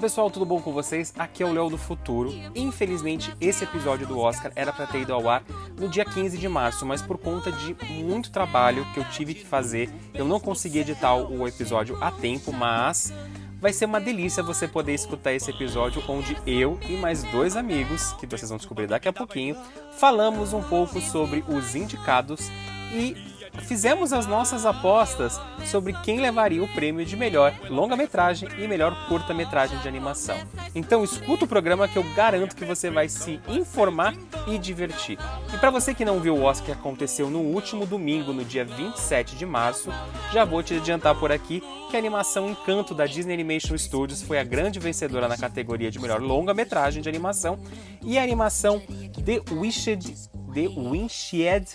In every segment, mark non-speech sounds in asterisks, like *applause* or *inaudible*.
pessoal, tudo bom com vocês? Aqui é o Léo do Futuro. Infelizmente, esse episódio do Oscar era para ter ido ao ar no dia 15 de março, mas por conta de muito trabalho que eu tive que fazer, eu não consegui editar o episódio a tempo, mas vai ser uma delícia você poder escutar esse episódio onde eu e mais dois amigos, que vocês vão descobrir daqui a pouquinho, falamos um pouco sobre os indicados e fizemos as nossas apostas sobre quem levaria o prêmio de melhor longa-metragem e melhor curta-metragem de animação. Então escuta o programa que eu garanto que você vai se informar e divertir. E para você que não viu o Oscar que aconteceu no último domingo, no dia 27 de março, já vou te adiantar por aqui que a animação Encanto da Disney Animation Studios foi a grande vencedora na categoria de melhor longa-metragem de animação e a animação The Wished The Windshed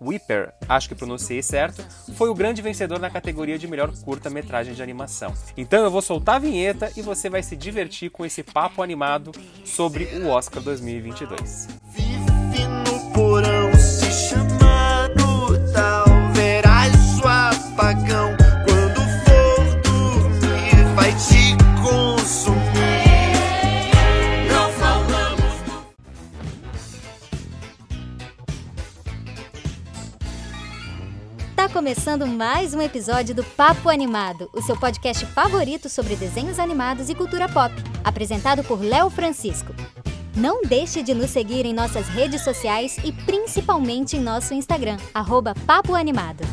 Whipper, acho que pronunciei certo, foi o grande vencedor na categoria de melhor curta-metragem de animação. Então eu vou soltar a vinheta e você vai se divertir com esse papo animado sobre o Oscar 2022. Vive no porão se chamando tal, verás sua apagão. Tá começando mais um episódio do Papo Animado, o seu podcast favorito sobre desenhos animados e cultura pop, apresentado por Léo Francisco. Não deixe de nos seguir em nossas redes sociais e principalmente em nosso Instagram, arroba Papo Animado.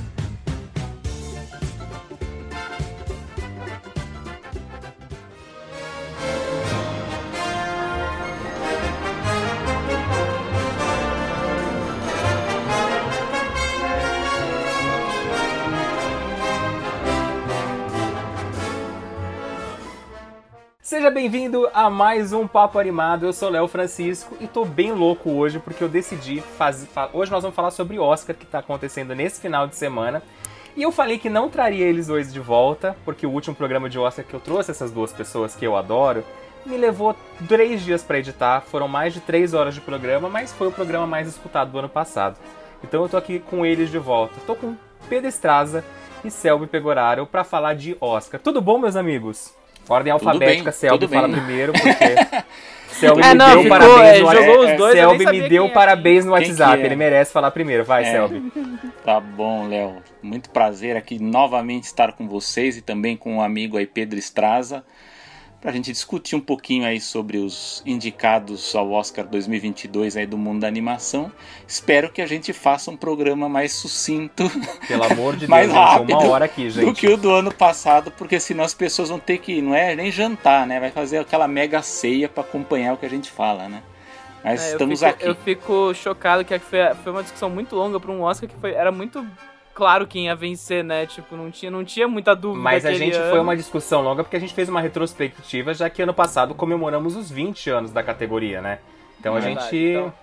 Seja bem-vindo a mais um Papo Animado. Eu sou Léo Francisco e tô bem louco hoje porque eu decidi fazer. Hoje nós vamos falar sobre Oscar que tá acontecendo nesse final de semana. E eu falei que não traria eles dois de volta, porque o último programa de Oscar que eu trouxe essas duas pessoas que eu adoro me levou três dias para editar. Foram mais de três horas de programa, mas foi o programa mais escutado do ano passado. Então eu tô aqui com eles de volta. Tô com Pedro Estraza e Selby Pegoraro para falar de Oscar. Tudo bom, meus amigos? Ordem alfabética, bem, Selby fala bem. primeiro, *laughs* porque Selby É, me não, deu ficou, parabéns é, no jogou os dois, Selby me deu é. parabéns no WhatsApp, é? ele merece falar primeiro. Vai, É. Selby. Tá bom, Léo. Muito prazer aqui novamente estar com vocês e também com o amigo aí Pedro Estraza para a gente discutir um pouquinho aí sobre os indicados ao Oscar 2022 aí do mundo da animação. Espero que a gente faça um programa mais sucinto Pelo amor de *laughs* Deus, Mais gente, rápido uma hora aqui, do gente. que o do ano passado, porque senão as pessoas vão ter que, não é nem jantar, né? Vai fazer aquela mega ceia para acompanhar o que a gente fala, né? Mas É, eu estamos fico- aqui. Eu fico chocado que foi, foi uma discussão muito longa pra um Oscar que foi, era muito claro quem ia vencer, né? Tipo, não tinha, não tinha muita dúvida. Mas a gente ano. foi uma discussão longa porque a gente fez uma retrospectiva, já que ano passado comemoramos os 20 anos da categoria, né? Então a Verdade, gente então.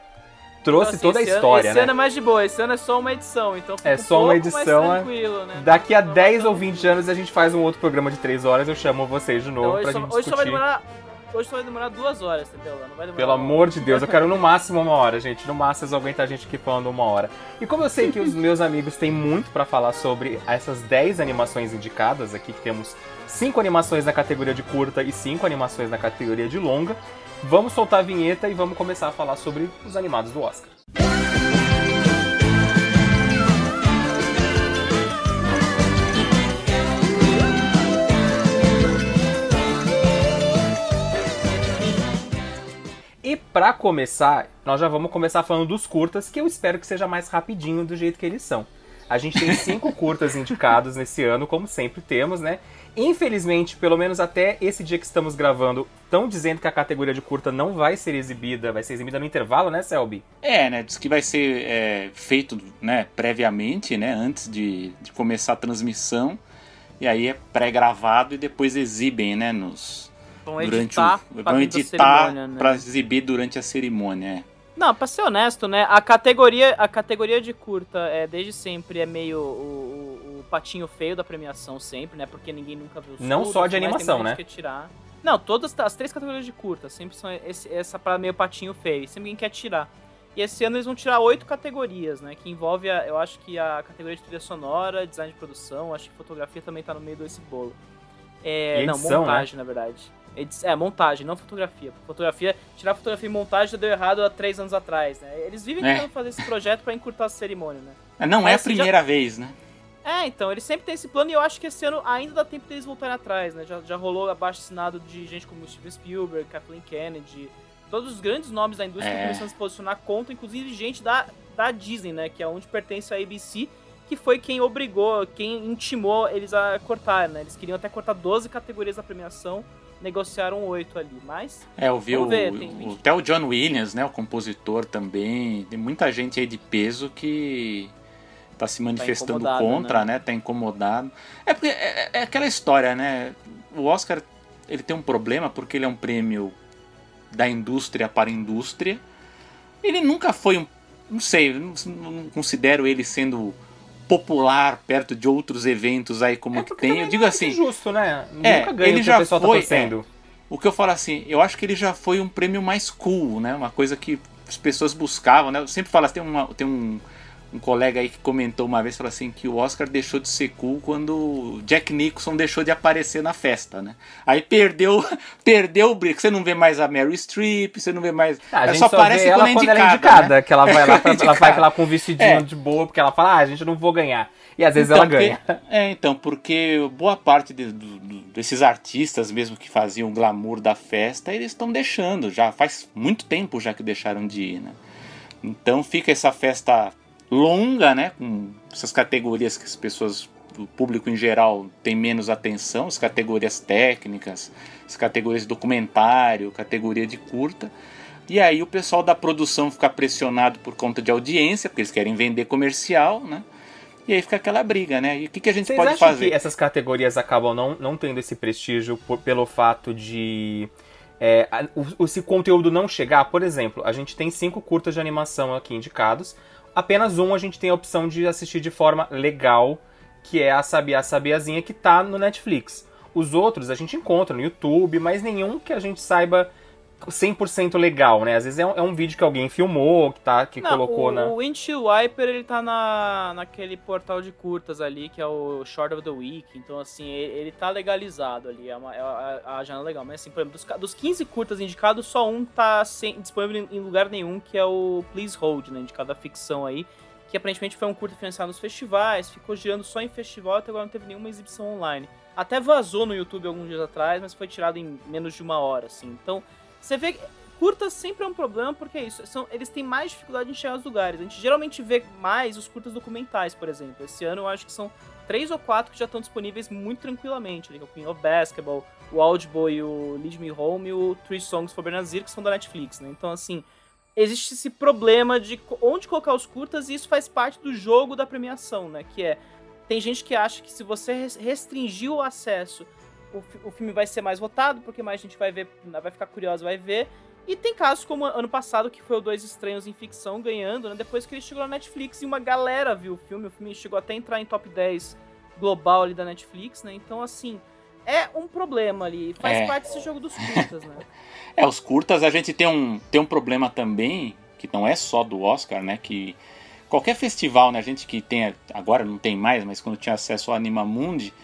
trouxe Então, assim, toda a esse ano- história, esse né? ano é mais de boa, esse ano é só uma edição, então É um só uma edição, é. né? Daqui a Então, 10 então- ou 20 anos a gente faz um outro programa de 3 horas, eu chamo vocês de então novo hoje, pra só, gente hoje só vai discutir. demorar. Hoje só vai demorar duas horas, entendeu? Não vai demorar Pelo amor de Deus, eu quero no máximo uma hora, gente. No máximo vocês aguentam a gente aqui falando uma hora. E como eu sei que os meus amigos têm muito pra falar sobre essas 10 animações indicadas, aqui que temos 5 animações na categoria de curta e 5 animações na categoria de longa, vamos soltar a vinheta e vamos começar a falar sobre os animados do Oscar. E pra começar, nós já vamos começar falando dos curtas, que eu espero que seja mais rapidinho do jeito que eles são. A gente tem cinco *laughs* curtas indicados nesse ano, como sempre temos, né? Infelizmente, pelo menos até esse dia que estamos gravando, estão dizendo que a categoria de curta não vai ser exibida, vai ser exibida no intervalo, né, Selby? É, né? Diz que vai ser é, feito né, previamente, né? Antes de, de começar a transmissão. E aí é pré-gravado e depois exibem, né? Nos, Vão durante editar, o, pra vão editar cerimônia, né? para exibir durante a cerimônia. é. Não, pra ser honesto, né? A categoria, a categoria de curta é desde sempre é meio o, o- o patinho feio da premiação sempre, né? Porque ninguém nunca viu os Não curtas, só de animação, né? tirar. Não, todas as três categorias de curta sempre são esse- essa para meio patinho feio, sempre ninguém quer tirar. E esse ano eles vão tirar oito categorias, né? Que envolve, a, eu acho que a categoria de trilha sonora, design de produção, acho que fotografia também tá no meio desse bolo. É, E não, edição, montagem, na verdade. É, montagem, não fotografia. Fotografia, tirar fotografia e montagem já deu errado há três anos atrás, né? Eles vivem É. tentando fazer esse projeto pra encurtar a cerimônia, né? Não é a Mas você já- primeira vez, né? É, então, eles sempre têm esse plano e eu acho que esse ano ainda dá tempo deles voltarem atrás, né? Já, já rolou abaixo assinado de gente como Steven Spielberg, Kathleen Kennedy, todos os grandes nomes da indústria É. começando a se posicionar contra, inclusive gente da, da Disney, né? Que é onde pertence a ABC, que foi quem obrigou, quem intimou eles a cortar, né? Eles queriam até cortar 12 categorias da premiação, negociaram 8 ali, mas... É, eu vi o, ver, o- até o John Williams, né, o compositor também. Tem muita gente aí de peso que tá se manifestando incomodada, contra, né? Tá incomodado. É porque é, é aquela história, né? O Oscar ele tem um problema porque ele é um prêmio da indústria para a indústria. Ele nunca foi um, não sei, não, não considero ele sendo popular perto de outros eventos aí como É que tem. Eu digo é assim, justo, né? É, Nunca ganha ele o que já o pessoal foi, tá torcendo. O que eu falo assim, eu acho que ele já foi um prêmio mais cool, né? Uma coisa que as pessoas buscavam, né? Eu sempre falo, tem, uma, tem um, um colega aí que comentou uma vez, falou assim, que o Oscar deixou de ser cool quando o Jack Nicholson deixou de aparecer na festa, né? Aí perdeu, *laughs* perdeu o brinco. Você não vê mais a Mary Streep, você não vê mais... Ah, a ela gente só só, aparece vê ela quando é quando indicada, ela é indicada, né? que ela vai lá, pra, *laughs* ela vai lá com um vestidinho É. de boa, porque ela fala, ah, a gente não vou ganhar. E às vezes Então, ela ganha. porque- é, então, porque boa parte de- do- desses artistas mesmo que faziam o glamour da festa, eles estão deixando, já faz muito tempo já que deixaram de ir, né? Então fica essa festa longa, né? Com essas categorias que as pessoas, o público em geral tem menos atenção, as categorias técnicas, as categorias de documentário, categoria de curta. E aí o pessoal da produção fica pressionado por conta de audiência, porque eles querem vender comercial, né? E aí fica aquela briga, né? E o que, que a gente Vocês pode acham fazer? que essas categorias acabam não, não tendo esse prestígio por- pelo fato de é, o- esse conteúdo não chegar? Por exemplo, a gente tem cinco curtas de animação aqui indicados. Apenas um a gente tem a opção de assistir de forma legal, que é a Sabia Sabiazinha, que tá no Netflix. Os outros a gente encontra no YouTube, mas nenhum que a gente saiba 100% legal, né? Às vezes é um, é um vídeo que alguém filmou, que, tá, que Não, colocou o, na... o Windshield Wiper, ele tá na, naquele portal de curtas ali, que é o Short of the Week. Então, assim, ele, ele tá legalizado ali. É, uma, é a, a janela legal. Mas, assim, por exemplo, dos, dos 15 curtas indicados, só um tá sem, disponível em, em lugar nenhum, que é o Please Hold, né? Indicado da ficção aí. Que aparentemente foi um curta financiado nos festivais, ficou girando só em festival, até agora não teve nenhuma exibição online. Até vazou no YouTube alguns dias atrás, mas foi tirado em menos de uma hora, assim. Então, você vê que curtas sempre é um problema, porque é isso, são, eles têm mais dificuldade em enxergar os lugares. A gente geralmente vê mais os curtas documentais, por exemplo. Esse ano eu acho que são três ou quatro que já estão disponíveis muito tranquilamente. ali, O Queen of Basketball, o Boy, o Lead Me Home e o Three Songs for Benazir, que são da Netflix, né? Então, assim, existe esse problema de onde colocar os curtas e isso faz parte do jogo da premiação, né? Que é, tem gente que acha que se você res- restringir o acesso o, o filme vai ser mais votado, porque mais gente vai ver, vai ficar curiosa, vai ver. E tem casos como ano passado, que foi o Dois Estranhos em Ficção ganhando, né? Depois que ele chegou na Netflix e uma galera viu o filme. O filme chegou até a entrar em top 10 global ali da Netflix, né? Então, assim, é um problema ali. Faz É. parte desse jogo dos curtas, né? *laughs* É, os curtas a gente tem um, tem um problema também, que não é só do Oscar, né? Que qualquer festival, né? A gente que tem, agora não tem mais, mas quando tinha acesso ao Anima Mundi,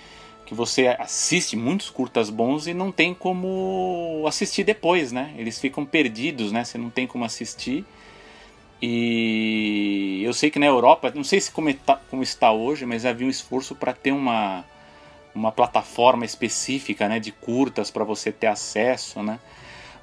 que você assiste muitos curtas bons e não tem como assistir depois, né? Eles ficam perdidos, né? Você não tem como assistir. E eu sei que na Europa, não sei se como, está, como está hoje, mas havia um esforço para ter uma, uma plataforma específica, né, de curtas para você ter acesso, né?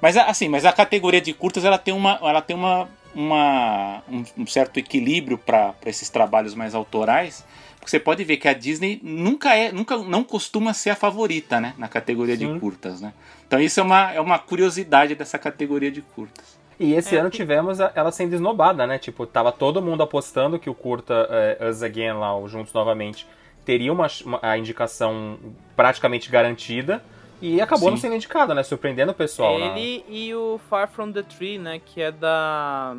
Mas assim, mas a categoria de curtas ela tem uma, ela tem uma, uma um, um certo equilíbrio para esses trabalhos mais autorais. Porque você pode ver que a Disney nunca é, nunca não costuma ser a favorita, né, na categoria Sim. de curtas, né? Então isso é uma, é uma curiosidade dessa categoria de curtas. E esse É, ano tivemos ela sendo esnobada, né? Tipo, tava todo mundo apostando que o curta é, Us Again lá, o Juntos Novamente, teria uma, uma- a indicação praticamente garantida e acabou não Sim. sendo indicado, né? Surpreendendo o pessoal. né? Ele e o Far From the Tree, né? Que é da.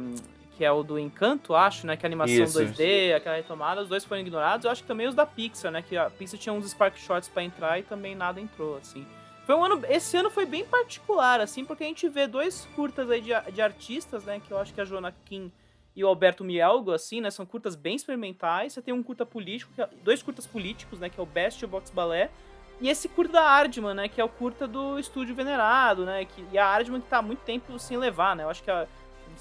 Que é o do Encanto, acho, né? Que é a animação Isso, 2D, aquela retomada, os dois foram ignorados. Eu acho que também os da Pixar, né? Que a Pixar tinha uns Spark Shots pra entrar e também nada entrou, assim. Foi um ano. Esse ano foi bem particular, assim, porque a gente vê dois curtas aí de, de artistas, né? Que eu acho que a Joana Kim e o Alberto Mielgo, assim, né? São curtas bem experimentais. Você tem um curta político, é- dois curtas políticos, né? Que é o Best e o Box Ballet. E esse curta da Ardman, né? Que é o curta do estúdio venerado, né? Que, e a Ardman que tá há muito tempo sem levar, né? Eu acho que a,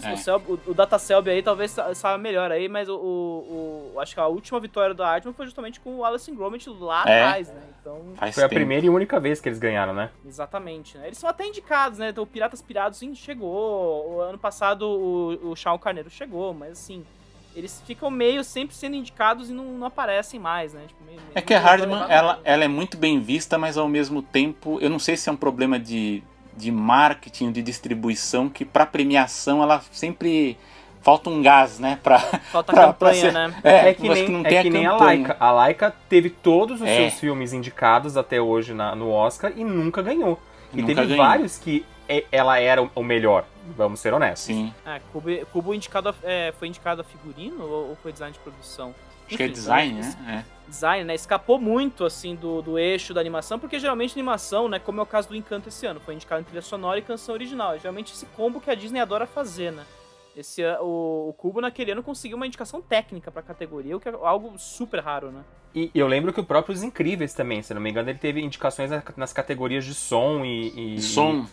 É. o, Cel- o, o Data Selby aí talvez sa- saiba melhor aí, mas o, o- o- acho que a última vitória da Ardman foi justamente com o Alice Gromit lá É. atrás, né? Então, Faz Foi a tempo. primeira e única vez que eles ganharam, né? exatamente, né? Eles são até indicados, né? Então, o Piratas Pirados sim, chegou. O ano passado o, o Shawn Carneiro chegou, mas assim, eles ficam meio sempre sendo indicados e não, não aparecem mais, né? Tipo, meio- É que a Hardman, ela, ela é muito bem vista, mas ao mesmo tempo, eu não sei se é um problema de, de marketing, de distribuição, que pra premiação ela sempre falta um gás, né? *laughs* Pra, Falta pra- campanha, pra ser- né? É, É que acho nem, não é tem que nem a. Laika. A Laika teve todos os É. seus filmes indicados até hoje na- no Oscar e nunca ganhou. E Nunca teve ganhou. vários que é- ela era o- melhor, vamos ser honestos. Sim, É, Cubo, Cubo indicado a- é, foi indicado a figurino ou foi design de produção? Acho que é Enfim, design, né? Design, né? Escapou muito, assim, do, do eixo da animação, porque geralmente animação, né? Como é o caso do Encanto esse ano, foi indicado em trilha sonora e canção original. É geralmente esse combo que a Disney adora fazer, né? Esse, an- o, o Cubo naquele ano conseguiu uma indicação técnica pra categoria, o que é algo super raro, né? E eu lembro que o próprio Os Incríveis também, se não me engano, ele teve indicações na- nas categorias de som e. e- É. Som,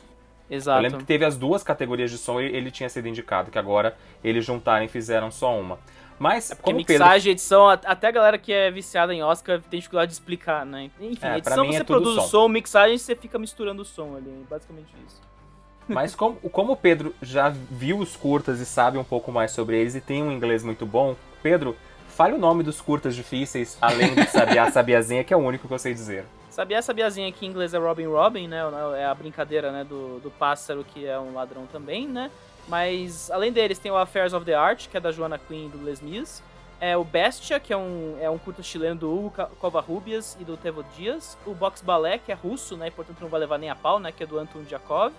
Eu Exato. lembro que teve as duas categorias de som e ele tinha sido indicado, que agora eles juntaram e fizeram só uma. Mas, É porque o Pedro mixagem, edição, até a galera que é viciada em Oscar tem dificuldade de explicar, né? Enfim, É, edição é você tudo produz som. o som, mixagem você fica misturando o som ali, basicamente isso. *laughs* Mas como, como o Pedro já viu os curtas e sabe um pouco mais sobre eles e tem um inglês muito bom, Pedro, fale o nome dos curtas difíceis, além de Sabiá *laughs* Sabiazinha, que é o único que eu sei dizer. Sabia, sabiazinha aqui em inglês é Robin Robin, né? É a brincadeira, né, do, do pássaro que é um ladrão também, né? Mas além deles tem o Affairs of the Art, que é da Joana Quinn e do Les Mis. É o Bestia, que é um, é um curta chileno do Hugo Covarrubias e do Tevo Dias. O Box Ballet, que é russo, né? E portanto não vai levar nem a pau, né? Que é do Anton Jakov.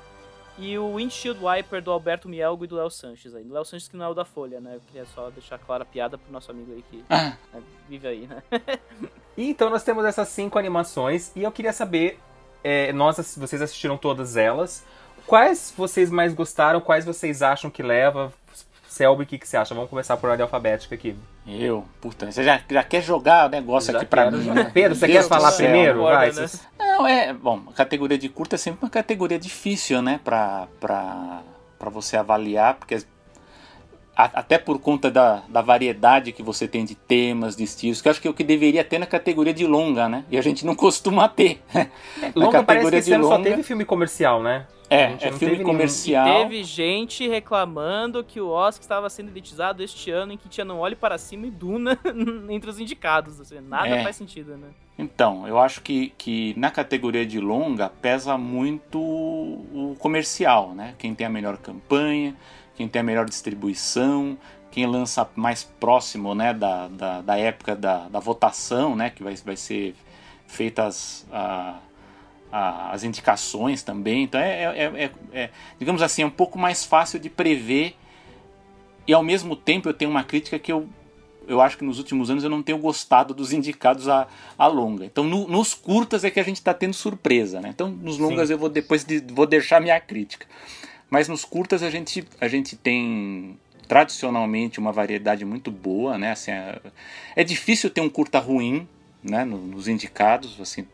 E o Windshield Wiper do Alberto Mielgo e do Léo Sanches aí. Léo Sanches que não é o da Folha, né? Eu queria só deixar clara a piada pro nosso amigo aí que Ah, né, vive aí, né? *laughs* E então nós temos essas cinco animações e eu queria saber, é, nós, vocês assistiram todas elas, quais vocês mais gostaram, quais vocês acham que leva? Selby, o que, que você acha? Vamos começar por ordem alfabética aqui. eu, puta, você já, já quer jogar o negócio Já aqui pra quero mim, né? Pedro, você Deus quer falar céu. primeiro? Vai, né? Não, é. Bom, a categoria de curta é sempre uma categoria difícil, né? Pra, pra, pra você avaliar, porque a- até por conta da, da variedade que você tem de temas, de estilos, que eu acho que é o que deveria ter na categoria de longa, né? E a gente não *laughs* costuma ter. Na Longa parece que categoria esse de ano só longa- teve filme comercial, né? É, é filme nenhum- comercial. Teve gente reclamando que o Oscar estava sendo elitizado este ano em que tinha Não Olhe Para Cima e Duna *laughs* entre os indicados. Assim, nada É. faz sentido, né? Então, eu acho que, que na categoria de longa pesa muito o comercial, né? Quem tem a melhor campanha, quem tem a melhor distribuição, quem lança mais próximo né, da, da, da época da, da votação, né? Que vai, vai ser feitas a- a- as indicações também. Então, é, é- é- é- digamos assim, é um pouco mais fácil de prever e ao mesmo tempo eu tenho uma crítica que eu eu acho que nos últimos anos eu não tenho gostado dos indicados a, a longa. Então, no- nos curtas é que a gente está tendo surpresa, né? Então, nos longas eu vou depois de- vou deixar minha crítica. Mas nos curtas a gente, a gente tem tradicionalmente uma variedade muito boa, né? Assim, é, é difícil ter um curta ruim, né? no- Nos indicados, assim.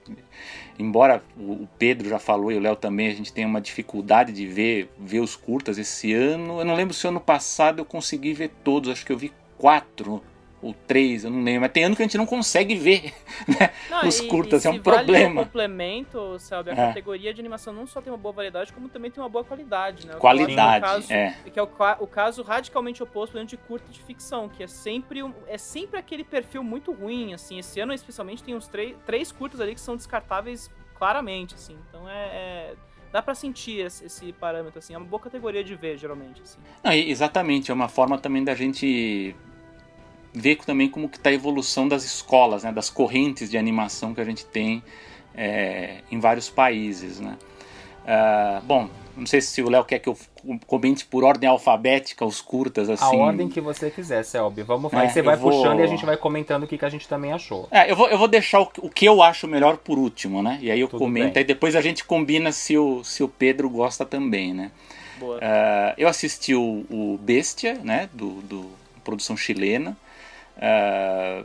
Embora o Pedro já falou e o Léo também, a gente tem uma dificuldade de ver, ver os curtas esse ano. Eu não lembro se ano passado eu consegui ver todos, acho que eu vi quatro ou três, eu não lembro. Mas tem ano que a gente não consegue ver *laughs* né? Não, os e- curtas, e é um vale problema. o complemento, Selby, a É. categoria de animação não só tem uma boa variedade, como também tem uma boa qualidade, né? Qualidade, é caso- é. Que é o, o caso radicalmente oposto exemplo, de curta de ficção, que é sempre, um- é sempre aquele perfil muito ruim, assim. Esse ano, especialmente, tem uns três, três curtas ali que são descartáveis claramente, assim. Então é... é- Dá pra sentir esse, parâmetro, assim. É uma boa categoria de ver, geralmente, assim. Não, exatamente, é uma forma também da gente ver também como que está a evolução das escolas, né, das correntes de animação que a gente tem é, em vários países, né. Ah, bom, não sei se o Léo quer que eu comente por ordem alfabética os curtas, assim. A ordem que você quiser, Selby. Vamos, É, aí você vai vou- puxando e a gente vai comentando o que, que a gente também achou. É, eu vou, eu vou deixar o, o que eu acho melhor por último, né? E aí eu Tudo comento, bem. e depois a gente combina se o, se o Pedro gosta também, né? Boa. Ah, eu assisti o, o Bestia, né, do, do produção chilena. Ah,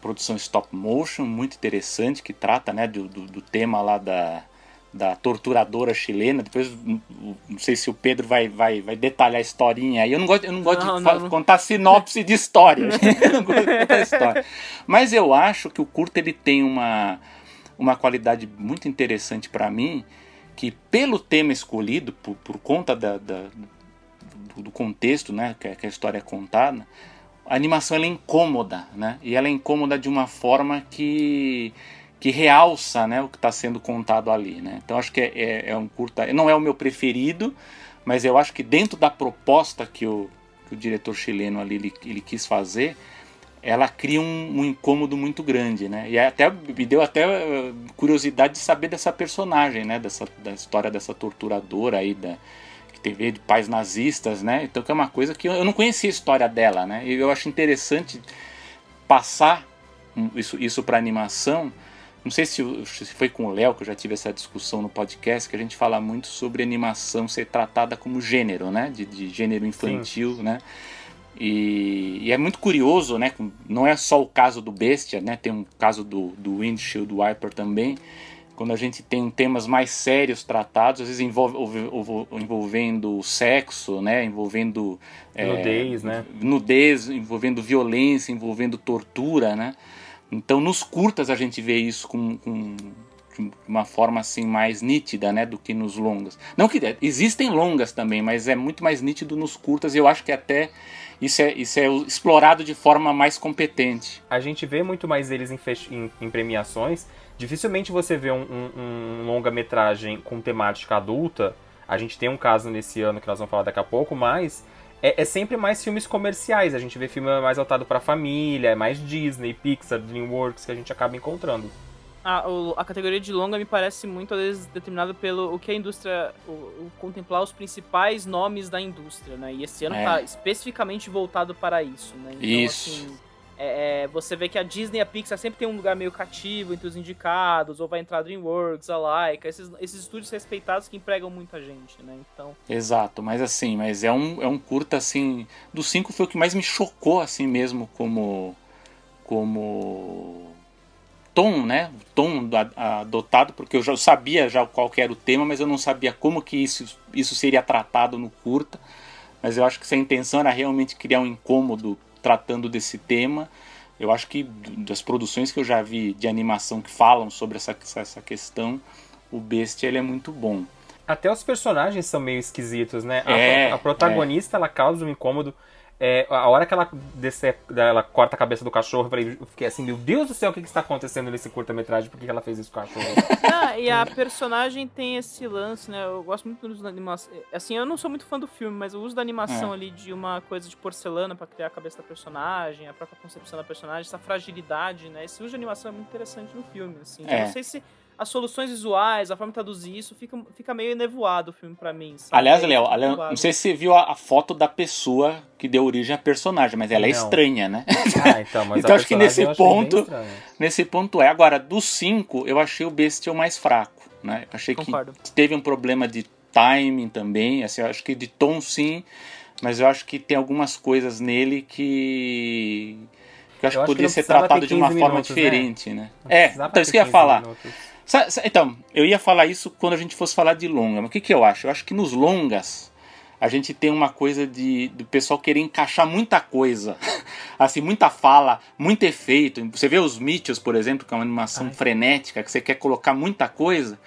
produção stop motion muito interessante que trata né, do, do, do tema lá da, da torturadora chilena. Depois, não sei se o Pedro vai, vai, vai detalhar a historinha aí. Eu não gosto, eu não gosto Não, de não, contar sinopse de história. *laughs* eu não gosto de contar história. Mas eu acho que o curta ele tem uma, uma qualidade muito interessante para mim, que pelo tema escolhido, por, por conta da, da- do, do contexto né, que, a- que a história é contada, a animação é incômoda, né? E ela é incômoda de uma forma que que realça né, o que está sendo contado ali. Né? Então acho que é, é- é um curta. Não é o meu preferido, mas eu acho que dentro da proposta que o, que o diretor chileno ali ele, ele quis fazer, ela cria um, um incômodo muito grande. Né? E até me deu até eh, curiosidade de saber dessa personagem, né? dessa, da história dessa torturadora aí da, que teve de pais nazistas, né? Então que é uma coisa que eu, não conhecia a história dela, né? E eu acho interessante passar isso, isso para animação. Não sei se, foi com o Léo que eu já tive essa discussão no podcast, que a gente fala muito sobre animação ser tratada como gênero, né? De, de gênero infantil, né? E, e é muito curioso, né? Não é só o caso do Bestia, né? Tem um caso do, do Windshield Wiper também. Quando a gente tem temas mais sérios tratados, às vezes envolve, envolve- envolvendo sexo, né? Envolvendo é, Nudez, né? nudez, envolvendo violência, envolvendo tortura, né? Então, nos curtas a gente vê isso com, com de uma forma assim mais nítida, né, do que nos longas. Não que existem longas também, mas é muito mais nítido nos curtas e eu acho que até isso é, isso é explorado de forma mais competente. A gente vê muito mais eles em, em- em premiações. Dificilmente você vê um, um- um longa-metragem com temática adulta. A gente tem um caso nesse ano que nós vamos falar daqui a pouco, mas é, é sempre mais filmes comerciais. A gente vê filme mais voltado pra família, é mais Disney, Pixar, DreamWorks que a gente acaba encontrando. A, a categoria de longa me parece muito, às vezes, determinada pelo o que a indústria. O, o contemplar os principais nomes da indústria, né? E esse ano É. tá especificamente voltado para isso, né? Então, Isso. assim. é- é, você vê que a Disney e a Pixar sempre tem um lugar meio cativo entre os indicados, ou vai entrar a DreamWorks, a Laika, esses, esses estúdios respeitados que empregam muita gente, né? Então, Exato, mas assim, mas é um, é um curta assim, dos cinco foi o que mais me chocou assim mesmo como como tom, né? O tom adotado, porque eu já sabia já qual que era o tema, mas eu não sabia como que isso, isso seria tratado no curta. Mas eu acho que se a intenção era realmente criar um incômodo tratando desse tema, eu acho que das produções que eu já vi de animação que falam sobre essa, essa questão, o Bestia ele é muito bom. Até os personagens são meio esquisitos, né? A, É, a protagonista, ela causa um incômodo. É, a hora que ela, dece, ela corta a cabeça do cachorro, eu, falei, eu fiquei assim, meu Deus do céu, o que, que está acontecendo nesse curta-metragem? Por que que ela fez isso com o cachorro? Ah, e a personagem tem esse lance, né? Eu gosto muito do uso da animação. Assim, eu não sou muito fã do filme, mas o uso da animação É. ali de uma coisa de porcelana pra criar a cabeça da personagem, a própria concepção da personagem, essa fragilidade, né? Esse uso de animação é muito interessante no filme, assim. Eu É. não sei se as soluções visuais, a forma de traduzir isso, fica, fica meio enevoado o filme pra mim, sabe? Aliás, É Léo, não sei se você viu a, a foto da pessoa que deu origem à personagem, mas ela é Não. estranha, né? ah, então, *laughs* mas Então a acho que nesse ponto-. Nesse ponto é. Agora, dos cinco, eu achei o Bestia o mais fraco, né? Eu achei Concordo. que teve um problema de timing também, assim, eu acho que de tom sim, mas eu acho que tem algumas coisas nele que... que eu acho Eu que acho que poderia não ser tratado de uma 15 forma minutos, né? diferente, né? Não É, então isso que eu ia 15 falar. minutos. Então, eu ia falar isso quando a gente fosse falar de longa, mas o que, que eu acho? Eu acho que nos longas a gente tem uma coisa de do pessoal querer encaixar muita coisa, *laughs* assim, muita fala, muito efeito. Você vê os Mitchells, por exemplo, que é uma animação Ai. frenética, que você quer colocar muita coisa.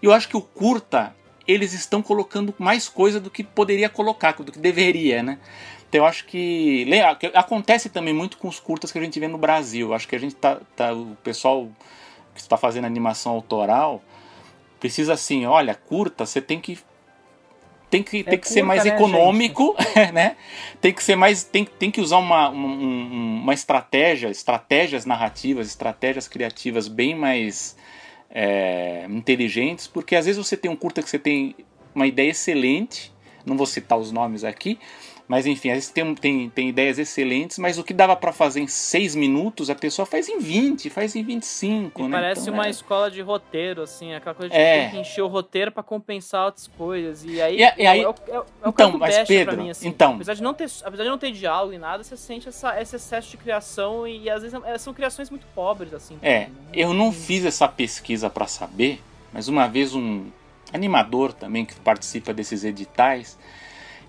E eu acho que o curta, eles estão colocando mais coisa do que poderia colocar, do que deveria, né? Então eu acho que, acontece também muito com os curtas que a gente vê no Brasil. Acho que a gente tá, tá o pessoal que está fazendo animação autoral precisa assim, olha, curta, você tem que tem que, tem que ser curta, mais né, econômico, *laughs* né? Tem que ser mais tem, tem que usar uma, um- um- uma estratégia, estratégias narrativas, estratégias criativas bem mais é, inteligentes, porque às vezes você tem um curta que você tem uma ideia excelente, não vou citar os nomes aqui, Mas enfim, às vezes tem, tem, tem ideias excelentes, mas o que dava para fazer em 6 minutos, a pessoa faz em 20, faz em 25, E né? parece Então, uma é- escola de roteiro, assim, aquela coisa de É. ter que encher o roteiro pra compensar outras coisas. E aí, E e aí- é, o- é, o- é Então, mas Pedro, pra mim, assim. então- Apesar de, não ter, apesar de não ter diálogo e nada, você sente essa, esse excesso de criação e, às vezes é- são criações muito pobres, assim. É, também, né? eu não fiz essa pesquisa para saber, mas uma vez um animador também que participa desses editais,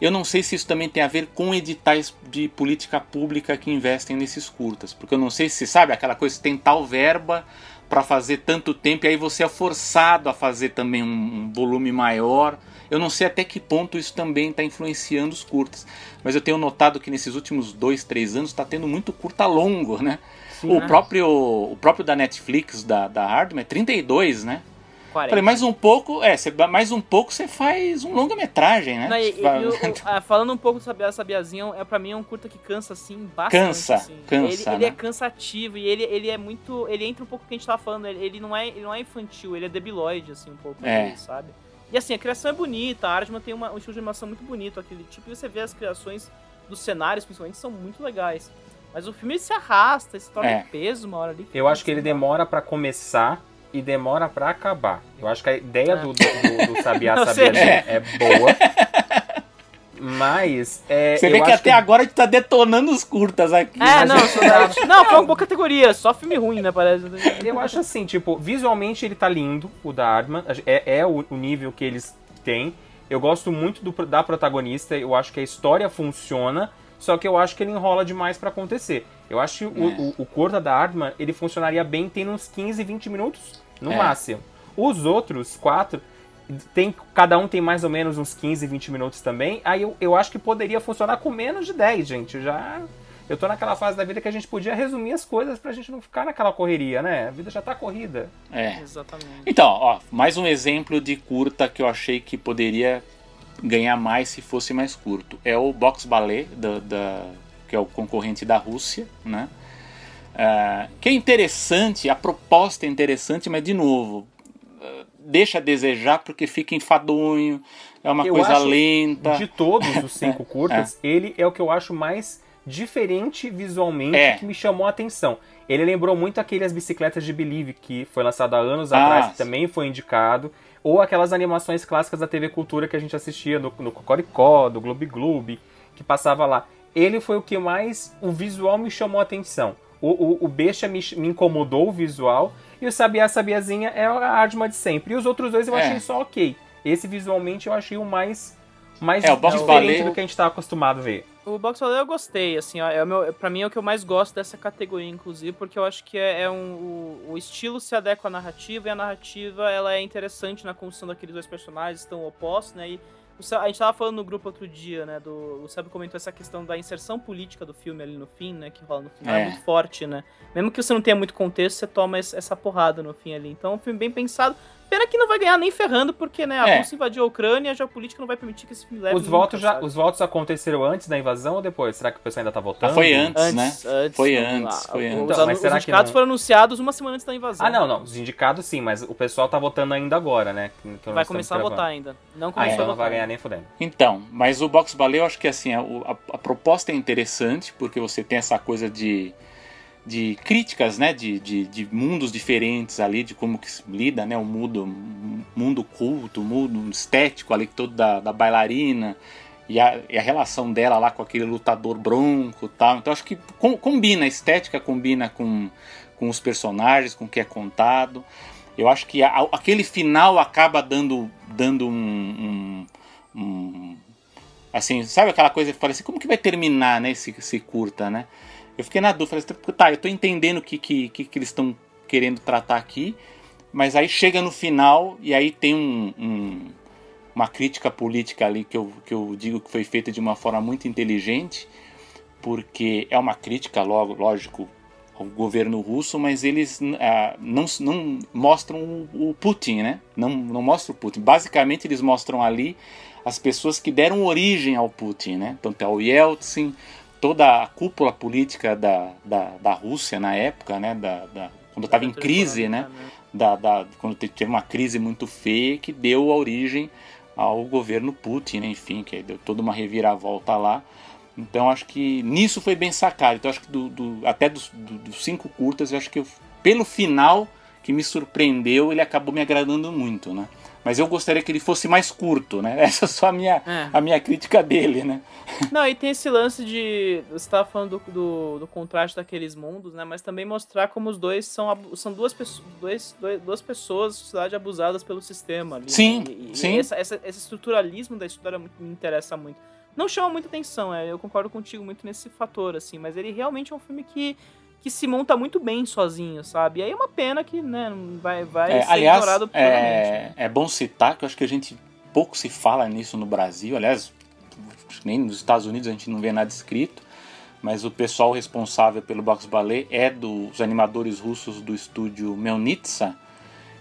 eu não sei se isso também tem a ver com editais de política pública que investem nesses curtas, porque eu não sei se sabe aquela coisa que tem tal verba para fazer tanto tempo e aí você é forçado a fazer também um, um volume maior. Eu não sei até que ponto isso também está influenciando os curtas, mas eu tenho notado que nesses últimos dois, três anos está tendo muito curta longo, né? o, né? próprio, o próprio da Netflix, da, da Hardman, é 32, né? 40. Falei, mais um pouco, é, você, mais um pouco você faz um longa-metragem, né? Não, e- e- e o- o- ah, falando um pouco do Sabia Sabiazinha, é, pra mim é um curta que cansa, assim, bastante. Cansa, assim. cansa, Ele, ele né? é cansativo e ele, ele é muito... Ele entra um pouco no que a gente tava falando, ele, ele não, é, ele não é infantil, ele é debilóide, assim, um pouco, É. ali, sabe? E assim, a criação é bonita, a Aardman tem uma, um estilo de animação muito bonito, aquele tipo, e você vê as criações dos cenários, principalmente, são muito legais. Mas o filme se arrasta, ele se torna É. peso uma hora ali. Eu acho que ele demora pra começar e demora pra acabar. Eu acho que a ideia do, do, do, do *laughs* Sabiá Não, Sabiazinha seja- é boa. Mas. É, Você eu vê que acho até agora a gente tá detonando os curtas aqui. É, não, eu- só- não, foi uma boa categoria, só filme ruim, né, parece. Eu acho assim, tipo, visualmente ele tá lindo, o da Ardman. É, é o, o nível que eles têm. Eu gosto muito do- da protagonista, eu acho que a história funciona, só que eu acho que ele enrola demais pra acontecer. Eu acho que o, É. o, o curta da Ardman, ele funcionaria bem tendo uns 15, 20 minutos, no É. máximo. Os outros quatro, tem, cada um tem mais ou menos uns 15, 20 minutos também. Aí eu, eu acho que poderia funcionar com menos de 10, gente. Eu Já. Eu tô naquela fase da vida que a gente podia resumir as coisas pra gente não ficar naquela correria, né? A vida já tá corrida. É. Exatamente. Então, ó, mais um exemplo de curta que eu achei que poderia ganhar mais se fosse mais curto. É o Box Ballet, da, da- que é o concorrente da Rússia, né? Ah, que é interessante, a proposta é interessante, mas de novo, ah, deixa a desejar porque fica enfadonho, é uma Eu coisa lenta. De todos os *laughs* cinco curtas, ele é o que eu acho mais diferente visualmente É. que me chamou a atenção. Ele lembrou muito aqueles bicicletas de Believe, que foi lançado há anos Ah, atrás, que também foi indicado. Ou aquelas animações clássicas da TV Cultura que a gente assistia no, no Cocoricó, do Gloob Gloob, que passava lá. Ele foi o que mais. O visual me chamou a atenção. O, o, o Beixa me, me incomodou o visual. E o Sabiá Sabiazinha é a Ardma de sempre. E os outros dois eu É. achei só ok. Esse visualmente eu achei o mais, mais É, o diferente do que a gente tá acostumado a ver. O Box Ballet eu gostei, assim, ó, é o meu, pra mim é o que eu mais gosto dessa categoria, inclusive, porque eu acho que é, é um, o, o estilo se adequa à narrativa e a narrativa ela é interessante na construção daqueles dois personagens tão opostos, né? E a gente tava falando no grupo outro dia, né? Do, o Sérgio comentou essa questão da inserção política do filme ali no fim, né? Que rola no final, é, É. muito forte, né? Mesmo que você não tenha muito contexto, você toma essa porrada no fim ali. Então é um filme bem pensado. Pena que não vai ganhar nem ferrando, porque, né, a É. Rússia invadiu a Ucrânia e a geopolítica não vai permitir que esse filme leve Os nunca, votos, já, sabe? os votos aconteceram antes da invasão ou depois? Será que o pessoal ainda tá votando? Ah, foi antes, Antes, né? antes, Foi antes, foi Os, antes. Então, mas os que indicados não- foram anunciados uma semana antes da invasão. Ah, não, não. Os indicados sim, mas o pessoal tá votando ainda agora, né? Que- que nós Vai começar a gravando. votar ainda. Não Ah, começou então a não votar. vai ganhar nem fudendo. Então, mas o Box Ballet eu acho que assim, a, a- a proposta é interessante, porque você tem essa coisa de, de críticas, né? De, de, de mundos diferentes ali, de como que se lida, né? O mundo, mundo culto, o mundo estético ali todo da, da bailarina. E a, e a relação dela lá com aquele lutador bronco tal. Então acho que com- combina, a estética combina com, com os personagens, com o que é contado. Eu acho que a- aquele final acaba dando, dando um- um, um- assim, sabe aquela coisa que falei assim, como que vai terminar, né, esse, esse curta, né? Eu fiquei na dúvida, falei tá, eu tô entendendo o que, que, que, eles estão querendo tratar aqui, mas aí chega no final e aí tem um, um- uma crítica política ali que eu, que eu digo que foi feita de uma forma muito inteligente, porque é uma crítica, logo, lógico, ao governo russo, mas eles ah, não, não mostram o, o Putin, né? Não, não mostram o Putin. Basicamente, eles mostram ali as pessoas que deram origem ao Putin, né? Então, tem o Yeltsin, toda a cúpula política da, da, da Rússia na época, né? Da, da- quando estava em crise, né? Da, da, quando te- teve uma crise muito feia que deu a origem ao governo Putin, né? enfim, que deu toda uma reviravolta lá. Então acho que nisso foi bem sacado. Então acho que do, do até dos, do, cinco curtas, acho que eu, pelo final que me surpreendeu, ele acabou me agradando muito, né? Mas eu gostaria que ele fosse mais curto, né? *laughs* Essa é só a minha, é. a minha crítica dele, né? *laughs* Não, e tem esse lance de. Você estava falando do, do, do, contraste daqueles mundos, né? Mas também mostrar como os dois são, são duas, pessoas, dois, dois, duas pessoas sociedade abusadas pelo sistema. Ali, sim, né? e, sim. E essa, essa, esse estruturalismo da história me interessa muito. Não chama muita atenção, é, eu concordo contigo muito nesse fator, assim, mas ele realmente é um filme que que se monta muito bem sozinho, sabe? E aí é uma pena que, né, vai, vai é, ser aliás, ignorado é, é bom citar que eu acho que a gente pouco se fala nisso no Brasil, aliás, nem nos Estados Unidos a gente não vê nada escrito, mas o pessoal responsável pelo Box Ballet é dos animadores russos do estúdio Melnitsa,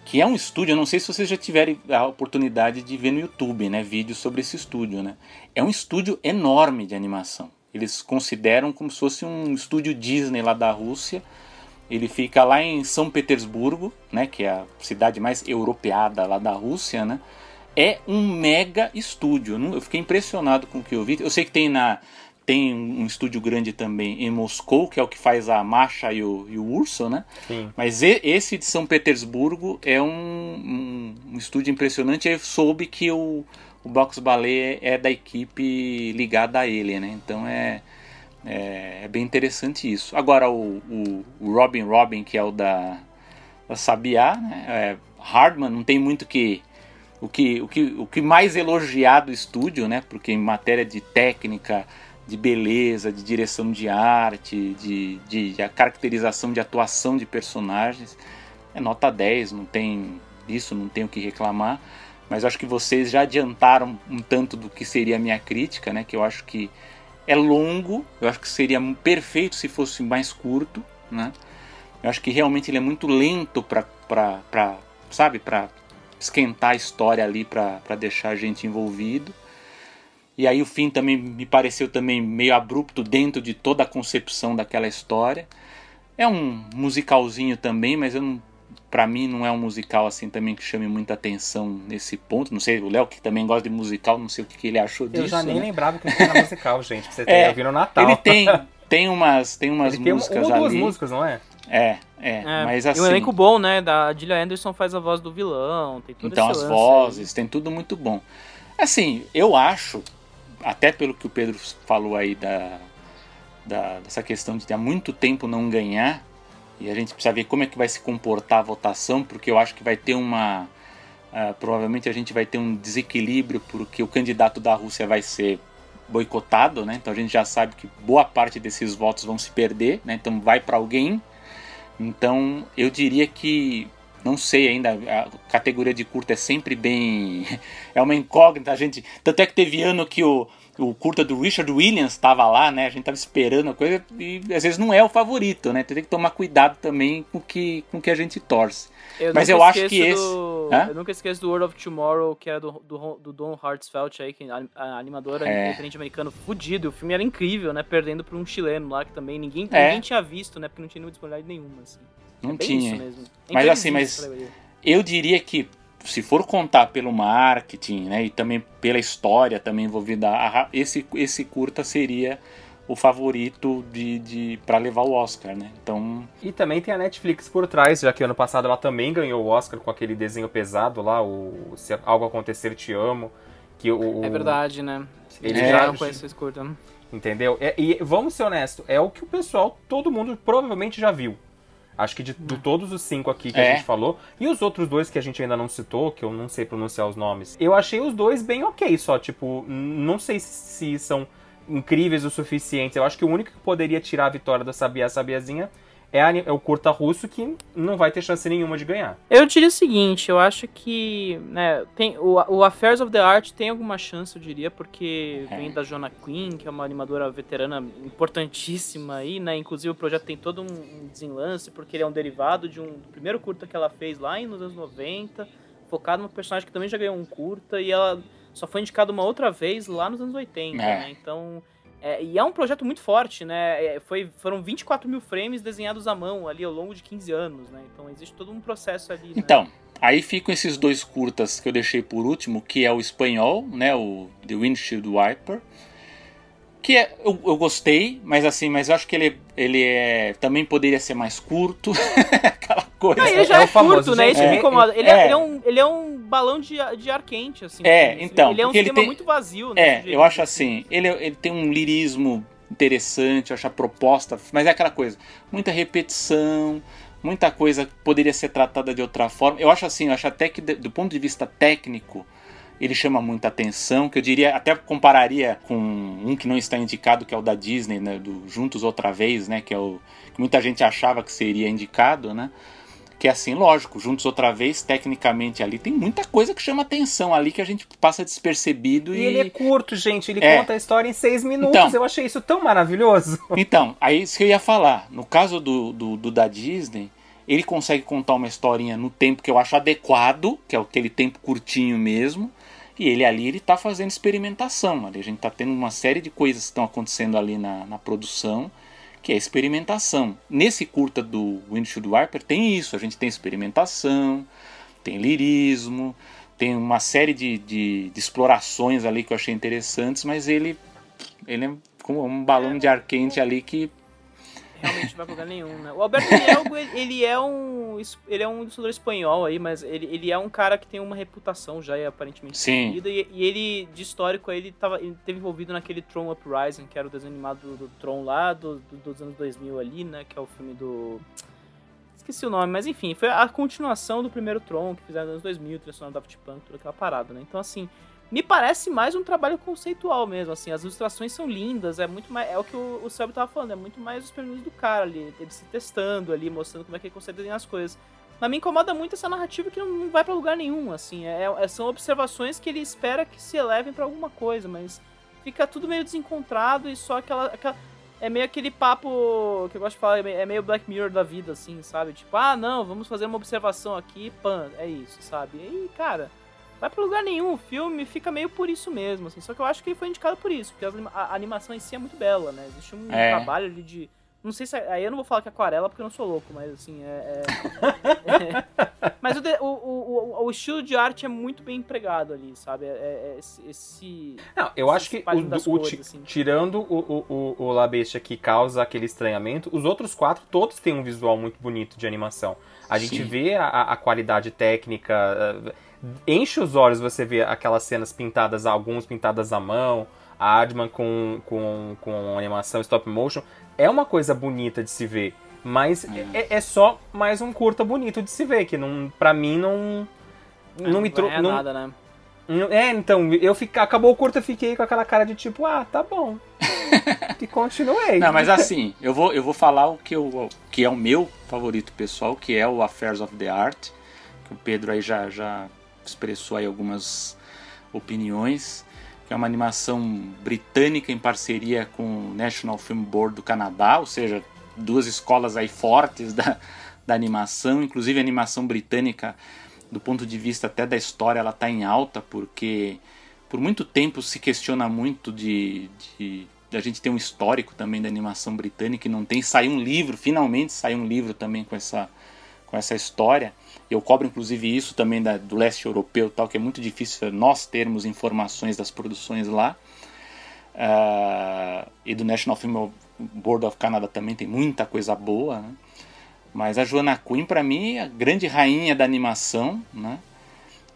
que é um estúdio, eu não sei se vocês já tiveram a oportunidade de ver no YouTube, né, vídeos sobre esse estúdio, né? É um estúdio enorme de animação. Eles consideram como se fosse um estúdio Disney lá da Rússia. Ele fica lá em São Petersburgo, né, que é a cidade mais europeada lá da Rússia, né? É um mega estúdio. Eu fiquei impressionado com o que eu vi. Eu sei que tem na tem um estúdio grande também em Moscou, que é o que faz a Masha e o, e o Urso, né? Sim. Mas esse de São Petersburgo é um, um, um estúdio impressionante. Eu soube que o, o Box Ballet é da equipe ligada a ele, né? Então é, é, é bem interessante isso. Agora o, o, o, Robin Robin, que é o da, da Sabiá, né? É, Hardman não tem muito que o que, o que o que mais elogiar do estúdio, né? Porque em matéria de técnica, de beleza, de direção de arte, de, de, de caracterização de atuação de personagens, é nota 10, não tem isso, não tem o que reclamar mas acho que vocês já adiantaram um tanto do que seria a minha crítica, né? Que eu acho que é longo, eu acho que seria perfeito se fosse mais curto, né? Eu acho que realmente ele é muito lento para, sabe, para esquentar a história ali, para deixar a gente envolvido. E aí o fim também me pareceu também meio abrupto dentro de toda a concepção daquela história. É um musicalzinho também, mas eu não para mim não é um musical assim também que chame muita atenção nesse ponto. Não sei, o Léo que também gosta de musical, não sei o que, que ele achou disso. Eu já nem né? lembrava que era *laughs* musical, gente, pra você ter é, ouvido no Natal. Ele tem, *laughs* tem umas, tem umas ele músicas tem uma, ali. duas músicas, não é? É, é, é, mas assim... E um elenco bom, né? Da Gillian Anderson faz a voz do vilão, tem tudo Então as vozes, aí. tem tudo muito bom. Assim, eu acho, até pelo que o Pedro falou aí da, da dessa questão de há muito tempo não ganhar, e a gente precisa ver como é que vai se comportar a votação, porque eu acho que vai ter uma. Uh, provavelmente a gente vai ter um desequilíbrio, porque o candidato da Rússia vai ser boicotado, né? Então a gente já sabe que boa parte desses votos vão se perder, né? Então vai para alguém. Então eu diria que não sei ainda, a categoria de curta é sempre bem *laughs* é uma incógnita, a gente, tanto é que teve ano que o o curta do Richard Williams estava lá, né? A gente estava esperando a coisa e às vezes não é o favorito, né? Tem que tomar cuidado também com que, o com que a gente torce. Eu Mas eu acho que esse. Eu nunca esqueço do World of Tomorrow, que era do, do, do Don Hartzfeld aí, que é a animadora é. independente americano fudido. O filme era incrível, né? Perdendo para um chileno lá, que também ninguém, é. ninguém tinha visto, né? Porque não tinha nenhuma disponibilidade nenhuma, assim. Não é tinha. Mas assim, mas eu diria que se for contar pelo marketing, né, e também pela história também envolvida, esse, esse curta seria o favorito de, de para levar o Oscar, né? Então e também tem a Netflix por trás, já que ano passado ela também ganhou o Oscar com aquele desenho pesado lá, o Se algo acontecer te amo, que o é verdade, né? Eles é, já conhecem esse curta. Entendeu? É, e vamos ser honestos, é o que o pessoal, todo mundo provavelmente já viu. Acho que de, de todos os cinco aqui que é. a gente falou, e os outros dois que a gente ainda não citou, que eu não sei pronunciar os nomes, eu achei os dois bem ok, só, tipo, não sei se são incríveis o suficiente. Eu acho que o único que poderia tirar a vitória da Sabia Sabiazinha é, a, é, o curta russo que não vai ter chance nenhuma de ganhar. Eu diria o seguinte, eu acho que né, tem, o, o Affairs of the Art tem alguma chance, eu diria, porque é. vem da Jonah Quinn, que é uma animadora veterana importantíssima aí, né? Inclusive o projeto tem todo um desenlace, porque ele é um derivado de um do primeiro curta que ela fez lá nos anos 90, focado numa personagem que também já ganhou um curta, e ela só foi indicada uma outra vez lá nos anos 80, é. né? Então é, e é um projeto muito forte, né? É, foi, foram 24 mil frames desenhados à mão ali ao longo de 15 anos, né? Então existe todo um processo ali. Né? Então, Aí ficam esses dois curtas que eu deixei por último, que é o espanhol, né, o The Windshield Wiper, que é, eu, eu gostei, mas assim, mas eu acho que ele, ele é, também poderia ser mais curto, *laughs* aquela coisa. Não, ele já é é, o famoso, curto, né? Isso que me É, incomoda. Ele é, é. ele é um, ele é um balão de, de ar quente, assim. É, assim. então, Ele é um ele sistema tem- muito vazio, né? É, desse eu jeito, acho assim, ele, ele tem um lirismo interessante, eu acho a proposta, mas é aquela coisa, muita repetição, muita coisa que poderia ser tratada de outra forma. Eu acho assim, eu acho até que de- do ponto de vista técnico, ele chama muita atenção, que eu diria, até compararia com um que não está indicado, que é o da Disney, né, do Juntos Outra Vez, né, que é o que muita gente achava que seria indicado, né? Que é assim, lógico, juntos outra vez, tecnicamente ali, tem muita coisa que chama atenção ali que a gente passa despercebido E e. ele é curto, gente. Ele É. conta a história em seis minutos. Então. Eu achei isso tão maravilhoso. *laughs* Então, aí isso que eu ia falar. No caso do, do, do da Disney, ele consegue contar uma historinha no tempo que eu acho adequado, que é aquele tempo curtinho mesmo. E ele ali, ele tá fazendo experimentação. Ali a gente tá tendo uma série de coisas que estão acontecendo ali na, na produção, que é experimentação. Nesse curta do Windshield Wiper tem isso. A gente tem experimentação, tem lirismo, tem uma série de, de, de explorações ali que eu achei interessantes, mas ele, ele é como um balão de ar quente ali que Realmente não vai pra lugar nenhum, né? O Alberto Mielgo, ele é um ele é um ilustrador espanhol aí, mas ele, ele é um cara que tem uma reputação já aparentemente Sim. definida, e, e ele, de histórico, ele, tava, ele teve envolvido naquele Tron Uprising, que era o desenho animado do, do Tron lá, do, do- dos anos 2000 ali, né? Que é o filme do... Esqueci o nome, mas enfim, foi a continuação do primeiro Tron, que fizeram nos anos 2000, transformado Daft Punk, toda aquela parada, né? Então, assim, me parece mais um trabalho conceitual mesmo, assim, as ilustrações são lindas, é muito mais, é o que o, o tava falando, é muito mais os experimentos do cara ali, ele se testando ali, mostrando como é que ele consegue desenhar as coisas. Mas me incomoda muito essa narrativa que não, vai pra lugar nenhum, assim, é, é- são observações que ele espera que se elevem pra alguma coisa, mas fica tudo meio desencontrado e só aquela, aquela é meio aquele papo que eu gosto de falar, é meio- é meio Black Mirror da vida, assim, sabe? Tipo, ah, não, vamos fazer uma observação aqui, pan, é isso, sabe? E cara, vai pra lugar nenhum, o filme fica meio por isso mesmo, assim. Só que eu acho que ele foi indicado por isso, porque a, animação em si é muito bela, né? Existe um É. trabalho ali de. Não sei se. Aí eu não vou falar que é aquarela porque eu não sou louco, mas assim, é. é- *laughs* mas o, de- o, o, o- estilo de arte é muito bem empregado ali, sabe? É, é- é esse, esse- Não, eu Esse acho que o, o- assim. tirando o, o, o, o La Bestia que causa aquele estranhamento, os outros quatro todos têm um visual muito bonito de animação. A gente Sim. vê a, a- a qualidade técnica, eh, enche os olhos você vê aquelas cenas pintadas, alguns pintadas à mão, a Adman com, com, com animação stop motion. É uma coisa bonita de se ver, mas é, é só mais um curta bonito de se ver, que não, pra mim não. Não me vai trouxe. ganhar nada, né? É, então, eu fica, acabou o curto, eu fiquei com aquela cara de tipo, ah, tá bom. *laughs* e continuei. Não, mas assim, eu vou, eu vou falar o que, eu, que é o meu favorito pessoal, que é o Affairs of the Art, que o Pedro aí já, já expressou aí algumas opiniões, que é uma animação britânica em parceria com o National Film Board do Canadá, ou seja, duas escolas aí fortes da, da animação, inclusive a animação britânica, do ponto de vista até da história, ela está em alta, porque por muito tempo se questiona muito de, de, a gente ter um histórico também da animação britânica e não tem. Saiu um livro, finalmente saiu um livro também com essa, com essa história. Eu cobro inclusive isso também da, do leste europeu, tal, que é muito difícil nós termos informações das produções lá. Ah, e do National Film Board of Canada também tem muita coisa boa, né? Mas a Joanna Quinn, para mim, é a grande rainha da animação, né?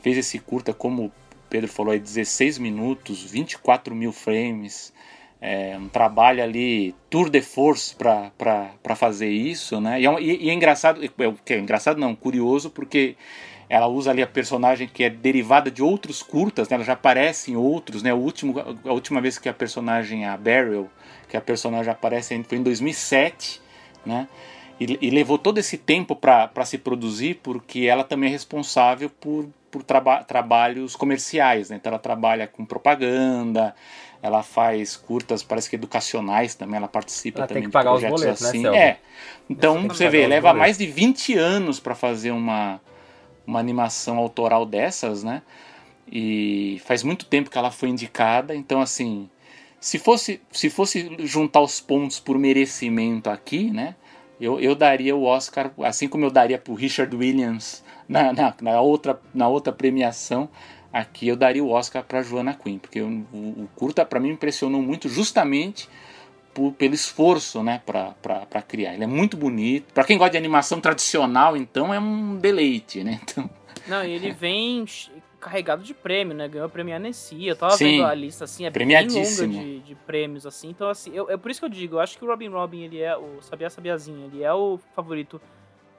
Fez esse curta, como o Pedro falou, aí, 16 minutos, 24 mil frames. É um trabalho ali, tour de force para fazer isso, né? E é, e- é engraçado, é, é engraçado não, curioso, porque ela usa ali a personagem que é derivada de outros curtas, né? Ela já aparece em outros, né? O último, a última vez que a personagem, a Beryl, que a personagem aparece foi em 2007, né? E, e levou todo esse tempo para se produzir porque ela também é responsável por, por traba trabalhos comerciais. Né? Então ela trabalha com propaganda, ela faz curtas, parece que educacionais também, ela participa Ela tem também que pagar de os projetos boletos, né, assim. Selby? é. Então você pagar vê, leva boletos. mais de 20 anos para fazer uma, uma animação autoral dessas, né? E faz muito tempo que ela foi indicada, então assim, se fosse, se fosse juntar os pontos por merecimento aqui, né? Eu, eu daria o Oscar, assim como eu daria pro Richard Williams na, na, na outra, na outra premiação, aqui eu daria o Oscar para Joana Quinn, porque o, o, curta para mim impressionou muito justamente por, pelo esforço, né, para criar. Ele é muito bonito. Para quem gosta de animação tradicional, então é um deleite, né? Então... Não, ele *laughs* vem carregado de prêmio, né? Ganhou o prêmio Annecy. Eu tava Sim, vendo a lista, assim, é bem longa de, de prêmios, assim. Então, assim, eu, é por isso que eu digo, eu acho que o Robin Robin, ele é o Sabia Sabiazinha, ele é o favorito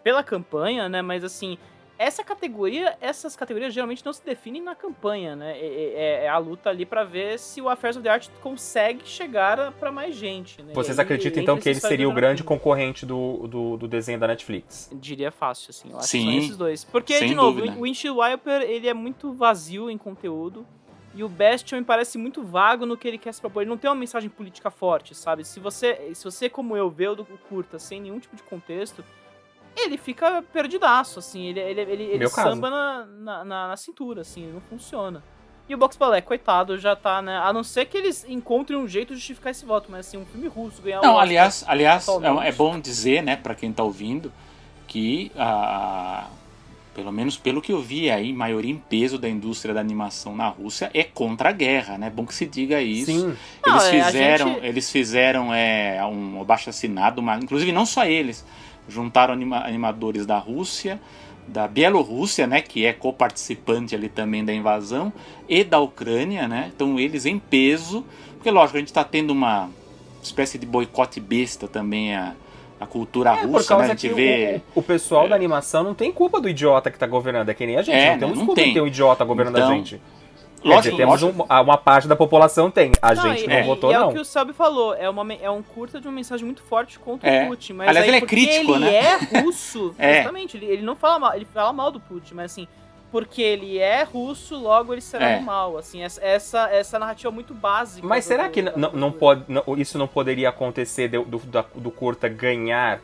pela campanha, né? Mas, assim, essa categoria, essas categorias geralmente não se definem na campanha, né? É, é, é a luta ali para ver se o Affairs of the Art consegue chegar para mais gente. Né? Vocês acreditam então que ele seria o grande concorrente do, do, do, desenho da Netflix? Diria fácil, assim. Eu acho Sim, que são esses dois. Porque, de novo, dúvida. o Windshield Wiper ele é muito vazio em conteúdo. E o Bastion me parece muito vago no que ele quer se propor. Ele não tem uma mensagem política forte, sabe? Se você, se você como eu, vê o curta sem nenhum tipo de contexto, ele fica perdidaço, assim, ele, ele, ele, ele samba na, na, na, na, cintura, assim, não funciona. E o Box Ballet, coitado, já tá, né? A não ser que eles encontrem um jeito de justificar esse voto, mas assim, um filme russo ganhar Não, aliás, aliás é, é, bom dizer, né, para quem tá ouvindo, que a. Pelo menos pelo que eu vi aí, maioria em peso da indústria da animação na Rússia é contra a guerra, né? Bom que se diga isso. Sim. Eles não, é, fizeram, gente... eles fizeram é, um abaixo assinado, uma, inclusive não só eles, juntaram anima animadores da Rússia, da Bielorrússia, né, que é co-participante ali também da invasão, e da Ucrânia, né? Então eles em peso, porque lógico, a gente está tendo uma espécie de boicote besta também a, a cultura é, russa, né? A gente vê... O, o pessoal é. da animação não tem culpa do idiota que está governando, é que nem a gente, é, não temos não culpa tem. de ter um idiota governando então, a gente. Lógico, dizer, temos um, uma parte da população tem, a não, gente e, não é, votou e não. é o que o Selby falou, é, uma, é um curta de uma mensagem muito forte contra é. o Putin. Mas Aliás, aí, ele é crítico, ele né? é *laughs* russo, é. justamente, ele, ele não fala mal, ele fala mal do Putin, mas assim, porque ele é russo, logo ele será É. mal, assim, essa, essa, essa narrativa muito básica. Mas do- será que da não, não pode, não- isso não poderia acontecer do, do, do curta ganhar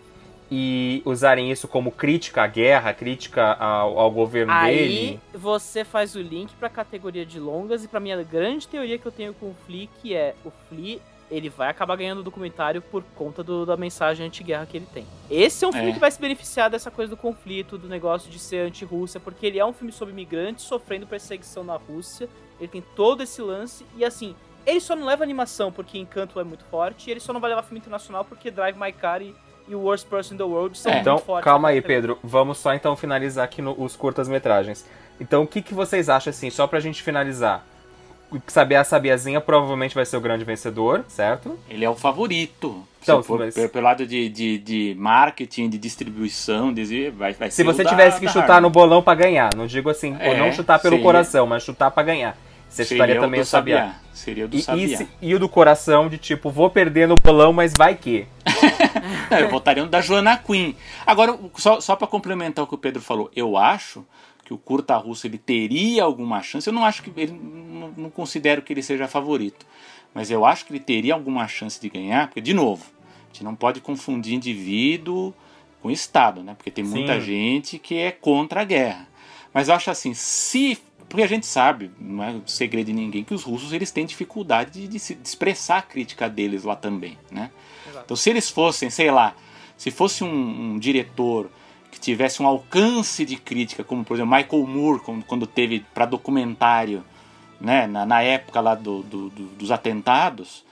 e usarem isso como crítica à guerra, crítica ao, ao governo Aí dele? você faz o link pra categoria de longas e pra minha grande teoria que eu tenho com o Flea, que é o Flea, ele vai acabar ganhando o documentário por conta do- da mensagem anti-guerra que ele tem. Esse é um filme É. que vai se beneficiar dessa coisa do conflito, do negócio de ser anti-Rússia, porque ele é um filme sobre imigrantes sofrendo perseguição na Rússia, ele tem todo esse lance, e assim, ele só não leva animação porque Encanto é muito forte, e ele só não vai levar filme internacional porque Drive My Car e, e o Worst Person in the World são muito Então, fortes. calma aí. Pedro. Vamos só então finalizar aqui no, os curtas-metragens. Então, o que, que vocês acham, assim, só pra gente finalizar? A Sabiazinha provavelmente vai ser o grande vencedor, certo? Ele é o favorito. Então, Se for mas- pelo, lado de, de, de marketing, de distribuição, de, vai, vai Se ser você o da- tivesse que da chutar no bolão pra ganhar, não digo assim, ou É, não chutar pelo seria- coração, mas chutar pra ganhar. Você Seria chutaria o também do o Sabiá. Sabiá. Seria o do E, e, Sabiá. se- e o do coração, de tipo, vou perder no bolão, mas vai que. Não, *laughs* eu votaria no da Joana Quinn. Agora, só, só para complementar o que o Pedro falou, eu acho que o curta russo ele teria alguma chance. Eu não acho que ele não, não considero que ele seja favorito, mas eu acho que ele teria alguma chance de ganhar, porque de novo, a gente não pode confundir indivíduo com Estado, né? Porque tem muita Sim. gente que é contra a guerra. Mas eu acho assim, se porque a gente sabe, não é segredo de ninguém, que os russos eles têm dificuldade de, de se- de expressar a crítica deles lá também, né? Exato. Então, se eles fossem, sei lá, se fosse um, um diretor que tivesse um alcance de crítica, como por exemplo Michael Moore, quando, quando teve para documentário, né, na, na época lá do, do- do- dos atentados,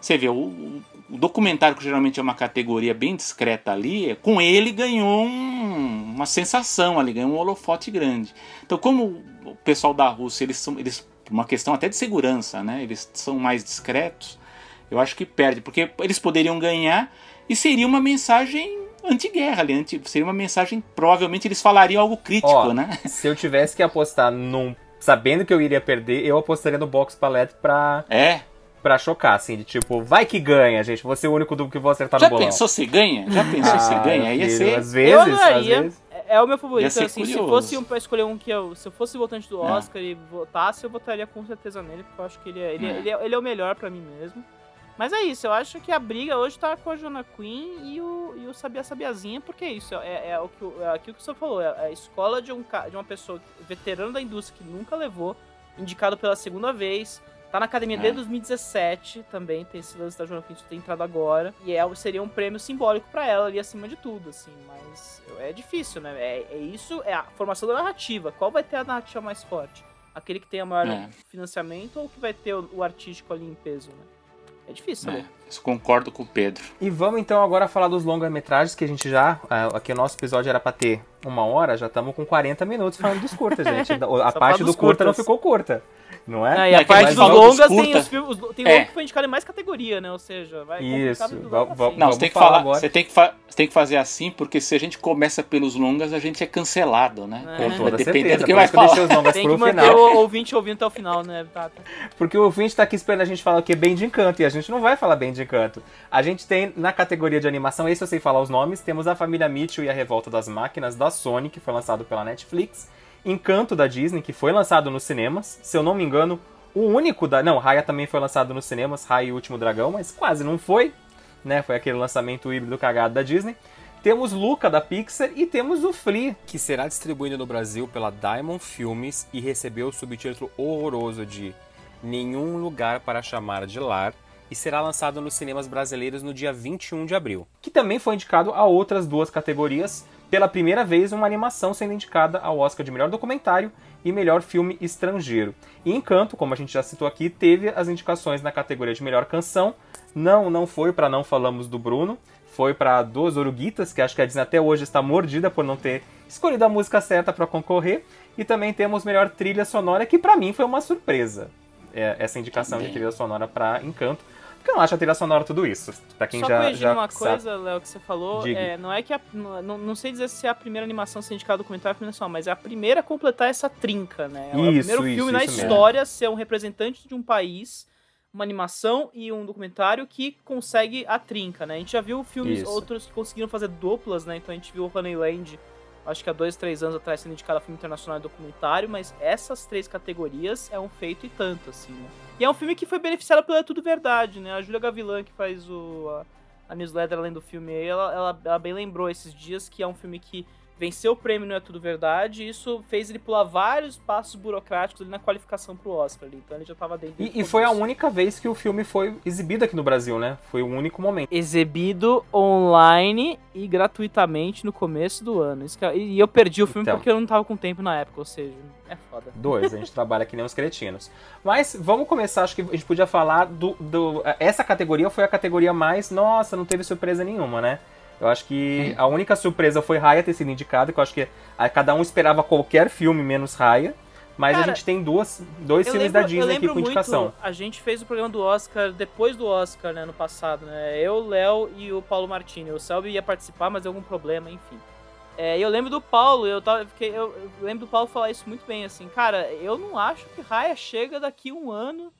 você vê, o, o- documentário, que geralmente é uma categoria bem discreta ali, com ele ganhou um- uma sensação ali, ganhou um holofote grande. Então, como pessoal da Rússia, eles são, eles, por uma questão até de segurança, né, eles são mais discretos, eu acho que perde, porque eles poderiam ganhar e seria uma mensagem anti-guerra ali, anti, seria uma mensagem, provavelmente eles falariam algo crítico, Ó, né? *laughs* Se eu tivesse que apostar num. Sabendo que eu iria perder, eu apostaria no Box Palette pra, É. pra chocar, assim, de tipo, vai que ganha, gente. Vou ser o único do que vou acertar Já no bolão. pensou se ganha? Já pensou se Ah, ganha? Ia ser. Às vezes, Eu às vezes. É é o meu favorito, assim, se fosse um pra escolher um que eu. Se eu fosse votante do É. Oscar e votasse, eu votaria com certeza nele, porque eu acho que ele é, ele é. É. ele é, ele é o melhor pra mim mesmo. Mas é isso, eu acho que a briga hoje tá com a Jonah Quinn e o, e o Sabia Sabiazinha, porque é isso, é, é o que, é aquilo que o senhor falou, é a escola de, um, de uma pessoa veterano da indústria que nunca levou, indicado pela segunda vez, Tá na academia É. desde 2017 também, tem esse lance da Joana Pinto ter entrado agora. E é, seria um prêmio simbólico pra ela ali acima de tudo, assim. Mas é difícil, né? É, é isso, é a formação da narrativa. Qual vai ter a narrativa mais forte? Aquele que tem a maior É. financiamento ou que vai ter o, o artístico ali em peso, né? É difícil, É, né? isso concordo com o Pedro. E vamos então agora falar dos longa-metragens que a gente já. ah, Aqui o nosso episódio era pra ter uma hora, já estamos com 40 minutos falando dos curtas, *laughs* gente. A Só parte do curta não ficou curta. Não é? Ah, e a é que parte dos longas tem os filmes. os- Tem É. que foi indicado em mais categoria, né? Ou seja, vai Isso, frente. Não, você tem que falar agora. você tem que, fa- você tem que fazer assim, porque se a gente começa pelos longas, a gente é cancelado, né? É. Com toda Dependendo certeza. do que vai falar. os longas Tem pro que manter final. o ouvinte ouvindo até o final, né, Tata? Porque o ouvinte tá aqui esperando a gente falar o que? Bem de encanto. E a gente não vai falar bem de encanto. A gente tem na categoria de animação, esse eu sei falar os nomes, temos a família Mitchell e a Revolta das Máquinas da Sony, que foi lançado pela Netflix. Encanto da Disney, que foi lançado nos cinemas. Se eu não me engano, o único da. Não, Raya também foi lançado nos cinemas, Raya e o Último Dragão, mas quase não foi. Né? Foi aquele lançamento híbrido cagado da Disney. Temos Luca da Pixar e temos o Flea, que será distribuído no Brasil pela Diamond Filmes e recebeu o subtítulo horroroso de Nenhum Lugar para Chamar de Lar e será lançado nos cinemas brasileiros no dia 21 de abril. Que também foi indicado a outras duas categorias, pela primeira vez uma animação sendo indicada ao Oscar de melhor documentário e melhor filme estrangeiro. E Encanto, como a gente já citou aqui, teve as indicações na categoria de melhor canção. Não, não foi para não falamos do Bruno, foi para Duas Oruguitas, que acho que a Disney até hoje está mordida por não ter escolhido a música certa para concorrer. E também temos melhor trilha sonora, que para mim foi uma surpresa. é, essa indicação de Também. trilha sonora para Encanto. Porque eu não acho a trilha sonora tudo isso. Pra quem Só já, corrigindo já uma sabe. coisa, Léo, que você falou, é, não é que a, não, não sei dizer se é a primeira animação a ser indicada ao documentário ou animação, mas é a primeira a completar essa trinca, né? É o Isso, primeiro isso, filme na isso mesmo. história ser um representante de um país, uma animação e um documentário que consegue a trinca, né? A gente já viu filmes Isso. outros que conseguiram fazer duplas, né? Então a gente viu o Honeyland, acho que há dois, três anos atrás sendo indicado a filme internacional e documentário, mas essas três categorias é um feito e tanto, assim, né? E é um filme que foi beneficiado pela Tudo Verdade, né? A Júlia Gavilã, que faz o, a, a newsletter além do filme, ela, ela, ela bem lembrou esses dias que é um filme que venceu o prêmio Não É Tudo Verdade, e isso fez ele pular vários passos burocráticos ali na qualificação pro Oscar ali. Então ele já tava dentro E, e foi a única vez que o filme foi exibido aqui no Brasil, né? Foi o único momento. Exibido online e gratuitamente no começo do ano. Isso que eu- e eu perdi o filme Então. porque eu não tava com tempo na época, ou seja, é foda. Dois, a gente trabalha que nem uns cretinos. Mas vamos começar, acho que a gente podia falar do, do. Essa categoria foi a categoria mais. Nossa, não teve surpresa nenhuma, né? Eu acho que a única surpresa foi Raya ter sido indicada, que eu acho que a- cada um esperava qualquer filme menos Raya. Mas Cara, a gente tem duas, dois filmes lembro, da Disney aqui com indicação. muito, a gente fez o programa do Oscar depois do Oscar, né, no passado, né? Eu, o Léo e o Paulo Martini. O Selby ia participar, mas deu algum problema, enfim. É, eu lembro do Paulo, eu, tava, fiquei, eu, eu lembro do Paulo falar isso muito bem, assim, cara, eu não acho que Raya chega daqui um ano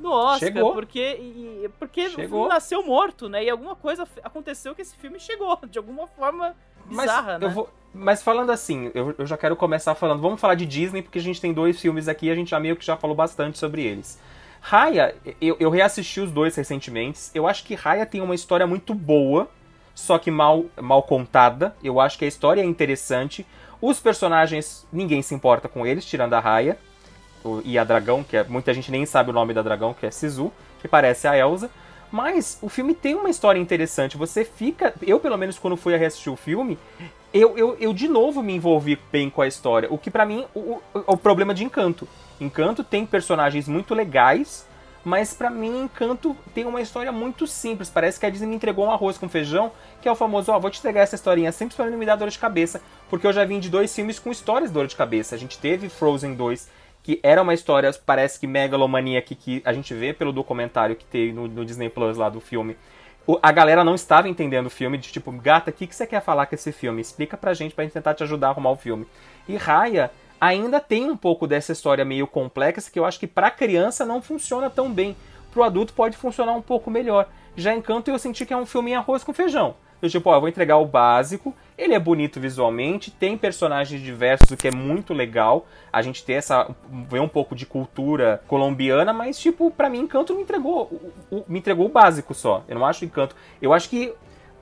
no Oscar, Chegou. porque, e- porque o Chegou. filme nasceu morto, né? E alguma coisa aconteceu que esse filme chegou, de alguma forma bizarra, mas, né? vou, mas falando assim, eu, eu já quero começar falando. Vamos falar de Disney, porque a gente tem dois filmes aqui e a gente já meio que já falou bastante sobre eles. Raya, eu, eu reassisti os dois recentemente. Eu acho que Raya tem uma história muito boa, só que mal, mal contada. Eu acho que a história é interessante. Os personagens, ninguém se importa com eles, tirando a Raya e a Dragão, que é, muita gente nem sabe o nome da Dragão, que é Sisu, que parece a Elsa. Mas o filme tem uma história interessante. Você fica. Eu, pelo menos, quando fui reassistir o filme, eu, eu, eu de novo me envolvi bem com a história. O que pra mim o, o, o problema de Encanto. Encanto tem personagens muito legais, mas pra mim Encanto tem uma história muito simples. Parece que a Disney me entregou um arroz com feijão, que é o famoso, ó, vou te entregar essa historinha sempre pra não me dar dor de cabeça, porque eu já vim de dois filmes com histórias de dor de cabeça. A gente teve Frozen 2, que era uma história, parece que megalomaníaca, que a gente vê pelo documentário que tem no, no Disney Plus lá do filme. O- a galera não estava entendendo o filme, de tipo, gata, o que, que você quer falar com esse filme? Explica pra gente, pra gente tentar te ajudar a arrumar o filme. E Raya ainda tem um pouco dessa história meio complexa, que eu acho que pra criança não funciona tão bem. Pro adulto pode funcionar um pouco melhor. Já Encanto eu senti que é um filme em arroz com feijão. Eu tipo, ó, eu vou entregar o básico, ele é bonito visualmente, tem personagens diversos, o que é muito legal. A gente ter essa. ver um pouco de cultura colombiana, mas, tipo, pra mim, Encanto me entregou. me entregou o básico só. Eu não acho Encanto. Eu acho que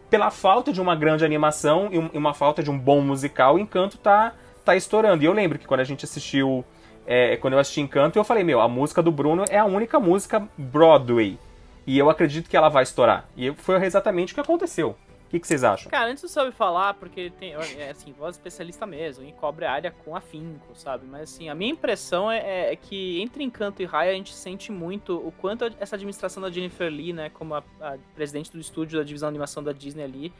pela falta de uma grande animação e uma falta de um bom musical, Encanto tá, tá estourando. E eu lembro que quando a gente assistiu é, quando eu assisti Encanto, eu falei, meu, a música do Bruno é a única música Broadway. E eu acredito que ela vai estourar. E foi exatamente o que aconteceu. O que, que vocês acham? Cara, antes do Selby falar, porque ele tem, é assim, voz especialista mesmo, e cobre a área com afinco, sabe? Mas assim, a minha impressão é, é, que entre Encanto e Raya a gente sente muito o quanto essa administração da Jennifer Lee, né, como a, a presidente do estúdio da divisão de animação da Disney ali,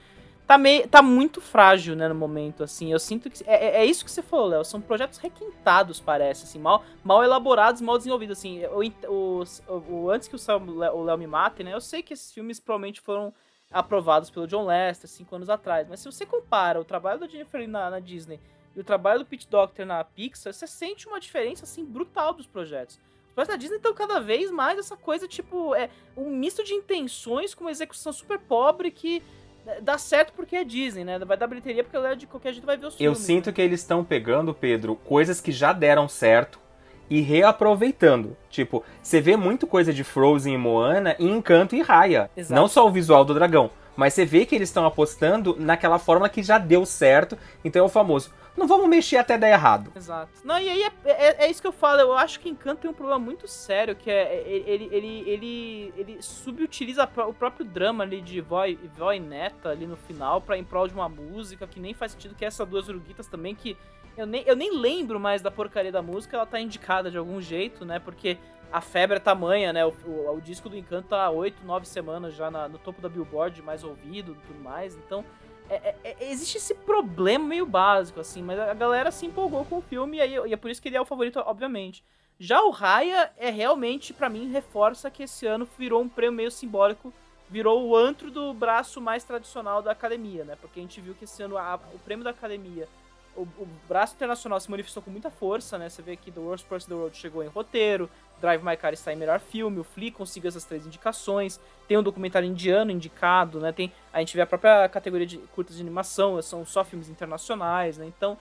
tá, meio, tá muito frágil, né, no momento, assim. Eu sinto que. É, é, é isso que você falou, Léo. São projetos requintados, parece, assim, mal, mal elaborados, mal desenvolvidos, assim. O, o, o antes que o Léo me mate, né, eu sei que esses filmes provavelmente foram aprovados pelo John Lester cinco anos atrás. Mas se você compara o trabalho da Jennifer na, na Disney e o trabalho do Pete Doctor na Pixar, você sente uma diferença assim brutal dos projetos. Os projetos da Disney estão cada vez mais essa coisa tipo é um misto de intenções com uma execução super pobre que é, dá certo porque é Disney, né? Vai dar bilheteria porque de qualquer jeito vai ver os Eu filmes. Eu sinto né? que eles estão pegando, Pedro, coisas que já deram certo e reaproveitando. Tipo, você vê muito coisa de Frozen e Moana em Encanto e Raya. Exato. Não só o visual do dragão, mas você vê que eles estão apostando naquela forma que já deu certo. Então é o famoso. Não vamos mexer até dar errado. Exato. Não, e aí é, é, é isso que eu falo. Eu acho que Encanto tem um problema muito sério, que é, é ele, ele, ele, ele subutiliza o próprio drama ali de vó e, vó e neta ali no final para em prol de uma música que nem faz sentido, que é essa duas uruguitas também, que eu nem, eu nem lembro mais da porcaria da música, ela tá indicada de algum jeito, né? Porque a febre é tamanha, né? O, o, o disco do Encanto tá há 8, 9 semanas já na, no topo da Billboard, mais ouvido e tudo mais. Então, é, é, é, existe esse problema meio básico, assim, mas a galera se empolgou com o filme e, aí, e é por isso que ele é o favorito, obviamente. Já o Raya é realmente, para mim, reforça que esse ano virou um prêmio meio simbólico, virou o antro do braço mais tradicional da academia, né? Porque a gente viu que esse ano a, o prêmio da academia o, o, braço internacional se manifestou com muita força, né? Você vê que The Worst Person in the World chegou em roteiro, Drive My Car está em melhor filme, o Flea conseguiu essas três indicações, tem um documentário indiano indicado, né? Tem, a gente vê a própria categoria de curtas de animação, são só filmes internacionais, né? Então,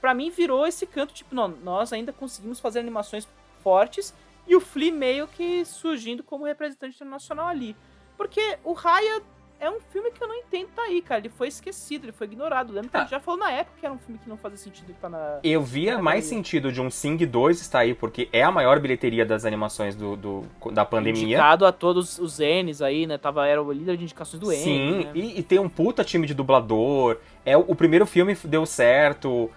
para mim virou esse canto, tipo, não, nós ainda conseguimos fazer animações fortes e o Flea meio que surgindo como representante internacional ali. Porque o Raya é um filme que eu não entendo tá aí, cara. Ele foi esquecido, ele foi ignorado. Lembra que a gente ah. já falou na época que era um filme que não fazia sentido estar na. Eu via na mais sentido de um Sing 2 estar aí, porque é a maior bilheteria das animações do, do da pandemia. Indicado a todos os N's aí, né? Tava, era o líder de indicações do N. Sim, né? e, e tem um puta time de dublador. É, o primeiro filme deu certo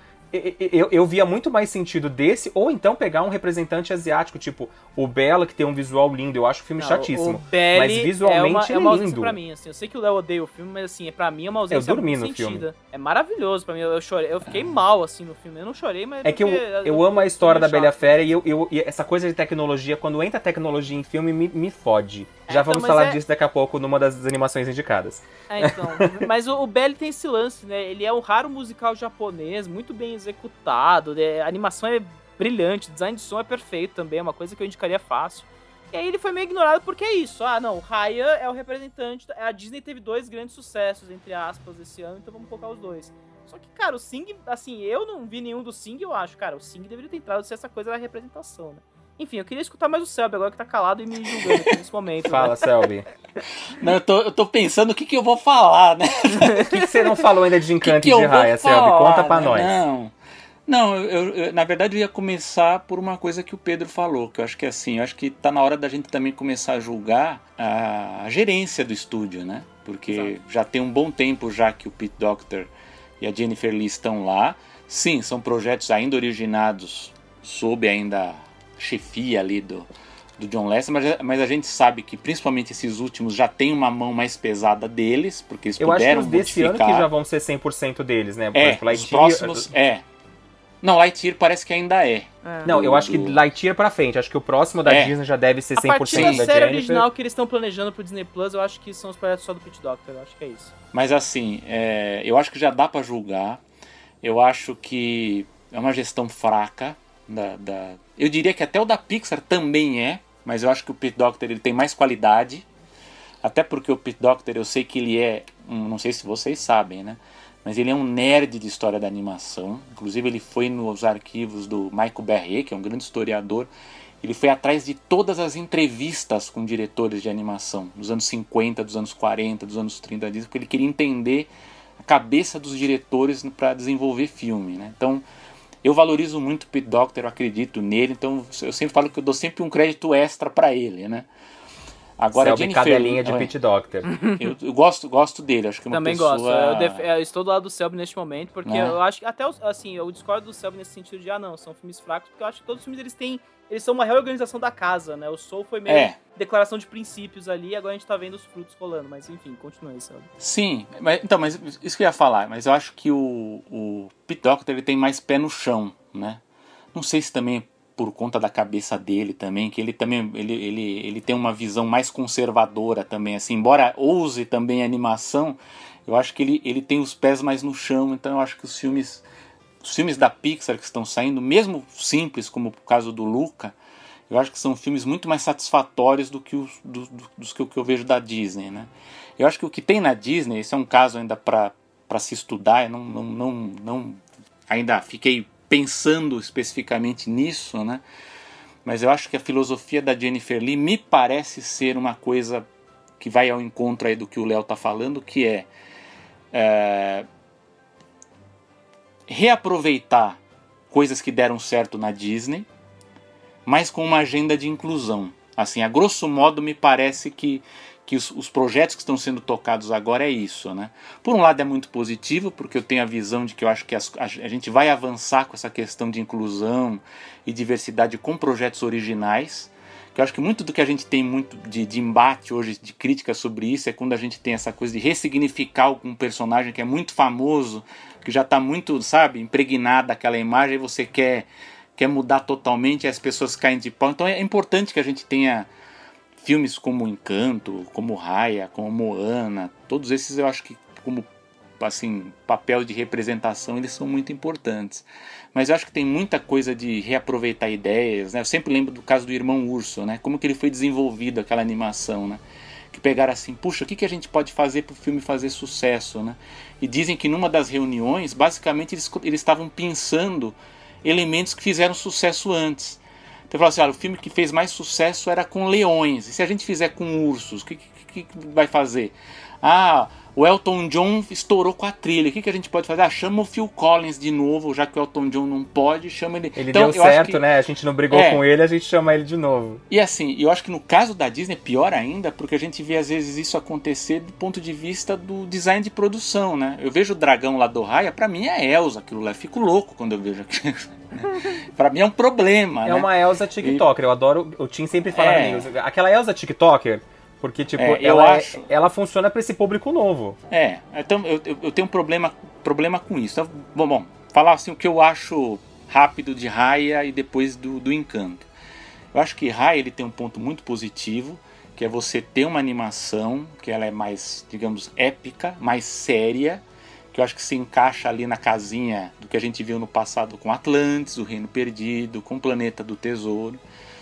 eu, eu via muito mais sentido desse, ou então pegar um representante asiático, tipo o Bela, que tem um visual lindo. Eu acho o filme Não, chatíssimo. O mas visualmente é, uma, é, uma é lindo. pra mim, assim. Eu sei que o Léo odeia o filme, mas assim, é, pra mim é uma ausência eu dormi no sentida. Filme. É maravilhoso pra mim. Eu, eu, chorei, eu fiquei mal, assim, no filme. Eu não chorei, mas. É que eu, eu, amo a história da Bela Fera e, eu, eu, e essa coisa de tecnologia, quando entra tecnologia em filme, me, me fode. É, Já então, vamos falar é... disso daqui a pouco numa das animações indicadas. É, então. mas o, o Belly tem esse lance, né? Ele é um raro musical japonês, muito bem executado. Né? A animação é brilhante, o design de som é perfeito também, é uma coisa que eu indicaria fácil. E aí ele foi meio ignorado porque é isso. Ah, não, o Raya é o representante. A Disney teve dois grandes sucessos, entre aspas, esse ano, então vamos colocar os dois. Só que, cara, o Sing, assim, eu não vi nenhum do Sing, eu acho. Cara, o Sing deveria ter entrado se essa coisa da representação, né? Enfim, eu queria escutar mais o Selby agora que tá calado e me julgando aqui nesse momento. Fala, né? Selby. *laughs* Não, eu tô, eu tô pensando o que, que eu vou falar, né? *laughs* O que, que você não falou ainda de Encanto e de Raya, Selby? Conta pra né? nós. Não. Não, eu, eu, na verdade eu ia começar por uma coisa que o Pedro falou, que eu acho que é assim, eu acho que tá na hora da gente também começar a julgar a, a gerência do estúdio, né? Porque Exato. já tem um bom tempo já que o Pete Doctor e a Jennifer Lee estão lá. Sim, são projetos ainda originados sob ainda chefia ali do, do John Lester, mas, mas a gente sabe que principalmente esses últimos já tem uma mão mais pesada deles, porque eles Eu puderam acho que os desse ano que já vão ser 100% deles, né? É, exemplo, os próximos, é. Não, Lightyear parece que ainda é. é. Não, eu acho que Lightyear pra frente. Acho que o próximo da é. Disney já deve ser 100% a partir da, da série Jennifer. original que eles estão planejando pro Disney Plus, eu acho que são os projetos só do Pit Doctor. Eu acho que é isso. Mas assim, é, eu acho que já dá para julgar. Eu acho que é uma gestão fraca da, da, Eu diria que até o da Pixar também é, mas eu acho que o Pit Doctor ele tem mais qualidade. Até porque o Pit Doctor eu sei que ele é. Não sei se vocês sabem, né? Mas ele é um nerd de história da animação. Inclusive, ele foi nos arquivos do Michael Berrier, que é um grande historiador. Ele foi atrás de todas as entrevistas com diretores de animação, dos anos 50, dos anos 40, dos anos 30, porque ele queria entender a cabeça dos diretores para desenvolver filme. Né? Então, Eu valorizo muito o Pete Doctor, eu acredito nele, então eu sempre falo que eu dou sempre um crédito extra para ele, né? Agora Selby Jennifer cadelinha de Pete Doctor. *laughs* Eu, eu, gosto, gosto dele, acho que é uma Também pessoa... gosto. Eu, def... eu, estou do lado do Selby neste momento, porque é. eu acho que até assim, eu discordo do Selby nesse sentido de ah não, são filmes fracos, porque eu acho que todos os filmes eles têm eles são uma reorganização da casa, né? O Soul foi meio é. declaração de princípios ali, agora a gente tá vendo os frutos rolando, mas enfim, continua aí, Selby. Sim, mas, então, mas isso que eu ia falar, mas eu acho que o, o Pete Doctor ele tem mais pé no chão, né? Não sei se também por conta da cabeça dele também, que ele também ele, ele, ele tem uma visão mais conservadora também, assim, embora ouse também a animação, eu acho que ele, ele tem os pés mais no chão, então eu acho que os filmes os filmes da Pixar que estão saindo, mesmo simples como o caso do Luca, eu acho que são filmes muito mais satisfatórios do que os do, do, dos que eu vejo da Disney, né? Eu acho que o que tem na Disney, esse é um caso ainda para se estudar, eu não, não, não, não ainda fiquei pensando especificamente nisso, né? Mas eu acho que a filosofia da Jennifer Lee me parece ser uma coisa que vai ao encontro aí do que o Léo tá falando, que é, é reaproveitar coisas que deram certo na Disney, mas com uma agenda de inclusão. Assim, a grosso modo me parece que que os, os, projetos que estão sendo tocados agora é isso, né? Por um lado é muito positivo, porque eu tenho a visão de que eu acho que as, a, a, gente vai avançar com essa questão de inclusão e diversidade com projetos originais, que eu acho que muito do que a gente tem muito de, de embate hoje, de crítica sobre isso, é quando a gente tem essa coisa de ressignificar algum personagem que é muito famoso, que já está muito, sabe, impregnada aquela imagem, e você quer, quer mudar totalmente e as pessoas caem de pau. Então é importante que a gente tenha filmes como Encanto, como Raya, como Moana, todos esses eu acho que como assim papel de representação eles são muito importantes. Mas eu acho que tem muita coisa de reaproveitar ideias, né? Eu sempre lembro do caso do Irmão Urso, né? Como que ele foi desenvolvido aquela animação, né? Que pegaram assim, puxa, o que, que a gente pode fazer para o filme fazer sucesso, né? E dizem que numa das reuniões, basicamente eles, eles estavam pensando elementos que fizeram sucesso antes. Então falou assim, olha, o filme que fez mais sucesso era com leões. E se a gente fizer com ursos, o que, que, que vai fazer? Ah, o Elton John estourou com a trilha. O que, que a gente pode fazer? Ah, chama o Phil Collins de novo, já que o Elton John não pode, chama ele. Ele então, deu certo, que... né? A gente não brigou é. com ele, a gente chama ele de novo. E assim, eu acho que no caso da Disney, pior ainda, porque a gente vê às vezes isso acontecer do ponto de vista do design de produção, né? Eu vejo o dragão lá do Raya, pra mim é Elsa aquilo lá. Eu fico louco quando eu vejo aquilo. *laughs* pra mim é um problema. É né? uma Elsa TikToker. E... Eu adoro. O Tim sempre fala é. amigos. Aquela Elsa TikToker porque, tipo, é, ela, é, acho... ela funciona para esse público novo. É, então eu, eu tenho um problema, problema com isso. Então, bom, bom, falar assim o que eu acho rápido de Raya e depois do, do Encanto. Eu acho que Raya ele tem um ponto muito positivo, que é você ter uma animação que ela é mais, digamos, épica, mais séria, que eu acho que se encaixa ali na casinha do que a gente viu no passado com Atlantis, o Reino Perdido, com o Planeta do Tesouro.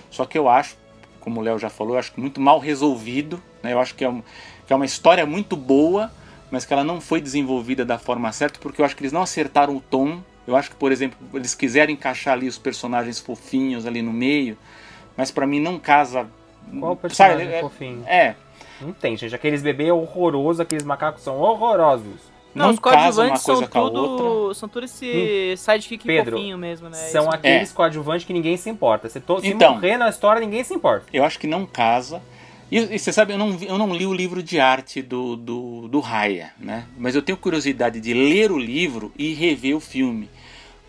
Só que eu acho como o Léo já falou, eu acho que muito mal resolvido. Né? Eu acho que é, um, que é uma história muito boa, mas que ela não foi desenvolvida da forma certa, porque eu acho que eles não acertaram o tom. Eu acho que, por exemplo, eles quiseram encaixar ali os personagens fofinhos ali no meio, mas para mim não casa. Qual personagem sabe, é, fofinho? É. Não tem, gente. Aqueles bebês horrorosos, aqueles macacos são horrorosos. Não, não os coadjuvantes são tudo, são tudo esse hum. sidekick Pedro, fofinho mesmo, né? São Isso aqueles é. coadjuvantes que ninguém se importa. Se, to, se então, morrer na história, ninguém se importa. Eu acho que não casa. E, e, você sabe, eu não, eu não li o livro de arte do, do, do Raya, né? Mas eu tenho curiosidade de ler o livro e rever o filme.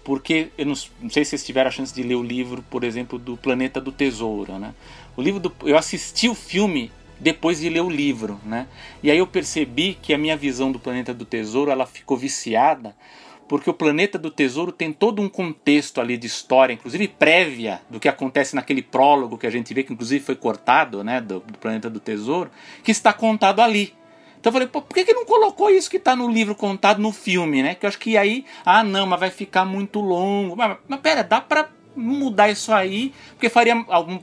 Porque eu não, não sei se vocês tiveram a chance de ler o livro, por exemplo, do Planeta do Tesouro, né? O livro do, eu assisti o filme depois de ler o livro, né? E aí eu percebi que a minha visão do Planeta do Tesouro ela ficou viciada, porque o Planeta do Tesouro tem todo um contexto ali de história, inclusive prévia do que acontece naquele prólogo que a gente vê que inclusive foi cortado, né, do, do Planeta do Tesouro, que está contado ali. Então eu falei, por que, que não colocou isso que está no livro contado no filme, né? Que eu acho que aí, ah não, mas vai ficar muito longo. Mas, mas pera, dá para mudar isso aí, porque faria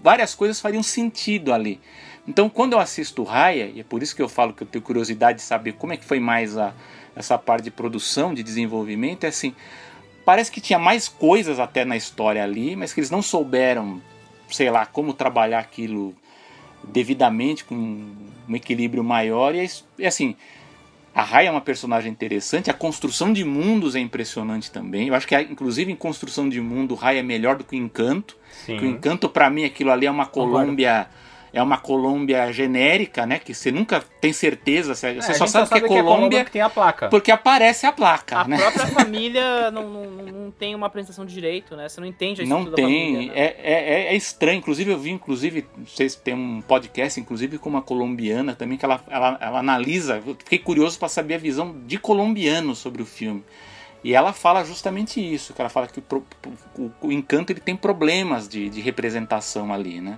várias coisas fariam sentido ali. Então, quando eu assisto Raya, e é por isso que eu falo que eu tenho curiosidade de saber como é que foi mais a, essa parte de produção, de desenvolvimento, é assim, parece que tinha mais coisas até na história ali, mas que eles não souberam, sei lá, como trabalhar aquilo devidamente, com um equilíbrio maior, e, é, assim, A Raya é uma personagem interessante, a construção de mundos é impressionante também. Eu acho que, inclusive, em construção de mundo, o Raya é melhor do que o Encanto. Sim. Que o Encanto, para mim, aquilo ali é uma Colômbia. É uma Colômbia genérica, né? Que você nunca tem certeza. Você, É, você a só gente sabe, que é Colômbia porque tem a placa. porque aparece a placa, A né? própria *laughs* família não, não, não tem uma apresentação de direito, né? Você não entende a Não tem, família. né? é, é, é estranho. Inclusive, eu vi, inclusive, vocês têm um podcast, inclusive, com uma colombiana também, que ela, ela, ela analisa. Eu fiquei curioso para saber a visão de colombiano sobre o filme. E ela fala justamente isso, que ela fala que o, o- o encanto ele tem problemas de, de representação ali, né?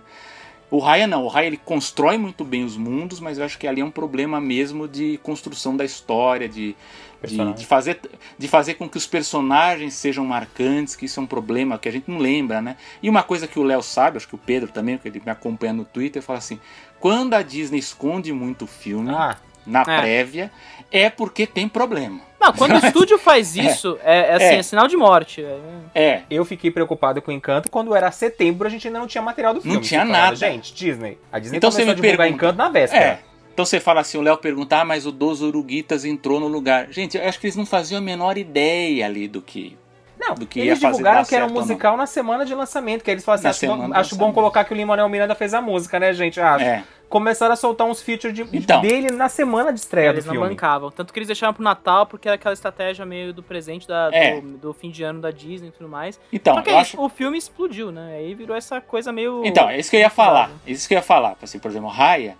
O Raya não, o Raya ele constrói muito bem os mundos, mas eu acho que ali é um problema mesmo de construção da história, de, de, de fazer, de fazer com que os personagens sejam marcantes, que isso é um problema que a gente não lembra, né? E uma coisa que o Léo sabe, acho que o Pedro também, porque ele me acompanha no Twitter, fala assim: quando a Disney esconde muito filme Ah, na É. prévia, é porque tem problema. Não, quando o *laughs* estúdio faz isso, é, é assim, É. é. sinal de morte. É, É, eu fiquei preocupado com o Encanto quando era setembro a gente ainda não tinha material do filme. tinha Você falava, nada. Gente, Disney. A Disney Então começou você a me divulgar pergunta- Encanto na véspera. é. Então você fala assim, o Léo pergunta, ah, mas o Dos Uruguitas entrou no lugar. Gente, eu acho que eles não faziam a menor ideia ali do que. Não, do que eles ia fazer divulgaram dar que era um não. musical na semana de lançamento, que aí eles falaram assim, Na acho, bom, acho bom colocar que o Lin-Manuel Miranda fez a música, né, gente? Acho. É. Começaram a soltar uns features de- Então. dele na semana de estreia eles do não filme. bancavam. Tanto que eles deixaram pro Natal, porque era aquela estratégia meio do presente da, É. do, do fim de ano da Disney e tudo mais. Então, Só que aí, acho o filme explodiu, né? Aí virou essa coisa meio. Então, é isso que eu ia falar. Bizarro. Isso que eu ia falar. Assim, por exemplo, Raya,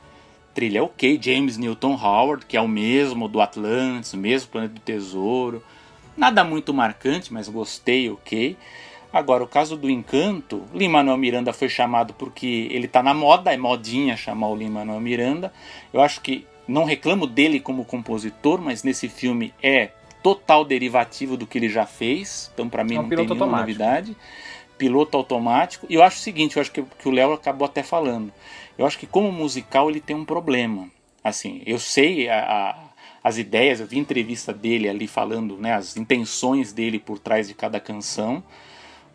trilha é ok. James Newton Howard, que é o mesmo do Atlantis, o mesmo Planeta do Tesouro. Nada muito marcante, mas gostei, ok. Agora, o caso do Encanto, Lin-Manuel Miranda foi chamado porque ele tá na moda, é modinha chamar o Lin-Manuel Miranda. Eu acho que não reclamo dele como compositor, mas nesse filme é total derivativo do que ele já fez. Então, pra mim, É um não tem nenhuma automático. novidade. Piloto automático. E eu acho o seguinte, eu acho que, que o Léo acabou até falando. Eu acho que como musical ele tem um problema. Assim, eu sei a- a- as ideias, eu vi entrevista dele ali falando, né, as intenções dele por trás de cada canção,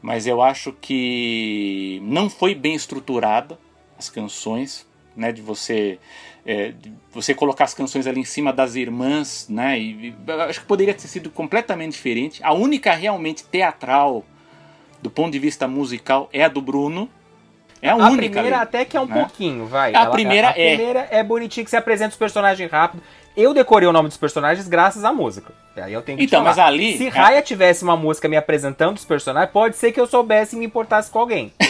mas eu acho que não foi bem estruturada as canções, né, de você é, de você colocar as canções ali em cima das irmãs, né, e, e acho que poderia ter sido completamente diferente. A única realmente teatral do ponto de vista musical é a do Bruno. É a, A única. primeira ali. até que é um né? pouquinho, vai. A primeira a é. primeira é bonitinha, que você apresenta os personagens rápido. Eu decorei o nome dos personagens graças à música. Aí eu tenho que Então, mas ali- Se é- Raya tivesse uma música me apresentando os personagens, pode ser que eu soubesse e me importasse com alguém. *laughs*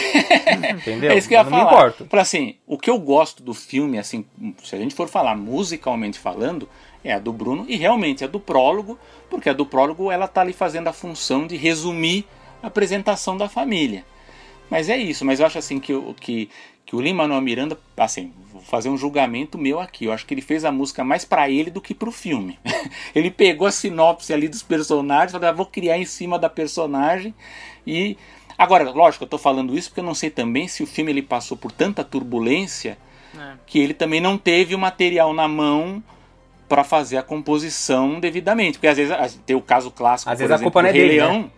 Entendeu? É isso que eu ia não falar. me importo. Pra, assim, o que eu gosto do filme, assim, se a gente for falar musicalmente falando, é a do Bruno e realmente a do prólogo, porque a do prólogo ela tá ali fazendo a função de resumir a apresentação da família. Mas é isso, mas eu acho assim que, o- que, que o Lin-Manuel Miranda, assim, vou fazer um julgamento meu aqui, eu acho que ele fez a música mais pra ele do que pro filme. *laughs* ele pegou a sinopse ali dos personagens, falou, ah, vou criar em cima da personagem e Agora, lógico, eu tô falando isso porque eu não sei também se o filme ele passou por tanta turbulência É. que ele também não teve o material na mão para fazer a composição devidamente. Porque às vezes a- tem o caso clássico, Às por vezes a exemplo, culpa não é dele, né?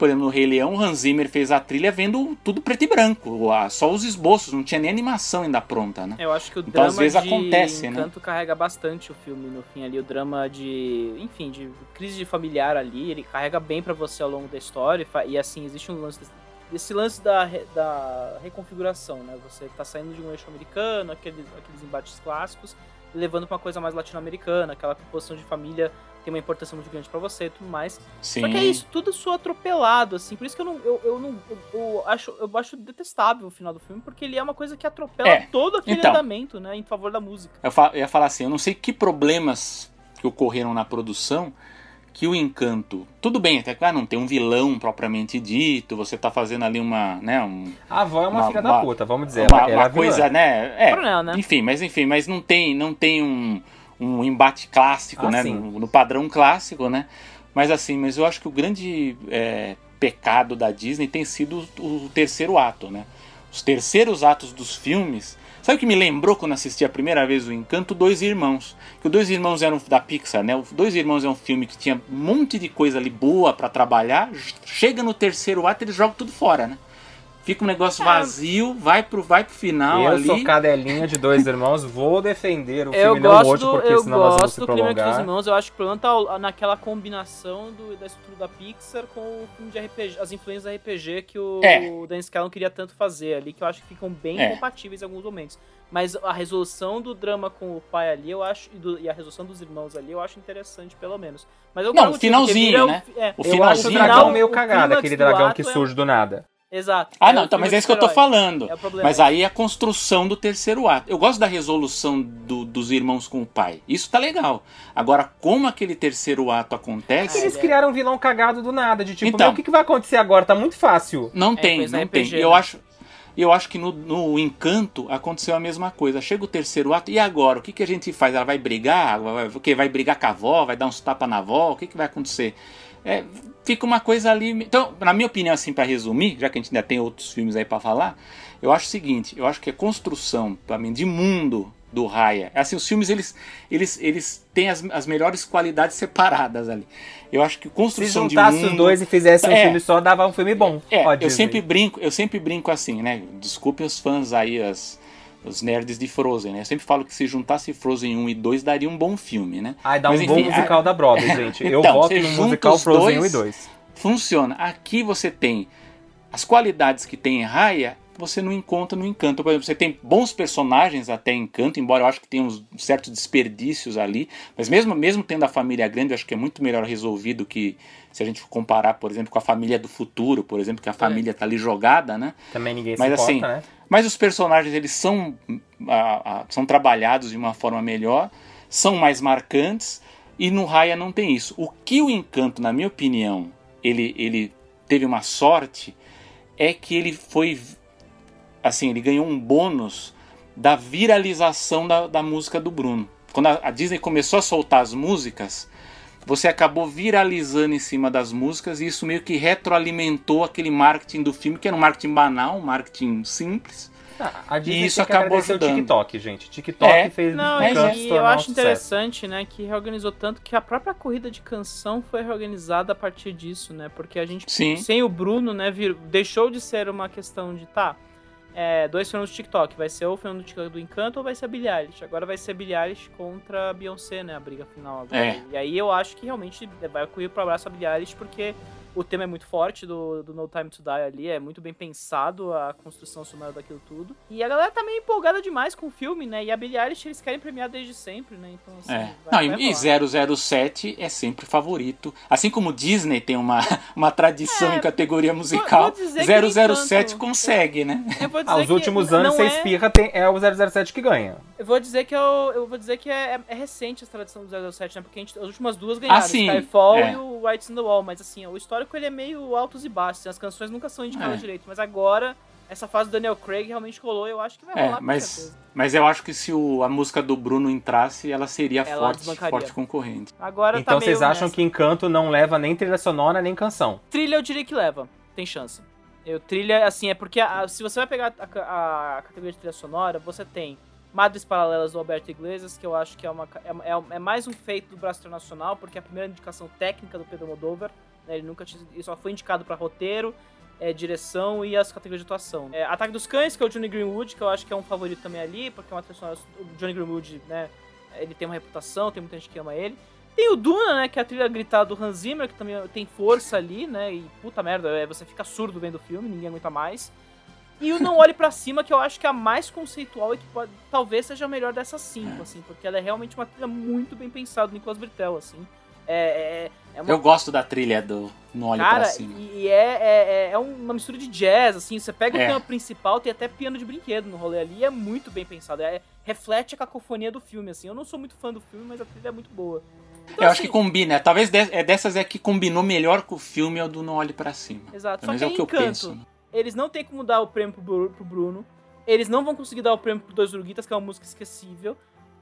Por exemplo, no Rei Leão, o Hans Zimmer fez a trilha vendo tudo preto e branco, só os esboços, não tinha nem animação ainda pronta, né? Eu acho que o Então, drama às vezes, de acontece, né? Encanto carrega bastante o filme no fim ali, o drama de, enfim, de crise familiar ali, ele carrega bem pra você ao longo da história e assim, existe um lance desse, desse lance da, da reconfiguração, né? Você tá saindo de um eixo americano, aqueles, aqueles embates clássicos, levando pra uma coisa mais latino-americana, aquela composição de família tem uma importância muito grande pra você e tudo mais. Sim. Só que é isso, tudo isso atropelado, assim. Por isso que eu não. Eu, eu não. Eu, eu acho, eu acho detestável o final do filme, porque ele é uma coisa que atropela É, todo aquele então. andamento, né? Em favor da música. Eu, fa- eu ia falar assim, eu não sei que problemas que ocorreram na produção que o encanto. Tudo bem, até que ah, não tem um vilão propriamente dito, você tá fazendo ali uma, né, um, A avó é uma, Uma- filha uma- da puta, vamos dizer. uma, ela, ela uma é vilã. coisa, né? É, Coronel, né? enfim, mas enfim, mas não tem, não tem um, um embate clássico, Ah, né? No, no padrão clássico, né? Mas assim, mas eu acho que o grande é, pecado da Disney tem sido o, o terceiro ato, né? Os terceiros atos dos filmes. Sabe o que me lembrou quando assisti a primeira vez o Encanto? Dois Irmãos. Que o Dois Irmãos eram da Pixar, né? O Dois Irmãos é um filme que tinha um monte de coisa ali boa pra trabalhar. Chega no terceiro ato eles jogam tudo fora, né? Fica um negócio vazio, vai pro, vai pro final eu ali. sou cadelinha de dois irmãos, vou defender o Eu filme não gosto, hoje, do, porque eu senão nós vamos gosto se do Clima prolongar. Irmãos, eu acho que o problema tá naquela combinação do, da estrutura da Pixar com o filme de RPG, as influências da RPG que o, É. o Dan Scallon queria tanto fazer ali, que eu acho que ficam bem É. compatíveis em alguns momentos. Mas a resolução do drama com o pai ali, eu acho, e, do- e a resolução dos irmãos ali, eu acho interessante, pelo menos. Mas eu Não, o porque finalzinho, né? o- é, O Eu acho o finalzinho, dragão meio cagado, aquele dragão que é- surge do nada. Exato. Ah, É não, então, mas é isso que eu tô falando. É o problema. Mas aí é a construção do terceiro ato. Eu gosto da resolução do- dos irmãos com o pai. Isso tá legal. Agora, como aquele terceiro ato acontece, Eles é. criaram um vilão cagado do nada, de tipo, Então. meu, o que, que vai acontecer agora? Tá muito fácil. não É, tem, é, não RPG, tem. Eu né? acho, eu acho que no, no encanto aconteceu a mesma coisa. Chega o terceiro ato, e agora? O que, que a gente faz? Ela vai brigar? Vai, o quê? vai brigar com a avó? Vai dar uns tapas na avó? O que, que vai acontecer? É, fica uma coisa ali. Então, na minha opinião, assim, para resumir, já que a gente ainda tem outros filmes aí para falar, eu acho o seguinte: eu acho que a construção, para mim, de mundo do Raya, assim, os filmes eles, eles, eles têm as, as melhores qualidades separadas ali. Eu acho que Se construção de juntasse mundo. os dois e fizesse um É. filme só, dava um filme bom. É, eu Disney. sempre brinco, eu sempre brinco assim, né? Desculpem os fãs aí, as, os nerds de Frozen, né? Eu sempre falo que se juntasse Frozen 1 e 2 daria um bom filme, né? Ai, dá um Mas, bom enfim, musical da Broadway, *laughs* gente. Eu Então, voto você no musical Frozen 1 dois, e 2. Funciona. Aqui você tem as qualidades que tem em Raya, você não encontra no Encanto. Por exemplo, você tem bons personagens até em Encanto, embora eu acho que tenha uns certos desperdícios ali, mas mesmo, mesmo tendo a família grande, eu acho que é muito melhor resolvido que se a gente for comparar, por exemplo, com a família do futuro, por exemplo, que a família tá ali jogada, né? Também ninguém se Mas importa, assim, né? Mas os personagens eles são, ah, ah, são trabalhados de uma forma melhor, são mais marcantes e no Raya não tem isso. O que o Encanto, na minha opinião, ele, ele teve uma sorte é que ele foi assim, ele ganhou um bônus da viralização da, da música do Bruno. Quando a, a Disney começou a soltar as músicas, você acabou viralizando em cima das músicas e isso meio que retroalimentou aquele marketing do filme, que era um marketing banal, um marketing simples. Ah, a Disney E isso acabou ajudando. o TikTok, gente. TikTok É. fez Não, Encanto e eu acho sucesso. interessante, né, que reorganizou tanto que a própria corrida de canção foi reorganizada a partir disso, né? Porque a gente, Sim. sem o Bruno, né, vir, deixou de ser uma questão de, tá, é, dois fenômenos do TikTok, vai ser o fenômeno do TikTok do Encanto ou vai ser a Billie Eilish? Agora vai ser a Billie Eilish contra a Beyoncé, né, a briga final agora. É. E aí eu acho que realmente vai correr pro abraço a Billie Eilish porque o tema é muito forte do, do No Time to Die ali, é muito bem pensado a construção sonora daquilo tudo. E a galera tá meio empolgada demais com o filme, né? E a Billie Eilish eles querem premiar desde sempre, né? Então, assim, É. vai, Não, vai e, rolar. e 007 é sempre favorito. Assim como Disney tem uma, *laughs* uma tradição É, em categoria musical, vou nem 007 tanto. consegue, né? Eu vou dizer Ah, últimos anos, você é- espirra, tem, é o 007 que ganha. Eu vou dizer que eu, eu vou dizer que é, é- é recente essa tradição do 007, né? Porque a gente, as últimas duas ganharam, Ah, sim, Skyfall é. e o Rights in the Wall, mas assim, o histórico ele é meio altos e baixos, assim, as canções nunca são indicadas É. direito, mas agora essa fase do Daniel Craig realmente rolou e eu acho que vai rolar É, com mas, certeza. mas eu acho que se o- a música do Bruno entrasse, ela seria Ela forte, forte concorrente. Agora tá Então meio vocês acham nessa. que Encanto não leva nem trilha sonora, nem canção. Trilha eu diria que leva, tem chance. Eu, trilha, assim, é porque a- se você vai pegar a, a- a categoria de trilha sonora, você tem Madres Paralelas do Alberto Iglesias, que eu acho que é, uma, é, é- é mais um feito do braço internacional, porque é a primeira indicação técnica do Pedro Moldover, né, ele nunca tinha, ele só foi indicado para roteiro, é, direção e as categorias de atuação. É, Ataque dos Cães, que é o Johnny Greenwood, que eu acho que é um favorito também ali, porque é uma trilha o Johnny Greenwood, né, ele tem uma reputação, tem muita gente que ama ele. Tem o Duna, né, que é a trilha gritada do Hans Zimmer, que também tem força ali, né, e puta merda, é, você fica surdo vendo o filme, ninguém aguenta mais. E o Não Olhe Pra Cima, que eu acho que é a mais conceitual e que pode, talvez seja a melhor dessas cinco, assim, porque ela é realmente uma trilha muito bem pensada do Nicolas Britel, assim. É, é, é uma Eu gosto da trilha do No Olho Cara, Pra Cima. e é, é, é- é uma mistura de jazz, assim, você pega o É. tema principal, tem até piano de brinquedo no rolê ali, e é muito bem pensado, é, reflete a cacofonia do filme, assim, eu não sou muito fã do filme, mas a trilha é muito boa. Então, eu acho assim, que combina. Talvez de- é dessas é que combinou melhor com o filme é o do No Olhe Pra Cima. Exato, Pelo só que é é o que eu Encanto, penso. né? Eles não tem como dar o prêmio pro, pro Bruno, eles não vão conseguir dar o prêmio pro Dois Uruguitas, que é uma música esquecível,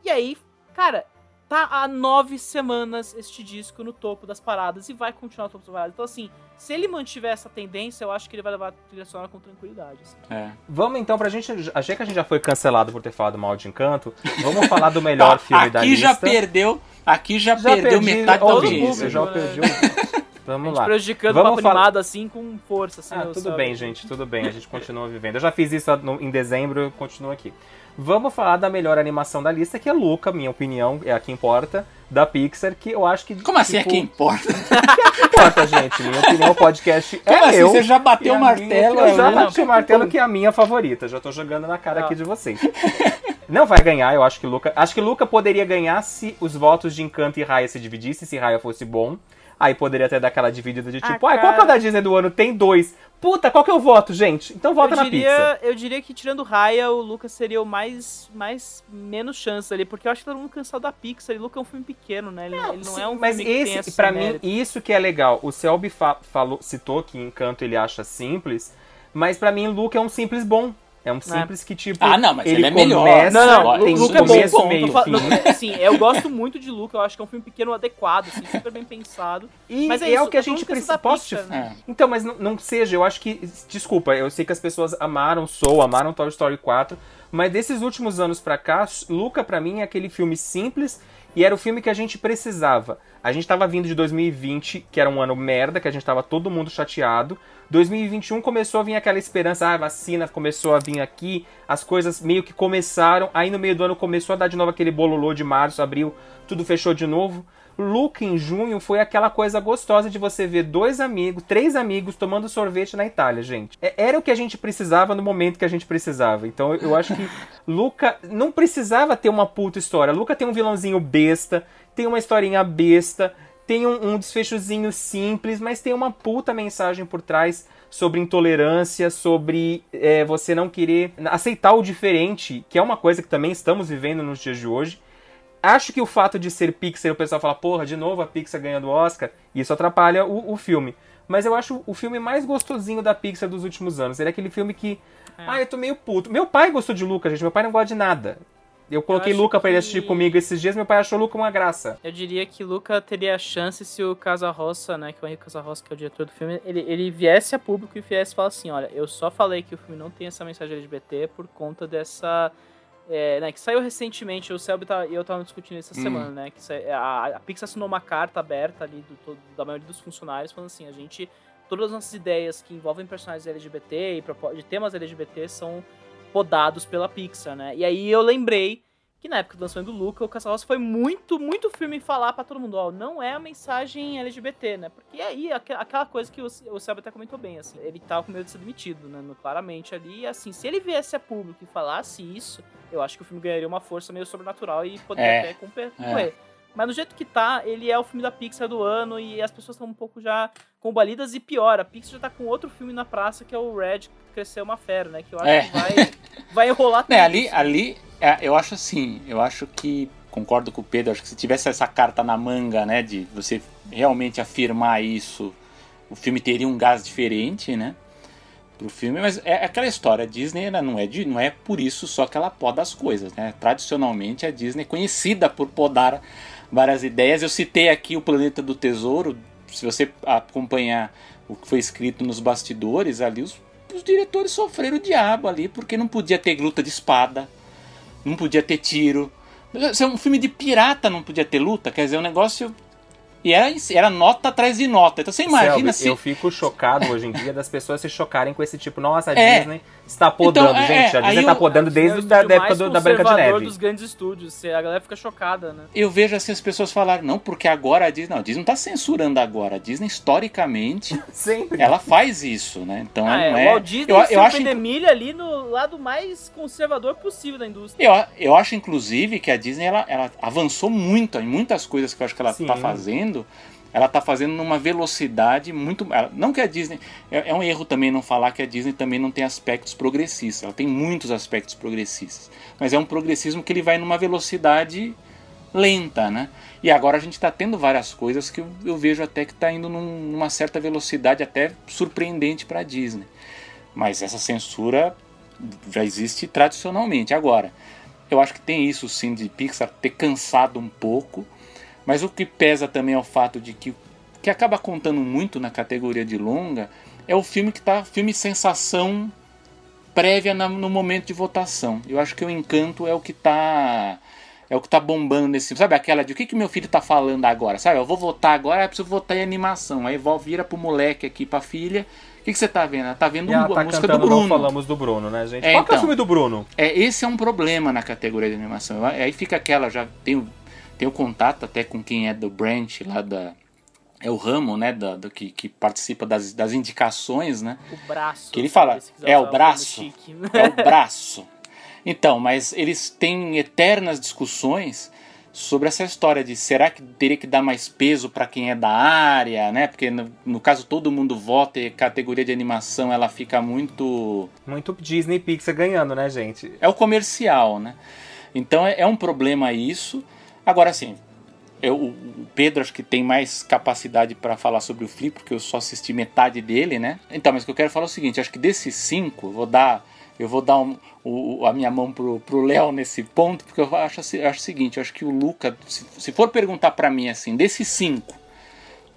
e aí, cara, tá há nove semanas este disco no topo das paradas e vai continuar no topo das paradas. Então, assim, se ele mantiver essa tendência, eu acho que ele vai levar a trilha sonora com tranquilidade. assim. É. Vamos então, pra gente. Achei que a gente já foi cancelado por ter falado mal de Encanto. Vamos falar do melhor *laughs* filme aqui da lista. já perdeu, aqui já, Já perdeu metade da todo audiência. mundo, já perdi o- A *laughs* Vamos lá. prejudicando Vamos o papo falar- animado assim com força. Assim, Ah, tudo só- bem, gente, tudo *laughs* bem. A gente continua vivendo. Eu já fiz isso no- em dezembro, eu continuo aqui. Vamos falar da melhor animação da lista, que é Luca, minha opinião, é a que importa, da Pixar, que eu acho que. Como assim tipo, é que importa? *laughs* que importa, gente? Minha opinião, o podcast é Como assim? meu. Você já bateu o martelo? minha- eu já é bati o martelo que é a minha favorita. Já tô jogando na cara Ah. aqui de vocês. *laughs* Não vai ganhar, eu acho que Luca. Acho que Luca poderia ganhar se os votos de Encanto e Raya se dividissem, se Raya fosse bom. Aí poderia até dar aquela dividida de Ah, tipo, ai, qual que é o da Disney do ano? Tem dois. Puta, qual que eu voto, gente? Então vota eu na Pixar. Eu diria que tirando Raya, o Lucas seria o mais, mais menos chance ali, porque eu acho que todo mundo cansado da Pixar. E Luca é um filme pequeno, né? Ele não, ele não Sim, é um mas filme que tem esse, esse pra mim, isso que é legal. O Selby fa- falou, citou que Encanto ele acha simples, mas pra mim Luca é um simples bom. É um simples que, tipo. Ah, não, mas ele é melhor. começa- Não, não, tem um Luca é bom, começo, meio. Luca- assim, eu gosto muito de Luca, eu acho que é um filme pequeno adequado, assim, super bem pensado. E Mas é é, isso, o que a gente precisa. Posso te né? É. Então, mas não, não seja, eu acho que. Desculpa, eu sei que as pessoas amaram Soul, amaram Toy Story 4, mas desses últimos anos pra cá, Luca pra mim é aquele filme simples e era o filme que a gente precisava. A gente tava vindo de 2020, que era um ano merda, que a gente tava todo mundo chateado. 2021 começou a vir aquela esperança, ah, a vacina começou a vir aqui, as coisas meio que começaram, aí no meio do ano começou a dar de novo aquele bololô de março, abril, tudo fechou de novo. Luca em junho foi aquela coisa gostosa de você ver dois amigos, três amigos tomando sorvete na Itália, gente. É- Era o que a gente precisava no momento que a gente precisava. Então eu acho que *laughs* Luca não precisava ter uma puta história. Luca tem um vilãozinho besta, tem uma historinha besta, tem um, um desfechozinho simples, mas tem uma puta mensagem por trás sobre intolerância, sobre é, você não querer aceitar o diferente, que é uma coisa que também estamos vivendo nos dias de hoje. Acho que o fato de ser Pixar, o pessoal fala, porra, de novo a Pixar ganhando o Oscar, isso atrapalha o, o filme. Mas eu acho o filme mais gostosinho da Pixar dos últimos anos. Ele é aquele filme que. Ah, eu tô meio puto. Meu pai gostou de Luca, gente. Meu pai não gosta de nada. Eu coloquei acho Luca pra ele que- assistir comigo esses dias, meu pai achou Luca uma graça. Eu diria que Luca teria chance se o Casa Roça, né, que é o Henrique Casa Roça, que é o diretor do filme, ele, ele viesse a público e viesse falar assim, olha, eu só falei que o filme não tem essa mensagem LGBT por conta dessa... é, né, que saiu recentemente, o Selby tá, e eu tava discutindo isso essa Hum. semana, né, que a, a Pixar assinou uma carta aberta ali do, todo- da maioria dos funcionários, falando assim, a gente, todas as nossas ideias que envolvem personagens LGBT e de temas LGBT são podados pela Pixar, né, e aí eu lembrei que na época do lançamento do Luca, o Casal foi muito, muito firme em falar pra todo mundo, ó, não é a mensagem LGBT, né? Porque aí, aqu- aquela coisa que o, o Selby até comentou bem, assim, ele tava com medo de ser demitido, né? Claramente ali, e assim, se ele viesse a público e falasse isso, eu acho que o filme ganharia uma força meio sobrenatural e poderia É, até concorrer. concorrer. Mas do jeito que tá, ele é o filme da Pixar do ano e as pessoas estão um pouco já combalidas e pior, a Pixar já tá com outro filme na praça que é o Red, cresceu uma fera, né? Que eu acho É. que vai, vai enrolar *laughs* tudo. Né, ali, ali é, eu acho assim, eu acho que concordo com o Pedro, acho que se tivesse essa carta na manga, né, de você realmente afirmar isso, o filme teria um gás diferente, né, pro filme, mas é aquela história, a Disney ela não é de, não é por isso só que ela poda as coisas, né? Tradicionalmente a Disney é conhecida por podar várias ideias. Eu citei aqui o Planeta do Tesouro, se você acompanhar o que foi escrito nos bastidores ali, os, os diretores sofreram o diabo ali, porque não podia ter luta de espada, não podia ter tiro. Se é um filme de pirata, não podia ter luta, quer dizer, um negócio. E era, era nota atrás de nota. Então você imagina Selby, se. Eu fico chocado hoje em dia das pessoas se chocarem com esse tipo, nossa, a É. Disney está podando, Então, é, gente. A é, Disney está podando É desde a época do- da Branca de Neve. dos grandes estúdios. A galera fica chocada, né? Eu vejo assim as pessoas falarem, não, porque agora a Disney. Não, a Disney não tá censurando agora. A Disney, historicamente, *laughs* Sempre. ela faz isso, né? Então Ah, ela não é, é. o Walt Disney eu, eu acho, milha ali no lado mais conservador possível da indústria. eu, eu acho, inclusive, que a Disney ela, ela avançou muito em muitas coisas que eu acho que ela Sim. tá fazendo. Ela tá fazendo numa velocidade muito. ela- não que a Disney. É, é um erro também não falar que a Disney também não tem aspectos progressistas. Ela tem muitos aspectos progressistas. Mas é um progressismo que ele vai numa velocidade lenta, né? E agora a gente está tendo várias coisas que eu, eu vejo até que está indo num- numa certa velocidade até surpreendente para a Disney. Mas essa censura já existe tradicionalmente. Agora, eu acho que tem isso sim de Pixar ter cansado um pouco, mas o que pesa também é o fato de que que acaba contando muito na categoria de longa é o filme que tá filme sensação prévia na- no momento de votação. Eu acho que o Encanto é o que tá É o que tá bombando nesse filme. Sabe aquela de o que, que meu filho tá falando agora? Sabe, eu vou votar agora, eu preciso votar em animação. Aí vó vira pro moleque aqui, pra filha. O que, que você tá vendo? Ela tá vendo E ela a tá música do Bruno. Não Falamos do Bruno, né, gente? É, Qual que é o então. filme do Bruno? É, esse é um problema na categoria de animação. Aí fica aquela, já tenho, tenho contato até com quem é do Branch lá da. É o ramo, né? Da, do, que, que participa das, das indicações, né? O braço. Que ele fala, é o braço? *laughs* É o braço. Então, mas eles têm eternas discussões sobre essa história de será que teria que dar mais peso para quem é da área, né? Porque no, no caso todo mundo vota e a categoria de animação ela fica muito Muito Disney Pixar ganhando, né, gente? é o comercial, né? Então é, é um problema isso. Agora sim, eu, o Pedro acho que tem mais capacidade para falar sobre o Flip, porque eu só assisti metade dele, né? Então, mas o que eu quero falar é o seguinte, acho que desses cinco, vou dar, eu vou dar um- o- a minha mão pro pro Léo nesse ponto, porque eu acho, eu acho o seguinte, acho que o Luca, se, se for perguntar para mim assim, desses cinco,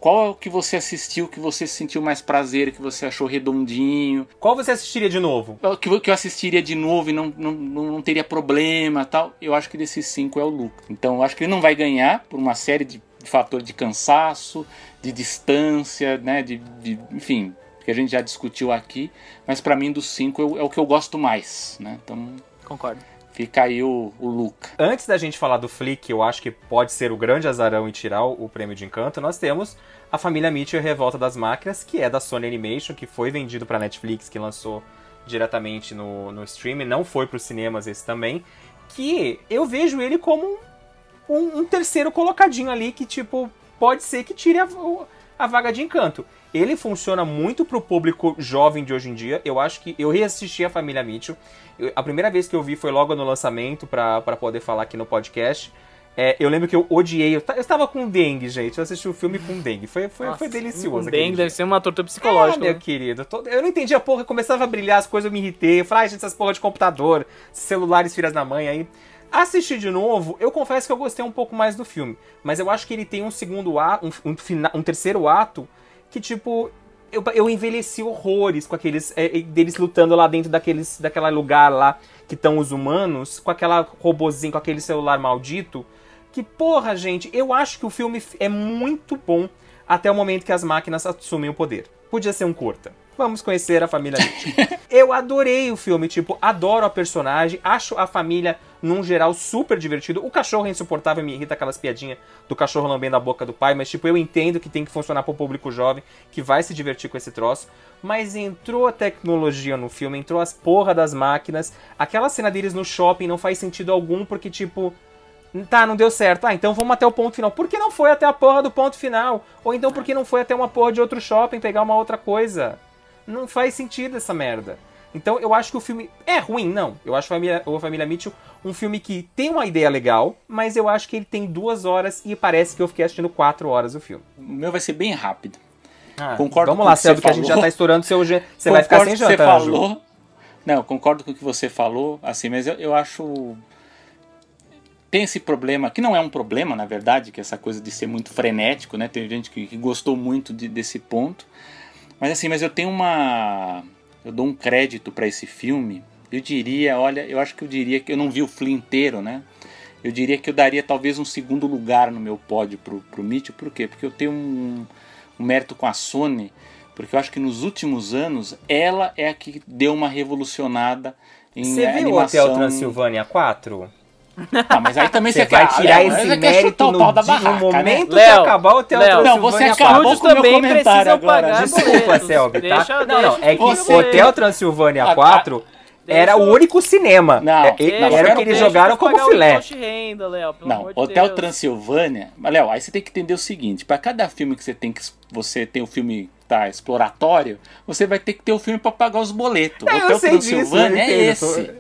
qual é o que você assistiu, que você sentiu mais prazer, que você achou redondinho, Qual você assistiria de novo? que eu, que eu assistiria de novo e não, não, não, teria problema tal. Eu acho que desses cinco é o Luca. Então eu acho que ele não vai ganhar por uma série de fatores de cansaço, de distância, né? De, de- enfim, que a gente já discutiu aqui. Mas pra mim, dos cinco, eu- é o que eu gosto mais, né? Então Concordo. Fica aí o, o Luca. Antes da gente falar do Flick, eu acho que pode ser o grande azarão e tirar o prêmio de encanto, nós temos a família Mitchell e Revolta das Máquinas, que é da Sony Animation, que foi vendido pra Netflix, que lançou diretamente no, no streaming, não foi pros cinemas esse também, que eu vejo ele como um, um terceiro colocadinho ali, que tipo, pode ser que tire a, a vaga de encanto. Ele funciona muito pro público jovem de hoje em dia. Eu acho que eu reassisti a Família Mitchell. Eu- a primeira vez que eu vi foi logo no lançamento, pra poder falar aqui no podcast. É, eu lembro que eu odiei. Eu, ta- eu estava com dengue, gente. Eu assisti o filme com dengue. Foi, foi, Nossa, foi delicioso. Um aquele dengue deve ser uma tortura Ah, psicológica. meu né? querido. Eu não entendi a porra. Começava a brilhar as coisas, eu me irritei. Eu falei, ai, gente, essas porra de computador, celulares, filhas da mãe aí. Assisti de novo, eu confesso que eu gostei um pouco mais do filme. Mas eu acho que ele tem um segundo ato, um, um, um terceiro ato, que tipo. Eu, eu envelheci horrores com aqueles. é, deles lutando lá dentro daqueles, daquela lugar lá que estão os humanos, com aquela robozinho, com aquele celular maldito. Que porra, gente, eu acho que o filme é muito bom até o momento que as máquinas assumem o poder. Podia ser um curta. Vamos conhecer a família Mitchell. *laughs* eu adorei o filme, tipo, adoro a personagem, acho a família, num geral, super divertido. O cachorro é insuportável, me irrita aquelas piadinhas do cachorro lambendo a boca do pai, mas, tipo, eu entendo que tem que funcionar pro público jovem, que vai se divertir com esse troço. Mas entrou a tecnologia no filme, entrou as porra das máquinas. Aquela cena deles no shopping não faz sentido algum, porque, tipo, Tá, não deu certo. Ah, então vamos até o ponto final. Por que não foi até a porra do ponto final? Ou então por que não foi até uma porra de outro shopping pegar uma outra coisa? Não faz sentido essa merda. Então eu acho que o filme é ruim, não. Eu acho Família, o Família Mitchell um filme que tem uma ideia legal, mas eu acho que ele tem duas horas e parece que eu fiquei assistindo quatro horas o filme. O meu vai ser bem rápido. Ah, Concordo Vamos com lá, o que Celso, você que a gente já tá estourando seu... Você vai ficar Concordo sem com o que jantar, você Ju. falou. Não, eu concordo com o que você falou, assim, mas eu, eu acho. Tem esse problema, que não é um problema, na verdade, que é essa coisa de ser muito frenético, né? Tem gente que, que gostou muito de- desse ponto. Mas assim, mas eu tenho uma. Eu dou um crédito para esse filme. Eu diria, olha, eu acho que eu diria que eu não vi o Flea inteiro, né? Eu diria que eu daria talvez um segundo lugar no meu pódio pro, pro Mitchell. Por quê? Porque eu tenho um, um mérito com a Sony, porque eu acho que nos últimos anos ela é a que deu uma revolucionada em Você viu animação. Hotel Transilvânia 4? Ah, mas aí também você, Você vai quer- tirar esse você quer mérito chutar o no, pau da di- no barraca, né? momento que Léo, acabar o Hotel Léo. Não, você acabou 4. Estúdios com o meu também comentário agora. Desculpa. Selby, tá? Deixa- não, não, deixa é que o Você- Hotel Transilvânia Ah, 4 era o deixa- único cinema. Não, É, não, era o que eles Deixa jogaram como filé. renda, Léo, pelo Não, Hotel Deus. Transilvânia. Mas, Léo, aí você tem que entender o seguinte: para cada filme que você tem que. Você tem o filme tá, exploratório, você vai ter que ter o filme para pagar os boletos. É, Hotel disso, Transilvânia eu é entendo, tô- esse.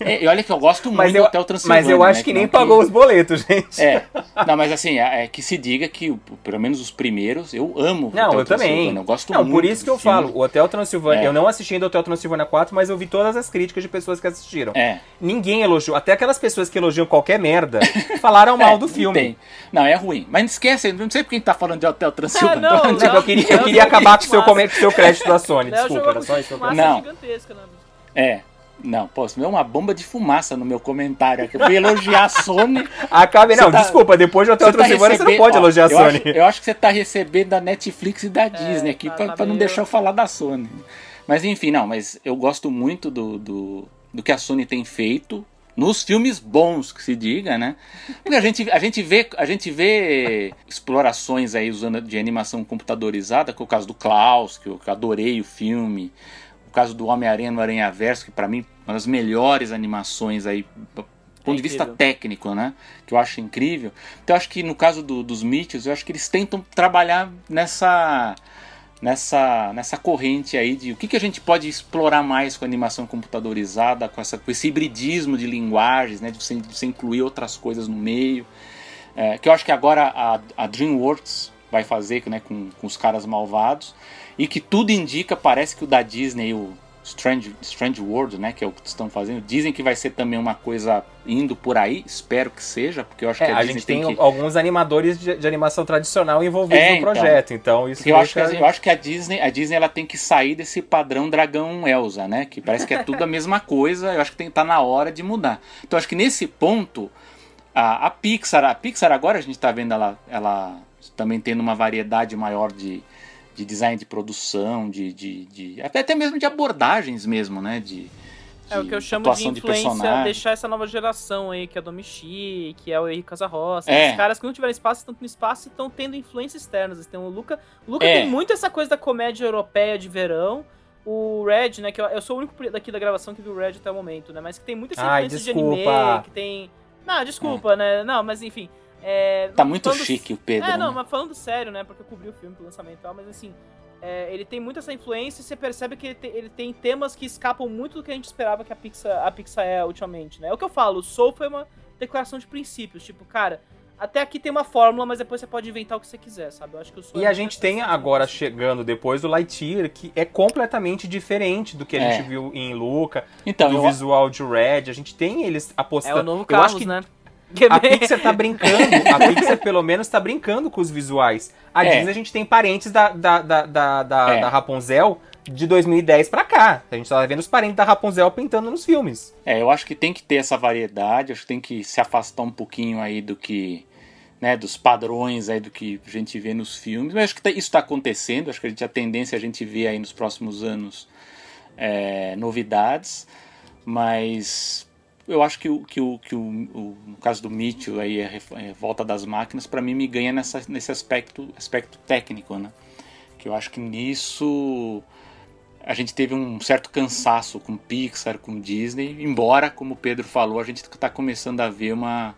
É, e olha que eu gosto muito Mas do eu, Hotel Transilvânia. mas eu acho né, que nem não pagou os boletos, gente. É, não, mas assim, é, é que se diga que, pelo menos os primeiros, eu amo Não, Hotel eu também. Eu gosto não, muito por isso que eu filme. falo, o Hotel Transilvânia. É. Eu não assisti ainda o Hotel Transilvânia 4, mas eu vi todas as críticas de pessoas que assistiram. É. Ninguém elogiou. Até aquelas pessoas que elogiam qualquer merda falaram mal *laughs* É, do não filme. tem. Não, é ruim. Mas não esquece, não sei por que a gente tá falando de Hotel Transilvânia. não, *laughs* Tô falando de- Tipo, eu queria, eu queria acabar com o seu, seu crédito da Sony. Desculpa, era só isso que eu. Não. gigantesca, né? É. Não, pô, isso é uma bomba de fumaça no meu comentário aqui. Eu fui elogiar a Sony. *laughs* Acabe, Você não, tá- desculpa, depois de outra Você outra tá semana você não pode ó, elogiar a eu Sony. Acho, eu acho que você tá recebendo da Netflix e da Disney aqui tá- pra, tá pra não deixar eu falar da Sony. Mas enfim, não, mas eu gosto muito do, do, do que a Sony tem feito. Nos filmes bons, que se diga, né? Porque a gente, a gente, vê, a gente vê explorações aí usando de animação computadorizada, que é o caso do Klaus, que eu que eu adorei o filme. Caso do Homem-Aranha no Aranha Verso, que pra mim é uma das melhores animações aí, do ponto de vista incrível. técnico, né? Que eu acho incrível. Então eu acho que no caso do- dos Mitchells, eu acho que eles tentam trabalhar nessa nessa nessa corrente aí de o que, que a gente pode explorar mais com a animação computadorizada, com, essa, com esse hibridismo de linguagens, né? De você, de você incluir outras coisas no meio. É, que eu acho que agora a, a DreamWorks vai fazer né, com, com os caras malvados. E que tudo indica, parece que o da Disney, o Strange, Strange World, né, que é o que estão fazendo, dizem que vai ser também uma coisa indo por aí, espero que seja, porque eu acho É, que a, a Disney gente tem que... alguns animadores de, de animação tradicional envolvidos É, no então. projeto, então, isso eu acho, que, eu acho que a Disney, a Disney ela tem que sair desse padrão dragão Elsa, né? Que parece que é tudo a *laughs* mesma coisa. Eu acho que tem, tá na hora de mudar. Então eu acho que nesse ponto a, a Pixar, a Pixar agora a gente está vendo ela, ela também tendo uma variedade maior de, de design de produção, de, de, de- até até mesmo de abordagens mesmo, né? De, É o de que eu chamo de influência, personagem. deixar essa nova geração aí, que é a Domichi, que é o Henrique Casarroça. É. Esses caras que não tiveram espaço, estão no espaço e estão tendo influências externas. Então o Luca, o Luca É. tem muito essa coisa da comédia europeia de verão. O Red, né, que eu, eu sou o único daqui da gravação que viu o Red até o momento, né, mas que tem muita essa Ai, influência desculpa. de anime, que tem... Não, desculpa, né, não, mas enfim... é, Tá muito falando- chique o Pedro. É, não, né? mas falando sério, né? Porque eu cobri o filme pro lançamento e tal, mas assim, é, ele tem muito essa influência e você percebe que ele, te- ele tem temas que escapam muito do que a gente esperava que a Pixar, a Pixar é ultimamente, né? É o que eu falo, o Soul foi uma declaração de princípios, tipo, cara, até aqui tem uma fórmula, mas depois você pode inventar o que você quiser, sabe? Eu acho que o Soul E é a gente tem agora de- chegando depois o Lightyear, que é completamente diferente do que a É. gente viu em Luca, Então, do eu, visual de Red. A gente tem eles É apostando. o novo eu Carlos, acho que né? A Pixar tá brincando, a Pixar pelo menos tá brincando com os visuais. A É. Disney a gente tem parentes da, da, da, da, da- É. da Rapunzel de 2010 pra cá. A gente tá vendo os parentes da Rapunzel pintando nos filmes. É, eu acho que tem que ter essa variedade, acho que tem que se afastar um pouquinho aí do que, né, dos padrões aí do que a gente vê nos filmes. Mas acho que tá- isso está acontecendo, acho que a, gente, a tendência é a gente ver aí nos próximos anos é, novidades, mas eu acho que, o, que, o, que o, o- no caso do Mitchell aí, a ref- a volta das máquinas, para mim me ganha nessa, nesse aspecto, aspecto técnico, né? Que eu acho que nisso a gente teve um certo cansaço com Pixar, com Disney, embora, como o Pedro falou, a gente está começando a ver uma,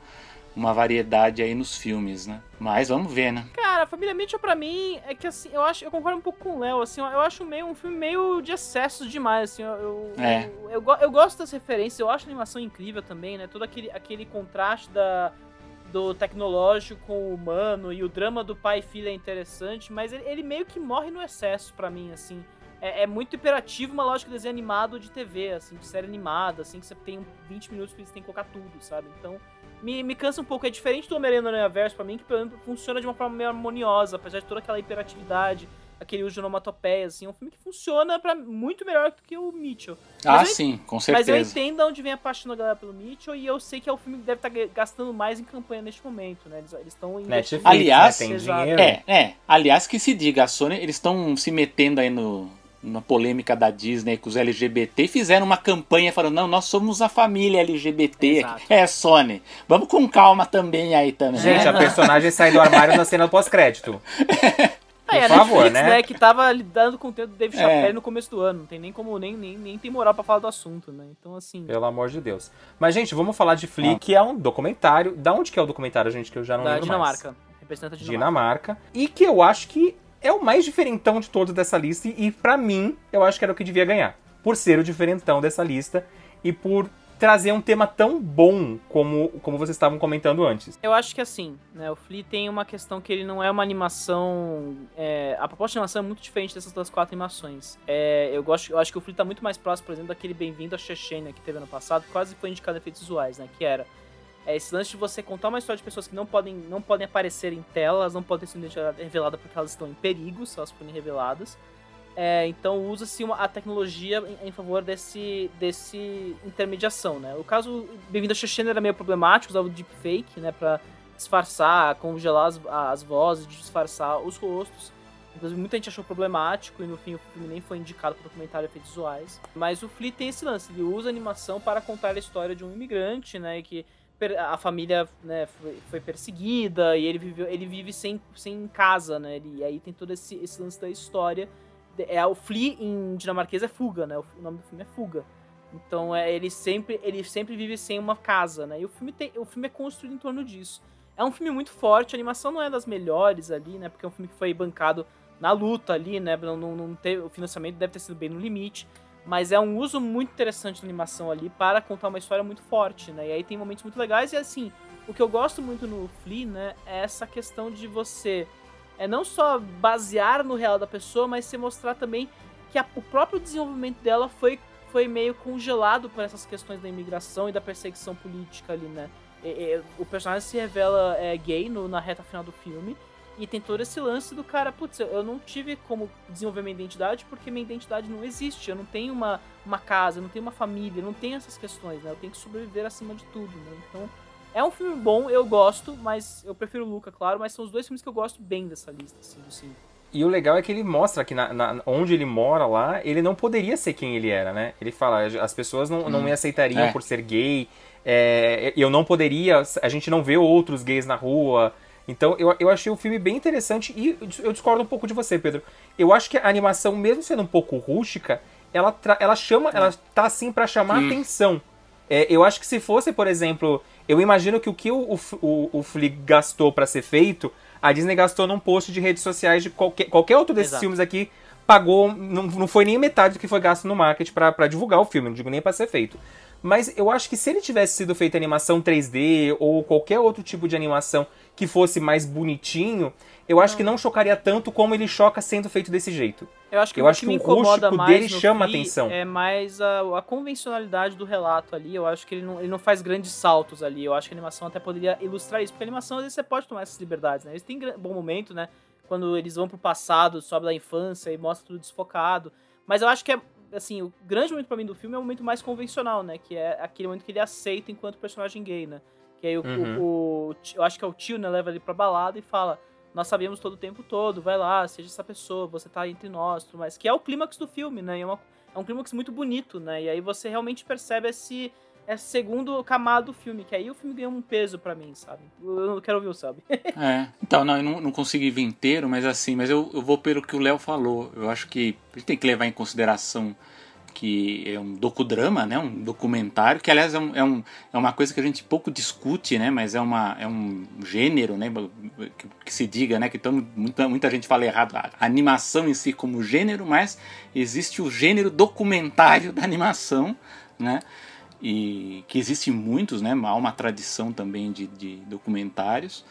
uma variedade aí nos filmes, né? Mas vamos ver, né? Cara, Família Mitchell pra mim é que assim, eu acho, eu concordo um pouco com o Léo, assim, eu acho meio um filme meio de excessos demais, assim, eu É. eu, eu, eu gosto das referências, eu acho a animação incrível também, né? Todo aquele, aquele contraste da do tecnológico com o humano e o drama do pai e filha é interessante, mas ele, ele meio que morre no excesso pra mim, assim. É, é muito imperativo uma lógica de desenho animado de TV, assim, de série animada, assim, que você tem 20 minutos que você tem que colocar tudo, sabe? Então, me, me cansa um pouco. É diferente do Homem-Aranha no Universo pra mim, que pelo menos funciona de uma forma meio harmoniosa, apesar de toda aquela hiperatividade, aquele uso de onomatopeia, assim. É um filme que funciona para muito melhor do que o Mitchell. Ah, Mas eu- sim, com Mas eu certeza. entendo de onde vem a paixão da galera pelo Mitchell e eu sei que é o filme que deve estar gastando mais em campanha neste momento, né? Eles estão Netflix, Aliás, né, tem dinheiro. É, é. Aliás, que se diga, a Sony, eles estão se metendo aí no, na polêmica da Disney com os LGBT fizeram uma campanha falando, não, nós somos a família LGBT Exato. É, Sony, vamos com calma também aí também. Gente, né? a personagem sai do armário na cena pós-crédito. Ah, é, Por a favor, Netflix, né? né? Que tava lidando com o tempo do David É. Chappelle no começo do ano. Não tem nem como, nem, nem, nem tem moral pra falar do assunto, né? Então, assim. Pelo amor de Deus. Mas, gente, vamos falar de Flea, que é um documentário. Da onde que é o documentário, gente? Que eu já não da lembro mais. Dinamarca. Representante da Dinamarca. Dinamarca. E que eu acho que é o mais diferentão de todos dessa lista. E pra mim, eu acho que era o que devia ganhar. Por ser o diferentão dessa lista e por trazer um tema tão bom como, como vocês estavam comentando antes. Eu acho que assim, né? O Flea tem uma questão que ele não é uma animação. é, a proposta de animação é muito diferente dessas das quatro animações. É, eu, gosto, eu acho que o Flea tá muito mais próximo, por exemplo, daquele Bem-vindo a Chechênia que teve ano passado, quase foi indicado a efeitos visuais, né? Que era é, esse lance de você contar uma história de pessoas que não podem, não podem aparecer em tela, elas não podem ser identidade revelada porque elas estão em perigo se elas forem reveladas. É, então usa-se a tecnologia em, em, favor desse, desse intermediação, né? O caso Bem-vindo a Chechena era meio problemático, usava o deepfake, né? Pra disfarçar, congelar as, as vozes, disfarçar os rostos. Inclusive, muita gente achou problemático e no fim o filme nem foi indicado para documentário efeitos visuais. Mas o Flea tem esse lance, ele usa animação para contar a história de um imigrante, né? Que a família né, foi, perseguida e ele, viveu, ele vive sem, sem casa, né? Ele, e aí tem todo esse, esse lance da história. É, o Flea em dinamarquês é fuga, né? O, o nome do filme é Fuga. Então é, ele, sempre, ele sempre vive sem uma casa, né? E o filme, tem, o filme é construído em torno disso. É um filme muito forte, a animação não é das melhores ali, né? Porque é um filme que foi bancado na luta ali, né? Não, não, não teve, o financiamento deve ter sido bem no limite. Mas é um uso muito interessante da animação ali para contar uma história muito forte, né? E aí tem momentos muito legais e assim, o que eu gosto muito no Flea, né, é essa questão de você é não só basear no real da pessoa, mas se mostrar também que a, o próprio desenvolvimento dela foi, foi meio congelado por essas questões da imigração e da perseguição política ali, né? E, e, o personagem se revela é, gay no, na reta final do filme e tem todo esse lance do cara, putz, eu não tive como desenvolver minha identidade porque minha identidade não existe. Eu não tenho uma, uma casa, eu não tenho uma família, eu não tenho essas questões, né? Eu tenho que sobreviver acima de tudo, né? Então, é um filme bom, eu gosto, mas eu prefiro o Luca, claro, mas são os dois filmes que eu gosto bem dessa lista, assim, do cinco. E o legal é que ele mostra que na, na, onde ele mora lá, ele não poderia ser quem ele era, né? Ele fala, as pessoas não, hum, não me aceitariam é. por ser gay, é, eu não poderia, a gente não vê outros gays na rua, então eu, eu achei o filme bem interessante e eu discordo um pouco de você, Pedro. Eu acho que a animação, mesmo sendo um pouco rústica, ela, ela chama, ela tá assim para chamar hum. atenção. É, eu acho que se fosse, por exemplo, eu imagino que o que o, o, o Flea gastou para ser feito, a Disney gastou num post de redes sociais de qualquer, qualquer outro desses Exato. filmes aqui pagou, não, não foi nem metade do que foi gasto no marketing para divulgar o filme, não digo nem para ser feito. Mas eu acho que se ele tivesse sido feito animação 3D ou qualquer outro tipo de animação que fosse mais bonitinho, eu acho não. que não chocaria tanto como ele choca sendo feito desse jeito. Eu acho que eu o acho que, que o rústico dele chama atenção. É mais a, a, convencionalidade do relato ali. Eu acho que ele não, ele não faz grandes saltos ali. Eu acho que a animação até poderia ilustrar isso. Porque a animação, às vezes, você pode tomar essas liberdades, né? Eles têm bom momento, né? Quando eles vão pro passado, sobe da infância e mostra tudo desfocado. Mas eu acho que é, assim, o grande momento para mim do filme é o momento mais convencional, né? Que é aquele momento que ele aceita enquanto personagem gay, né? Que aí o, uhum. o, o, eu acho que é o tio, né, leva ele pra balada e fala: Nós sabemos todo o tempo todo, vai lá, seja essa pessoa, você tá entre nós, tudo mais. Que é o clímax do filme, né? E é, uma, é um clímax muito bonito, né? E aí você realmente percebe esse, esse segundo camada do filme, que aí o filme ganha um peso para mim, sabe? Eu não quero ouvir o sabe. *laughs* é, então, não, eu não, não consegui vir inteiro, mas assim, mas eu, eu vou pelo que o Léo falou. Eu acho que a gente tem que levar em consideração que é um docudrama, né, um documentário, que aliás é, um, é, um, é uma coisa que a gente pouco discute, né, mas é, uma, é um gênero, né, que, que se diga, né, que então, muita, muita gente fala errado a animação em si como gênero, mas existe o gênero documentário da animação, né, e que existe muitos, né, há uma tradição também de, de documentários,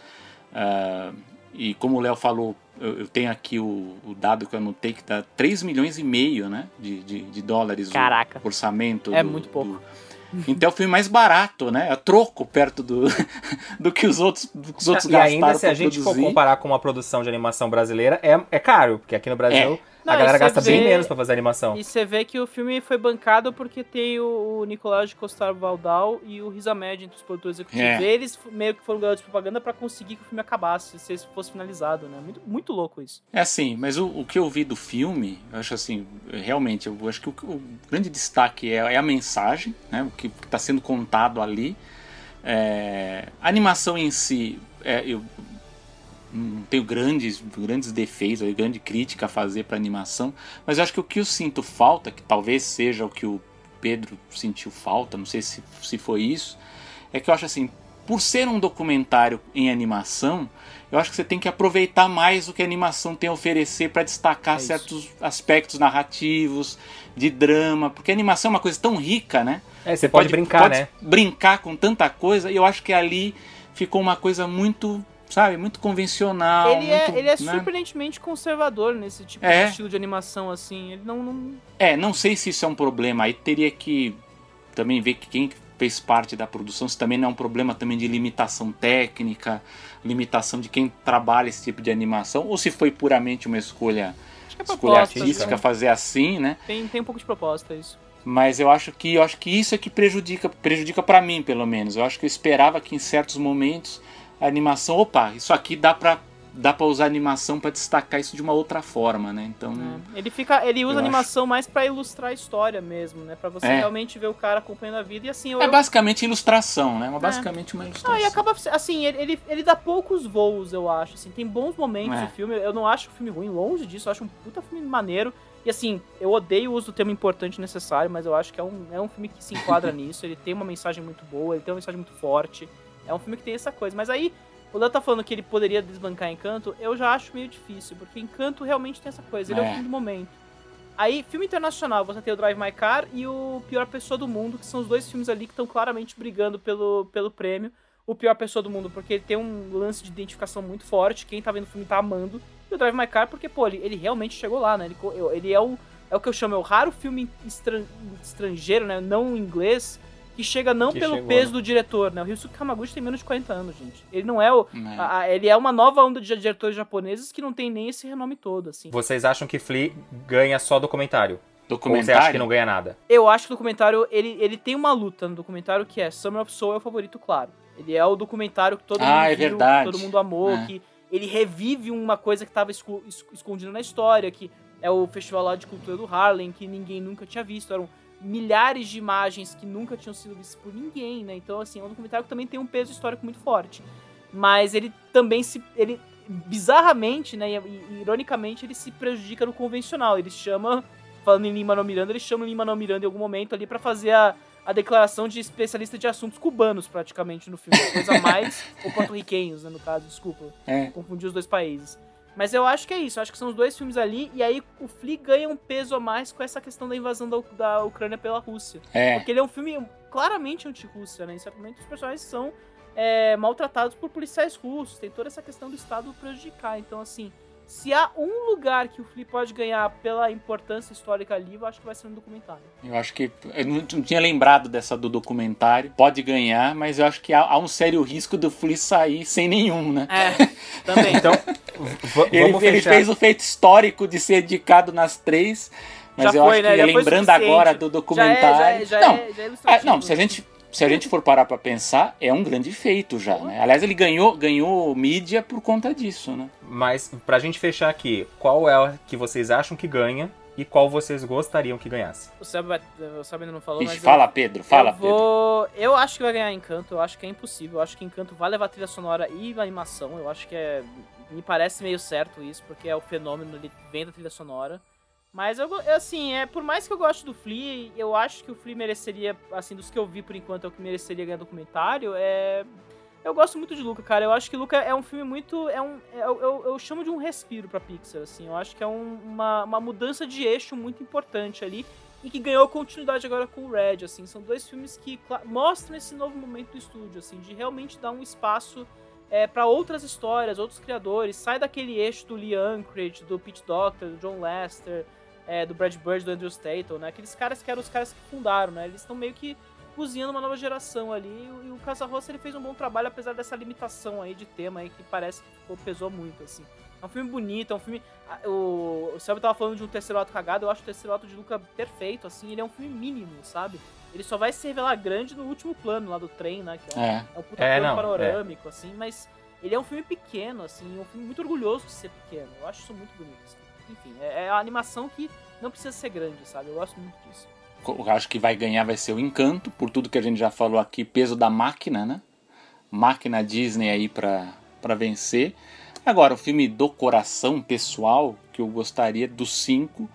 uh, e como o Léo falou, eu, eu tenho aqui o, o, dado que eu anotei que dá 3 milhões e meio né, de, de, de dólares Caraca. o orçamento. É do, muito pouco. Do, *laughs* então é o filme mais barato, né? É troco perto do, *laughs* do que os outros, do que os outros e gastaram. E ainda se a gente produzir. for comparar com uma produção de animação brasileira, é, é caro, porque aqui no Brasil é. Não, a galera gasta vê, bem menos pra fazer animação. E você vê que o filme foi bancado porque tem o, o Nicolás de Costar Valdal e o Riz Ahmed entre os produtores executivos. É. Eles meio que foram garotos de propaganda para conseguir que o filme acabasse, se fosse finalizado, né? Muito, muito louco isso. É assim, mas o, o que eu vi do filme, eu acho assim, realmente, eu acho que o, o grande destaque é, é, a mensagem, né? O que está sendo contado ali. É, a animação em si, é, eu não tenho grandes, grandes defeitos, grande crítica a fazer para animação, mas eu acho que o que eu sinto falta, que talvez seja o que o Pedro sentiu falta, não sei se, se foi isso, é que eu acho assim, por ser um documentário em animação, eu acho que você tem que aproveitar mais o que a animação tem a oferecer para destacar é certos aspectos narrativos, de drama, porque a animação é uma coisa tão rica, né? É, você, você pode, pode, brincar, pode né? Brincar com tanta coisa, e eu acho que ali ficou uma coisa muito sabe, muito convencional. Ele é, muito, é, ele é né? surpreendentemente conservador nesse tipo é. de estilo de animação, assim. Ele não, não. É, não sei se isso é um problema. Aí teria que também ver que quem fez parte da produção, se também não é um problema também de limitação técnica, limitação de quem trabalha esse tipo de animação, ou se foi puramente uma escolha é escolha artística né? fazer assim, né? Tem, tem um pouco de proposta isso. Mas eu acho que eu acho que isso é que prejudica, prejudica para mim, pelo menos. Eu acho que eu esperava que em certos momentos a animação, opa, isso aqui dá pra dá para usar animação para destacar isso de uma outra forma, né? Então, É. Ele fica, ele usa animação mais pra ilustrar a história mesmo, né? Pra você É. realmente ver o cara acompanhando a vida e assim eu, é basicamente ilustração, né? Uma, basicamente uma ilustração. Ah, e acaba assim, ele, ele, ele dá poucos voos, eu acho. Assim, tem bons momentos É. no filme. Eu não acho o filme ruim, longe disso. Eu acho um puta filme maneiro. E assim, eu odeio o uso do termo importante e necessário, mas eu acho que é um, é um filme que se enquadra *laughs* nisso. Ele tem uma mensagem muito boa, ele tem uma mensagem muito forte. É um filme que tem essa coisa. Mas aí, o Léo tá falando que ele poderia desbancar Encanto, eu já acho meio difícil, porque Encanto realmente tem essa coisa. Ele é, É. o filme do momento. Aí, filme internacional, você tem o Drive My Car e o Pior Pessoa do Mundo, que são os dois filmes ali que estão claramente brigando pelo, pelo prêmio. O Pior Pessoa do Mundo, porque ele tem um lance de identificação muito forte, quem tá vendo o filme tá amando. E o Drive My Car, porque, pô, ele, ele realmente chegou lá, né? Ele, ele é o, é o que eu chamo, é o raro filme estran- estrangeiro, né? Não inglês, que chega não Que pelo chegou, peso né? do diretor, né? O Ryusuke Hamaguchi tem menos de 40 anos, gente. Ele não é o... É. a- a- ele é uma nova onda de diretores japoneses que não tem nem esse renome todo, assim. Vocês acham que Flea ganha só documentário? Ou você Documentário. acha que não ganha nada? Eu acho que o documentário, ele, ele tem uma luta no documentário que é Summer of Soul é o favorito, claro. Ele é o documentário que todo Ah, mundo é viu, verdade. que todo mundo amou, É. que ele revive uma coisa que estava escondida na história, que é o festival lá de cultura do Harlem, que ninguém nunca tinha visto. Eram milhares de imagens que nunca tinham sido vistas por ninguém, né? Então, assim, é um documentário que também tem um peso histórico muito forte. Mas ele também se... Ele, bizarramente, né, e, e ironicamente, ele se prejudica no convencional. Ele chama falando em Lima Miranda, eles chamam Lima Miranda em algum momento ali pra fazer a, a declaração de especialista de assuntos cubanos, praticamente, no filme. Coisa mais, ou porto-riquenhos, né, no caso, desculpa. É. Confundi os dois países. Mas eu acho que é isso, eu acho que são os dois filmes ali, e aí o Flea ganha um peso a mais com essa questão da invasão da, da Ucrânia pela Rússia. É. Porque ele é um filme claramente anti-Rússia, né? Em certo momento os personagens são é, maltratados por policiais russos, tem toda essa questão do Estado prejudicar. Então, assim, se há um lugar que o Flea pode ganhar pela importância histórica ali, eu acho que vai ser no documentário. Eu acho que. Eu não, não tinha lembrado dessa do documentário. Pode ganhar, mas eu acho que há, há um sério risco do Flea sair sem nenhum, né? É, também. *laughs* Então, Ele, vamos ele fez o feito histórico de ser indicado nas três. Mas Já eu foi, acho né? que Já foi lembrando agora do já é, documentário. já é, já não, é, já é ah, ilustrativo. não, se a gente. Se a gente for parar pra pensar, é um grande feito já, né? Aliás, ele ganhou, ganhou mídia por conta disso, né? Mas pra gente fechar aqui, qual é o que vocês acham que ganha e qual vocês gostariam que ganhasse? O Seb, vai- o Seb ainda não falou, Ixi, mas fala, eu, Pedro, fala, eu Pedro. vou... Eu acho que vai ganhar Encanto, eu acho que é impossível. Eu acho que Encanto vai levar trilha sonora e animação. Eu acho que é... Me parece meio certo isso, porque é o fenômeno, ele vem da trilha sonora. Mas eu, assim, é, por mais que eu goste do Flea, eu acho que o Flea mereceria, assim, dos que eu vi por enquanto, é o que mereceria ganhar documentário. É... Eu gosto muito de Luca, cara. Eu acho que Luca é um filme muito. É um, é- eu, eu, chamo de um respiro pra Pixar, assim. Eu acho que é um- uma, uma mudança de eixo muito importante ali. E que ganhou continuidade agora com o Red, assim. São dois filmes que mostram esse novo momento do estúdio, assim, de realmente dar um espaço é, para outras histórias, outros criadores. Sai daquele eixo do Lee Anchorage, do Pete Doctor, do John Lester, é, do Brad Bird, do Andrew Staton, né? Aqueles caras que eram os caras que fundaram, né? Eles estão meio que cozinhando uma nova geração ali. E o Casa Roça ele fez um bom trabalho, apesar dessa limitação aí de tema aí que parece que ficou, pesou muito, assim. É um filme bonito, é um filme. O, o Selby tava falando de um terceiro ato cagado, eu acho o terceiro ato de Luca perfeito, assim, ele é um filme mínimo, sabe? Ele só vai se revelar grande no último plano lá do trem, né? Que é um, É. é um puta É, plano não, panorâmico, assim, mas ele é um filme pequeno, assim, um filme muito orgulhoso de ser pequeno. Eu acho isso muito bonito. assim. Enfim, é, é a animação que não precisa ser grande, sabe? Eu gosto muito disso. Eu acho que vai ganhar vai ser o Encanto, por tudo que a gente já falou aqui, peso da máquina, né? Máquina Disney aí pra, pra vencer. Agora, o filme do coração pessoal, que eu gostaria dos cinco,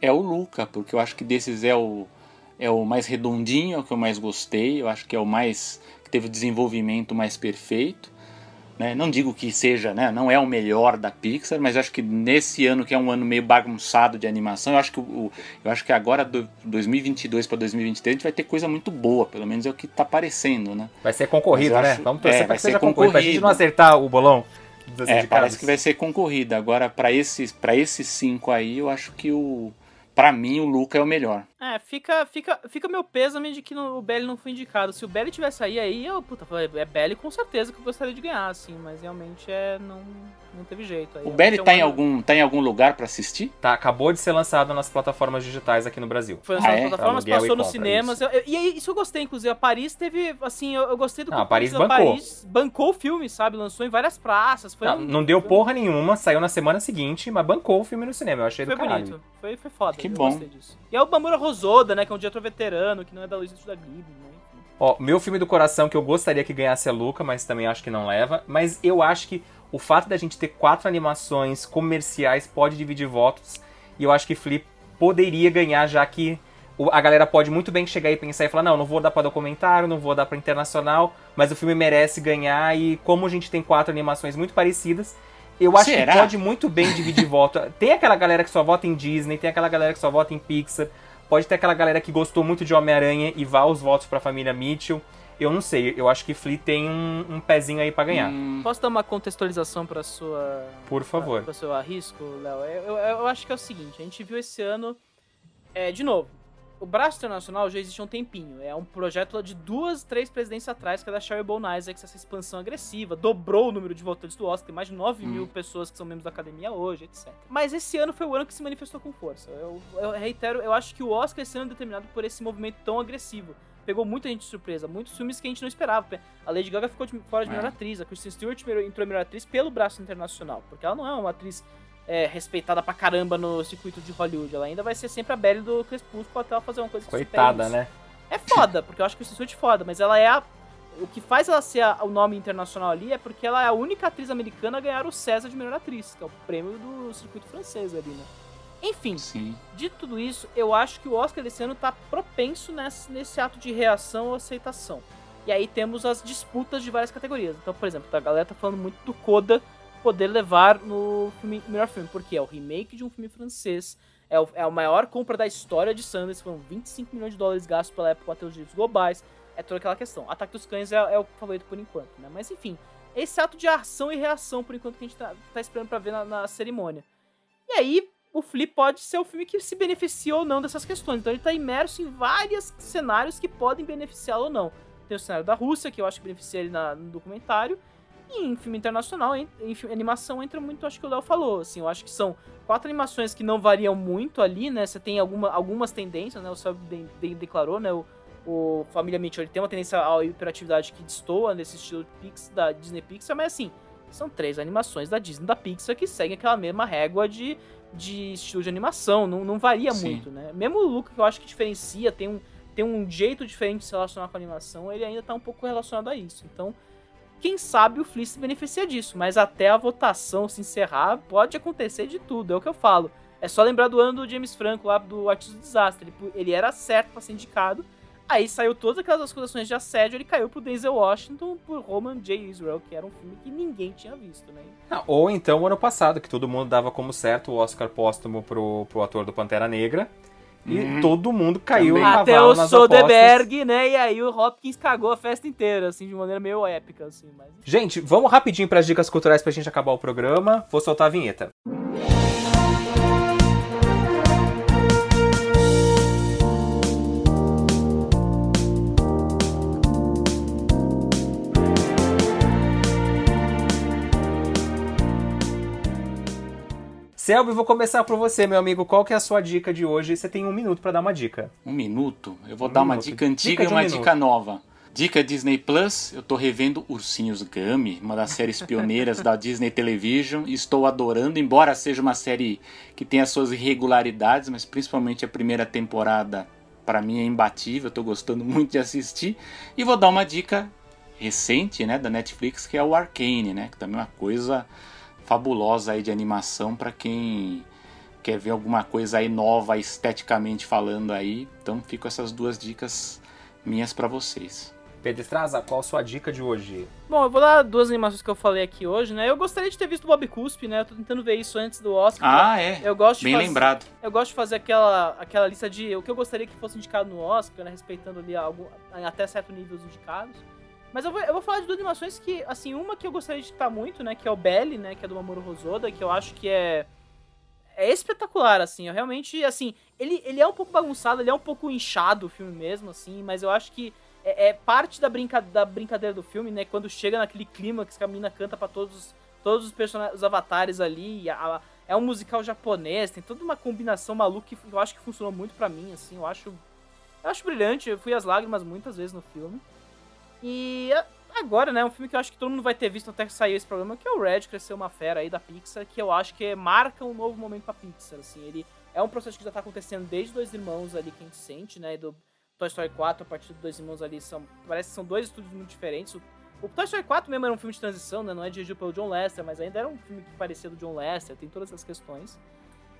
é o Luca, porque eu acho que desses é o, é o mais redondinho, é o que eu mais gostei, eu acho que é o mais. que teve o desenvolvimento mais perfeito. Né? Não digo que seja, né? não é o melhor da Pixar, mas acho que nesse ano que é um ano meio bagunçado de animação, eu acho que, o, eu acho que agora, do 2022 para 2023, a gente vai ter coisa muito boa, pelo menos é o que tá parecendo, né? Vai ser concorrido, né? acho- Vamos torcer é, vai ser seja concorrido. Pra gente concorrido. não acertar o bolão É, parece que vai ser concorrida. Agora, para esses, pra esses cinco aí, eu acho que o Pra mim, o Luca é o melhor. É, fica, fica, fica meu pêsame de que no- o Belly não foi indicado. Se o Belly tivesse aí, aí eu, puta, falei, é Belly com certeza que eu gostaria de ganhar, assim, mas realmente é, não, não teve jeito. Aí, O Belly tá em, um- algum, tá em algum lugar pra assistir? Tá, acabou de ser lançado nas plataformas digitais aqui no Brasil. Foi lançado Ah, nas é? plataformas, e passou nos compra, cinemas. eu- eu- e aí, isso eu gostei, inclusive. A Paris teve, assim, eu, eu gostei do Não, a Paris da bancou. Paris bancou o filme, sabe? Lançou em várias praças. Foi Não, um- não deu porra nenhuma, saiu na semana seguinte, mas bancou o filme no cinema. Eu achei Foi do caralho. bonito. Foi, foi foda. Que bom. gostei disso. E é o Bamura Rosoda, né? Que é um diretor veterano, que não é da Luiz da Ghibli, né? Ó, meu filme do coração que eu gostaria que ganhasse é Luca, mas também acho que não leva. Mas eu acho que o fato da gente ter quatro animações comerciais pode dividir votos. E eu acho que Flip poderia ganhar, já que a galera pode muito bem chegar e pensar e falar: não, não vou dar pra documentário, não vou dar pra internacional, mas o filme merece ganhar. E como a gente tem quatro animações muito parecidas, eu acho Será? que pode muito bem dividir voto. *laughs* Tem aquela galera que só vota em Disney, tem aquela galera que só vota em Pixar. Pode ter aquela galera que gostou muito de Homem-Aranha e vá os votos pra família Mitchell. Eu não sei, eu acho que Flea tem um, um pezinho aí pra ganhar. Hum, Posso dar uma contextualização pra sua. Por favor. Para o seu arrisco, Léo? Eu, eu, eu acho que é o seguinte: a gente viu esse ano. É, de novo, o Braço Internacional já existe há um tempinho. É um projeto de duas, três presidências atrás, que é da Sherry Bone Isaacs, essa expansão agressiva. Dobrou o número de votantes do Oscar, tem mais de 9 Hum. mil pessoas que são membros da academia hoje, etc. Mas esse ano foi o ano que se manifestou com força. Eu, eu reitero, eu acho que o Oscar esse ano é determinado por esse movimento tão agressivo. Pegou muita gente de surpresa, muitos filmes que a gente não esperava. A Lady Gaga ficou de- fora de É. melhor atriz, a Kristen Stewart entrou melhor atriz pelo braço internacional, porque ela não é uma atriz é, respeitada pra caramba no circuito de Hollywood. Ela ainda vai ser sempre a Belle do Crepúsculo até ela fazer uma coisa que Coitada, né? É foda, porque eu acho que o Stewart é foda, mas ela é a. O que faz ela ser a- o nome internacional ali é porque ela é a única atriz americana a ganhar o César de melhor atriz, que é o prêmio do circuito francês ali, né? Enfim, sim. de tudo isso, eu acho que o Oscar desse ano tá propenso nesse, nesse ato de reação ou aceitação. E aí temos as disputas de várias categorias. Então, por exemplo, a galera tá falando muito do Coda poder levar no filme, melhor filme, porque é o remake de um filme francês, é, o- é a maior compra da história de Sundance, foram 25 milhões de dólares gastos pela época até os direitos globais, é toda aquela questão. Ataque dos Cães é, é o favorito por enquanto, né? Mas enfim, esse ato de ação e reação por enquanto que a gente tá, tá esperando pra ver na- na cerimônia. E aí, o Flip pode ser o filme que se beneficia ou não dessas questões. Então ele tá imerso em vários cenários que podem beneficiá-lo ou não. Tem o cenário da Rússia, que eu acho que beneficia ele na- no documentário. E em filme internacional, em, em animação, entra muito, acho que o Léo falou. Assim, eu acho que são quatro animações que não variam muito ali, né? Você tem alguma, algumas tendências, né? O Sérgio de, de- declarou, né? O, o Família Mitchell ele tem uma tendência à hiperatividade que destoa nesse estilo Pix, da Disney Pixar, mas assim, são três animações da Disney da Pixar que seguem aquela mesma régua de, de estilo de animação, não, não varia Sim. muito, né? Mesmo o Luca, que eu acho que diferencia, tem um, tem um jeito diferente de se relacionar com a animação, ele ainda tá um pouco relacionado a isso. Então, quem sabe o Flea se beneficia disso, mas até a votação se encerrar, pode acontecer de tudo, é o que eu falo. É só lembrar do ano do James Franco lá do Artista do Desastre. Ele, ele era certo pra ser indicado, aí saiu todas aquelas acusações de assédio, ele caiu pro Denzel Washington por Roman J. Israel, que era um filme que ninguém tinha visto, né? Ah, Ou então o ano passado, que todo mundo dava como certo o Oscar póstumo pro, pro ator do Pantera Negra. E Hum. todo mundo caiu Também. em Até o Soderbergh, né? E aí o Hopkins cagou a festa inteira, assim, de maneira meio épica, assim. Mas... Gente, vamos rapidinho para as dicas culturais pra gente acabar o programa. Vou soltar a vinheta. Selby, vou começar por você, meu amigo. Qual que é a sua dica de hoje? Você tem um minuto para dar uma dica. Um minuto. Eu vou Um dar uma minuto. dica antiga Dica e um uma minuto. dica nova. Dica Disney Plus, eu tô revendo Ursinhos Gummy, uma das séries pioneiras da Disney Television. Estou adorando, embora seja uma série que tem as suas irregularidades, mas principalmente a primeira temporada para mim é imbatível, eu tô gostando muito de assistir. E vou dar uma dica recente, né, da Netflix, que é o Arcane, né, que também é uma coisa fabulosa aí de animação para quem quer ver alguma coisa aí nova esteticamente falando aí. Então fico essas duas dicas minhas para vocês. Pedro Estraza, qual a sua dica de hoje? Bom, eu vou dar duas animações que eu falei aqui hoje, né? Eu gostaria de ter visto o Bob Cuspe, né? Eu tô tentando ver isso antes do Oscar. Ah, é. eu gosto de Bem fazer- lembrado. Eu gosto de fazer aquela, aquela lista de o que eu gostaria que fosse indicado no Oscar, né? Respeitando ali algum, até certo nível os indicados. Mas eu vou, eu vou falar de duas animações que, assim, uma que eu gostaria de citar muito, né? Que é o Belly, né? Que é do Mamoru Hosoda, que eu acho que é. é espetacular, assim. Eu realmente, assim, ele, ele é um pouco bagunçado, ele é um pouco inchado o filme mesmo, assim, mas eu acho que é, é parte da, brinca, da brincadeira do filme, né? Quando chega naquele clima que a mina canta para todos, todos os personagens, os avatares ali, a, é um musical japonês, tem toda uma combinação maluca que eu acho que funcionou muito para mim, assim, eu acho. Eu acho brilhante, eu fui às lágrimas muitas vezes no filme. E agora, né, um filme que eu acho que todo mundo vai ter visto até que saiu esse programa, que é o Red Crescer uma Fera aí da Pixar, que eu acho que marca um novo momento pra Pixar, assim, ele é um processo que já tá acontecendo desde Dois Irmãos ali, que a gente sente, né, do Toy Story 4, a partir dos Dois Irmãos ali, são, parece que são dois estúdios muito diferentes, o, o Toy Story 4 mesmo era um filme de transição, né, não é dirigido pelo John Lester, mas ainda era um filme que parecia do John Lester, tem todas essas questões.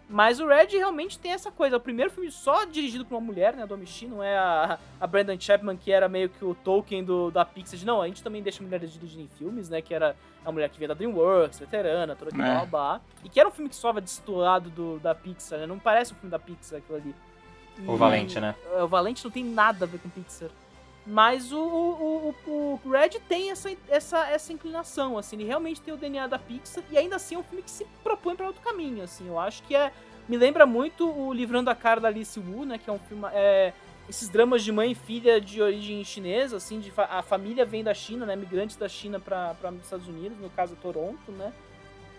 Mas o Red realmente tem essa coisa. É o primeiro filme só dirigido por uma mulher, né? A Domichi, não é a, a Brandon Chapman, que era meio que o Tolkien do, da Pixar. Não, a gente também deixa mulheres dirigirem filmes, né? Que era a mulher que veio da DreamWorks, veterana, toda aquela é. babá. E que era um filme que só era destoado do, da Pixar, né? Não parece um filme da Pixar aquilo ali. E, o Valente, né? O Valente não tem nada a ver com Pixar. Mas o, o, o, o, Red tem essa, essa, essa inclinação, assim, ele realmente tem o DNA da Pixar e ainda assim é um filme que se propõe para outro caminho, assim, eu acho que é... Me lembra muito o Livrando a Cara da Alice Wu, né, que é um filme... É, esses dramas de mãe e filha de origem chinesa, assim, de fa a família vem da China, né, migrantes da China para os Estados Unidos, no caso Toronto, né,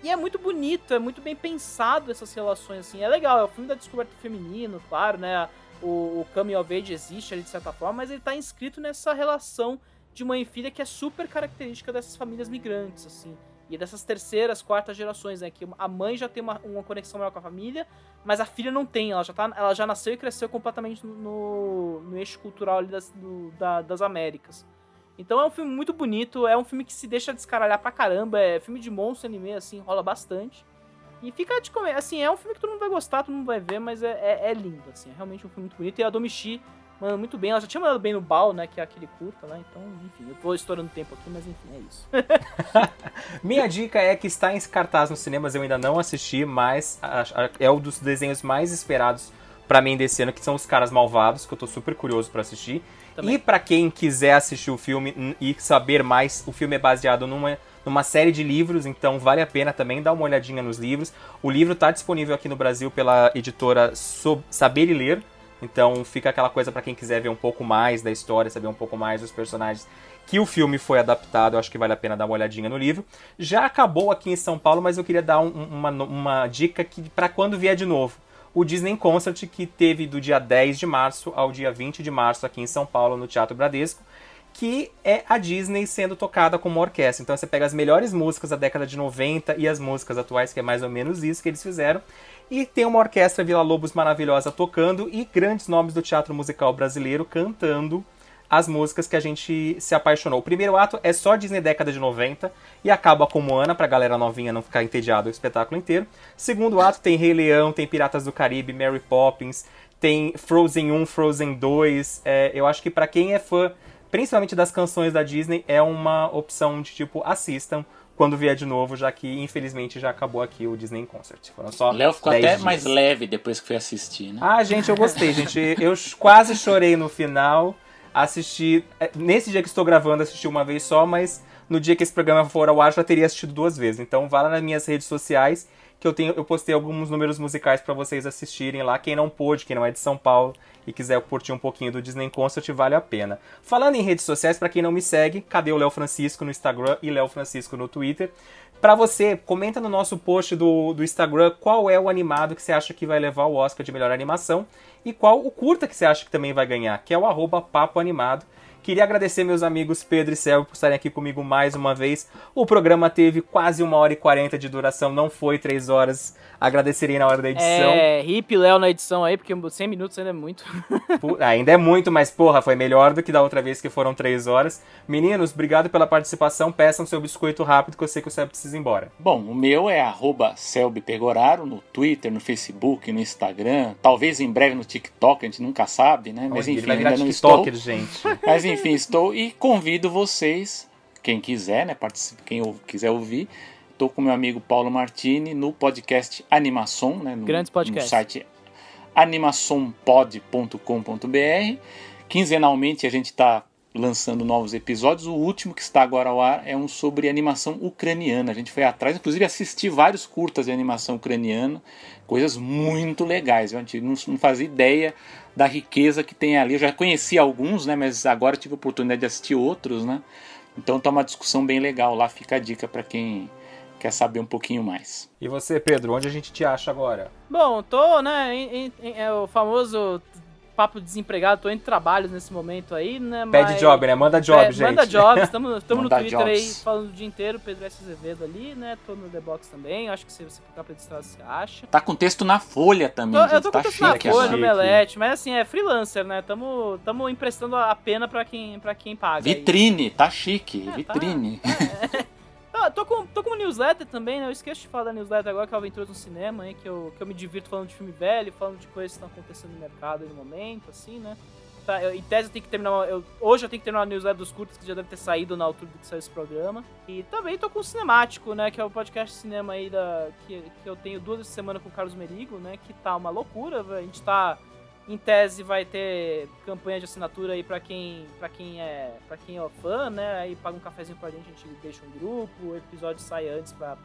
e é muito bonito, é muito bem pensado essas relações, assim, é legal, é o filme da descoberta feminino, claro, né, o, o coming of age existe ali de certa forma, mas ele está inscrito nessa relação de mãe e filha que é super característica dessas famílias migrantes, assim. E dessas terceiras, quartas gerações, né? Que a mãe já tem uma, uma conexão maior com a família, mas a filha não tem. Ela já, tá, ela já nasceu e cresceu completamente no, no eixo cultural ali das, do, da, das Américas. Então é um filme muito bonito, é um filme que se deixa descaralhar pra caramba, é filme de monstro anime, assim, rola bastante. E fica de comer. Assim, é um filme que todo mundo vai gostar, todo mundo vai ver, mas é, é, é lindo, assim. É realmente um filme muito bonito. E a Domichi manda muito bem. Ela já tinha mandado bem no Bal, né? Que é aquele curta lá. Então, enfim, eu tô estourando tempo aqui, mas enfim, é isso. *laughs* Minha dica é que está em cartaz nos cinemas, eu ainda não assisti, mas é um dos desenhos mais esperados para mim desse ano, que são os Caras Malvados, que eu tô super curioso para assistir. Também. E para quem quiser assistir o filme e saber mais, o filme é baseado numa numa série de livros, então vale a pena também dar uma olhadinha nos livros. O livro está disponível aqui no Brasil pela editora Saber e Ler, então fica aquela coisa para quem quiser ver um pouco mais da história, saber um pouco mais dos personagens que o filme foi adaptado, eu acho que vale a pena dar uma olhadinha no livro. Já acabou aqui em São Paulo, mas eu queria dar um, uma, uma dica para quando vier de novo. O Disney Concert, que teve do dia 10 de março ao dia 20 de março aqui em São Paulo, no Teatro Bradesco que é a Disney sendo tocada como orquestra. Então você pega as melhores músicas da década de 90 e as músicas atuais, que é mais ou menos isso que eles fizeram, e tem uma orquestra Vila Lobos maravilhosa tocando e grandes nomes do teatro musical brasileiro cantando as músicas que a gente se apaixonou. O primeiro ato é só Disney década de 90 e acaba com Moana, pra galera novinha não ficar entediado o espetáculo inteiro. Segundo ato tem Rei Leão, tem Piratas do Caribe, Mary Poppins, tem Frozen 1, Frozen 2. É, eu acho que para quem é fã principalmente das canções da Disney, é uma opção de tipo, assistam quando vier de novo, já que infelizmente já acabou aqui o Disney Concert. Foram só. Léo ficou até dias. mais leve depois que foi assistir, né? Ah, gente, eu gostei, gente. Eu quase chorei no final. Assisti. É, nesse dia que estou gravando, assisti uma vez só, mas no dia que esse programa for ao ar, já teria assistido duas vezes. Então vá lá nas minhas redes sociais que eu tenho, eu postei alguns números musicais para vocês assistirem lá. Quem não pôde, quem não é de São Paulo e quiser curtir um pouquinho do Disney Concert, vale a pena. Falando em redes sociais, para quem não me segue, cadê o Léo Francisco no Instagram e Léo Francisco no Twitter? Para você, comenta no nosso post do, do Instagram qual é o animado que você acha que vai levar o Oscar de melhor animação e qual o curta que você acha que também vai ganhar, que é o arroba Papo Animado. Queria agradecer meus amigos Pedro e Céu por estarem aqui comigo mais uma vez. O programa teve quase uma hora e quarenta de duração, não foi três horas. Agradecerei na hora da edição. É, hip Léo na edição aí, porque 100 minutos ainda é muito. *laughs* ainda é muito, mas porra, foi melhor do que da outra vez que foram três horas. Meninos, obrigado pela participação. Peçam seu biscoito rápido que eu sei que o Céu precisa ir embora. Bom, o meu é arroba Pegoraro no Twitter, no Facebook, no Instagram. Talvez em breve no TikTok, a gente nunca sabe, né? Mas enfim, ainda não estou. gente. *laughs* Mas enfim, enfim, estou e convido vocês, quem quiser, né, participe, quem quiser ouvir, estou com meu amigo Paulo Martini no podcast Animação, né, no, Grandes podcast. no site animaçãopod.com.br. Quinzenalmente a gente está lançando novos episódios. O último que está agora ao ar é um sobre animação ucraniana. A gente foi atrás, inclusive assisti vários curtas de animação ucraniana, coisas muito legais. A gente não, não fazia ideia da riqueza que tem ali. Eu já conheci alguns, né, mas agora tive a oportunidade de assistir outros, né? Então tá uma discussão bem legal lá, fica a dica para quem quer saber um pouquinho mais. E você, Pedro, onde a gente te acha agora? Bom, tô, né, em, em, em, é o famoso papo desempregado, tô em trabalhos nesse momento aí, né? Pede mas- job, né? Manda job, É, gente. *laughs* Manda jobs, estamos no Twitter aí jobs. falando o dia inteiro, Pedro S. Azevedo ali, né? Tô no The Box também, acho que se você procurar Pedro Estrada você acha. Tá com texto na folha também, Tô- eu gente, tô tá com texto na folha, no. Melete, mas assim, é freelancer, né? Tamo, tamo emprestando a pena pra quem, pra quem paga. aí. Vitrine, tá chique, É, tá. vitrine. *laughs* Ah, tô com, tô com newsletter também, né? Eu esqueço de falar da newsletter agora, que é o Aventuras no Cinema, aí, que eu, que eu me divirto falando de filme velho, falando de coisas que estão acontecendo no mercado no momento, assim, né? Tá, eu, em tese eu tenho que terminar. eu- hoje eu tenho que terminar uma newsletter dos curtos, que já deve ter saído na altura do que saiu esse programa. E também tô com o Cinemático, né? Que é o podcast de cinema aí da. Que, que eu tenho duas vezes por semana com o Carlos Merigo, né? Que tá uma loucura. A gente tá. Em tese vai ter campanha de assinatura aí pra quem, pra quem é para quem é fã, né? Aí paga um cafezinho pra gente, a gente deixa um grupo, o episódio sai antes pra,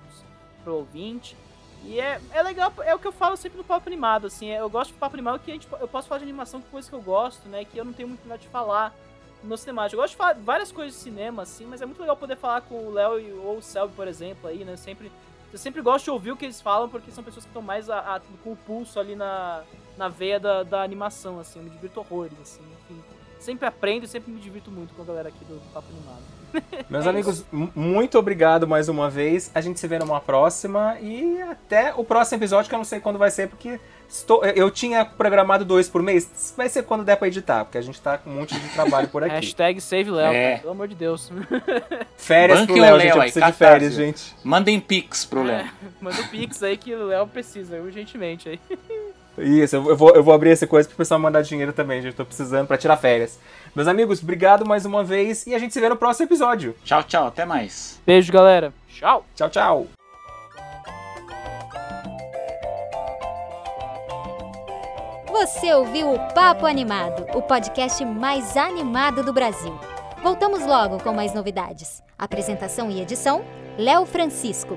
pro ouvinte. E é, é legal, é o que eu falo sempre no Papo Animado, assim, eu gosto do Papo Animado que a gente, eu posso falar de animação com coisas que eu gosto, né, que eu não tenho muito nada de falar no cinema. Eu gosto de falar várias coisas de cinema, assim, mas é muito legal poder falar com o Léo ou o Selby, por exemplo, aí, né, sempre... Eu sempre gosto de ouvir o que eles falam, porque são pessoas que estão mais a- a- com o pulso ali na, na veia da, da animação, assim, eu me divirto horrores, assim, enfim. Sempre aprendo e sempre me divirto muito com a galera aqui do Papo Animado. *laughs* Meus É amigos, muito obrigado mais uma vez. A gente se vê numa próxima e até o próximo episódio, que eu não sei quando vai ser, porque estou, eu tinha programado dois por mês. Vai ser quando der pra editar, porque a gente tá com um monte de trabalho por aqui. Hashtag Save Léo, É. pelo amor de Deus. *laughs* Férias Banque pro o Léo, Léo gente. Eu aí, preciso de férias, gente. Mandem pix pro Léo. *laughs* Manda o Pix aí que o Léo precisa, urgentemente aí. Isso, eu eu vou, eu vou abrir essa coisa pro pessoal mandar dinheiro também, gente. Tô precisando pra tirar férias. Meus amigos, obrigado mais uma vez e a gente se vê no próximo episódio. Tchau, tchau, até mais. Beijo, galera. Tchau. Tchau, tchau. Você ouviu o Papo Animado, o podcast mais animado do Brasil. Voltamos logo com mais novidades. Apresentação e edição: Léo Francisco.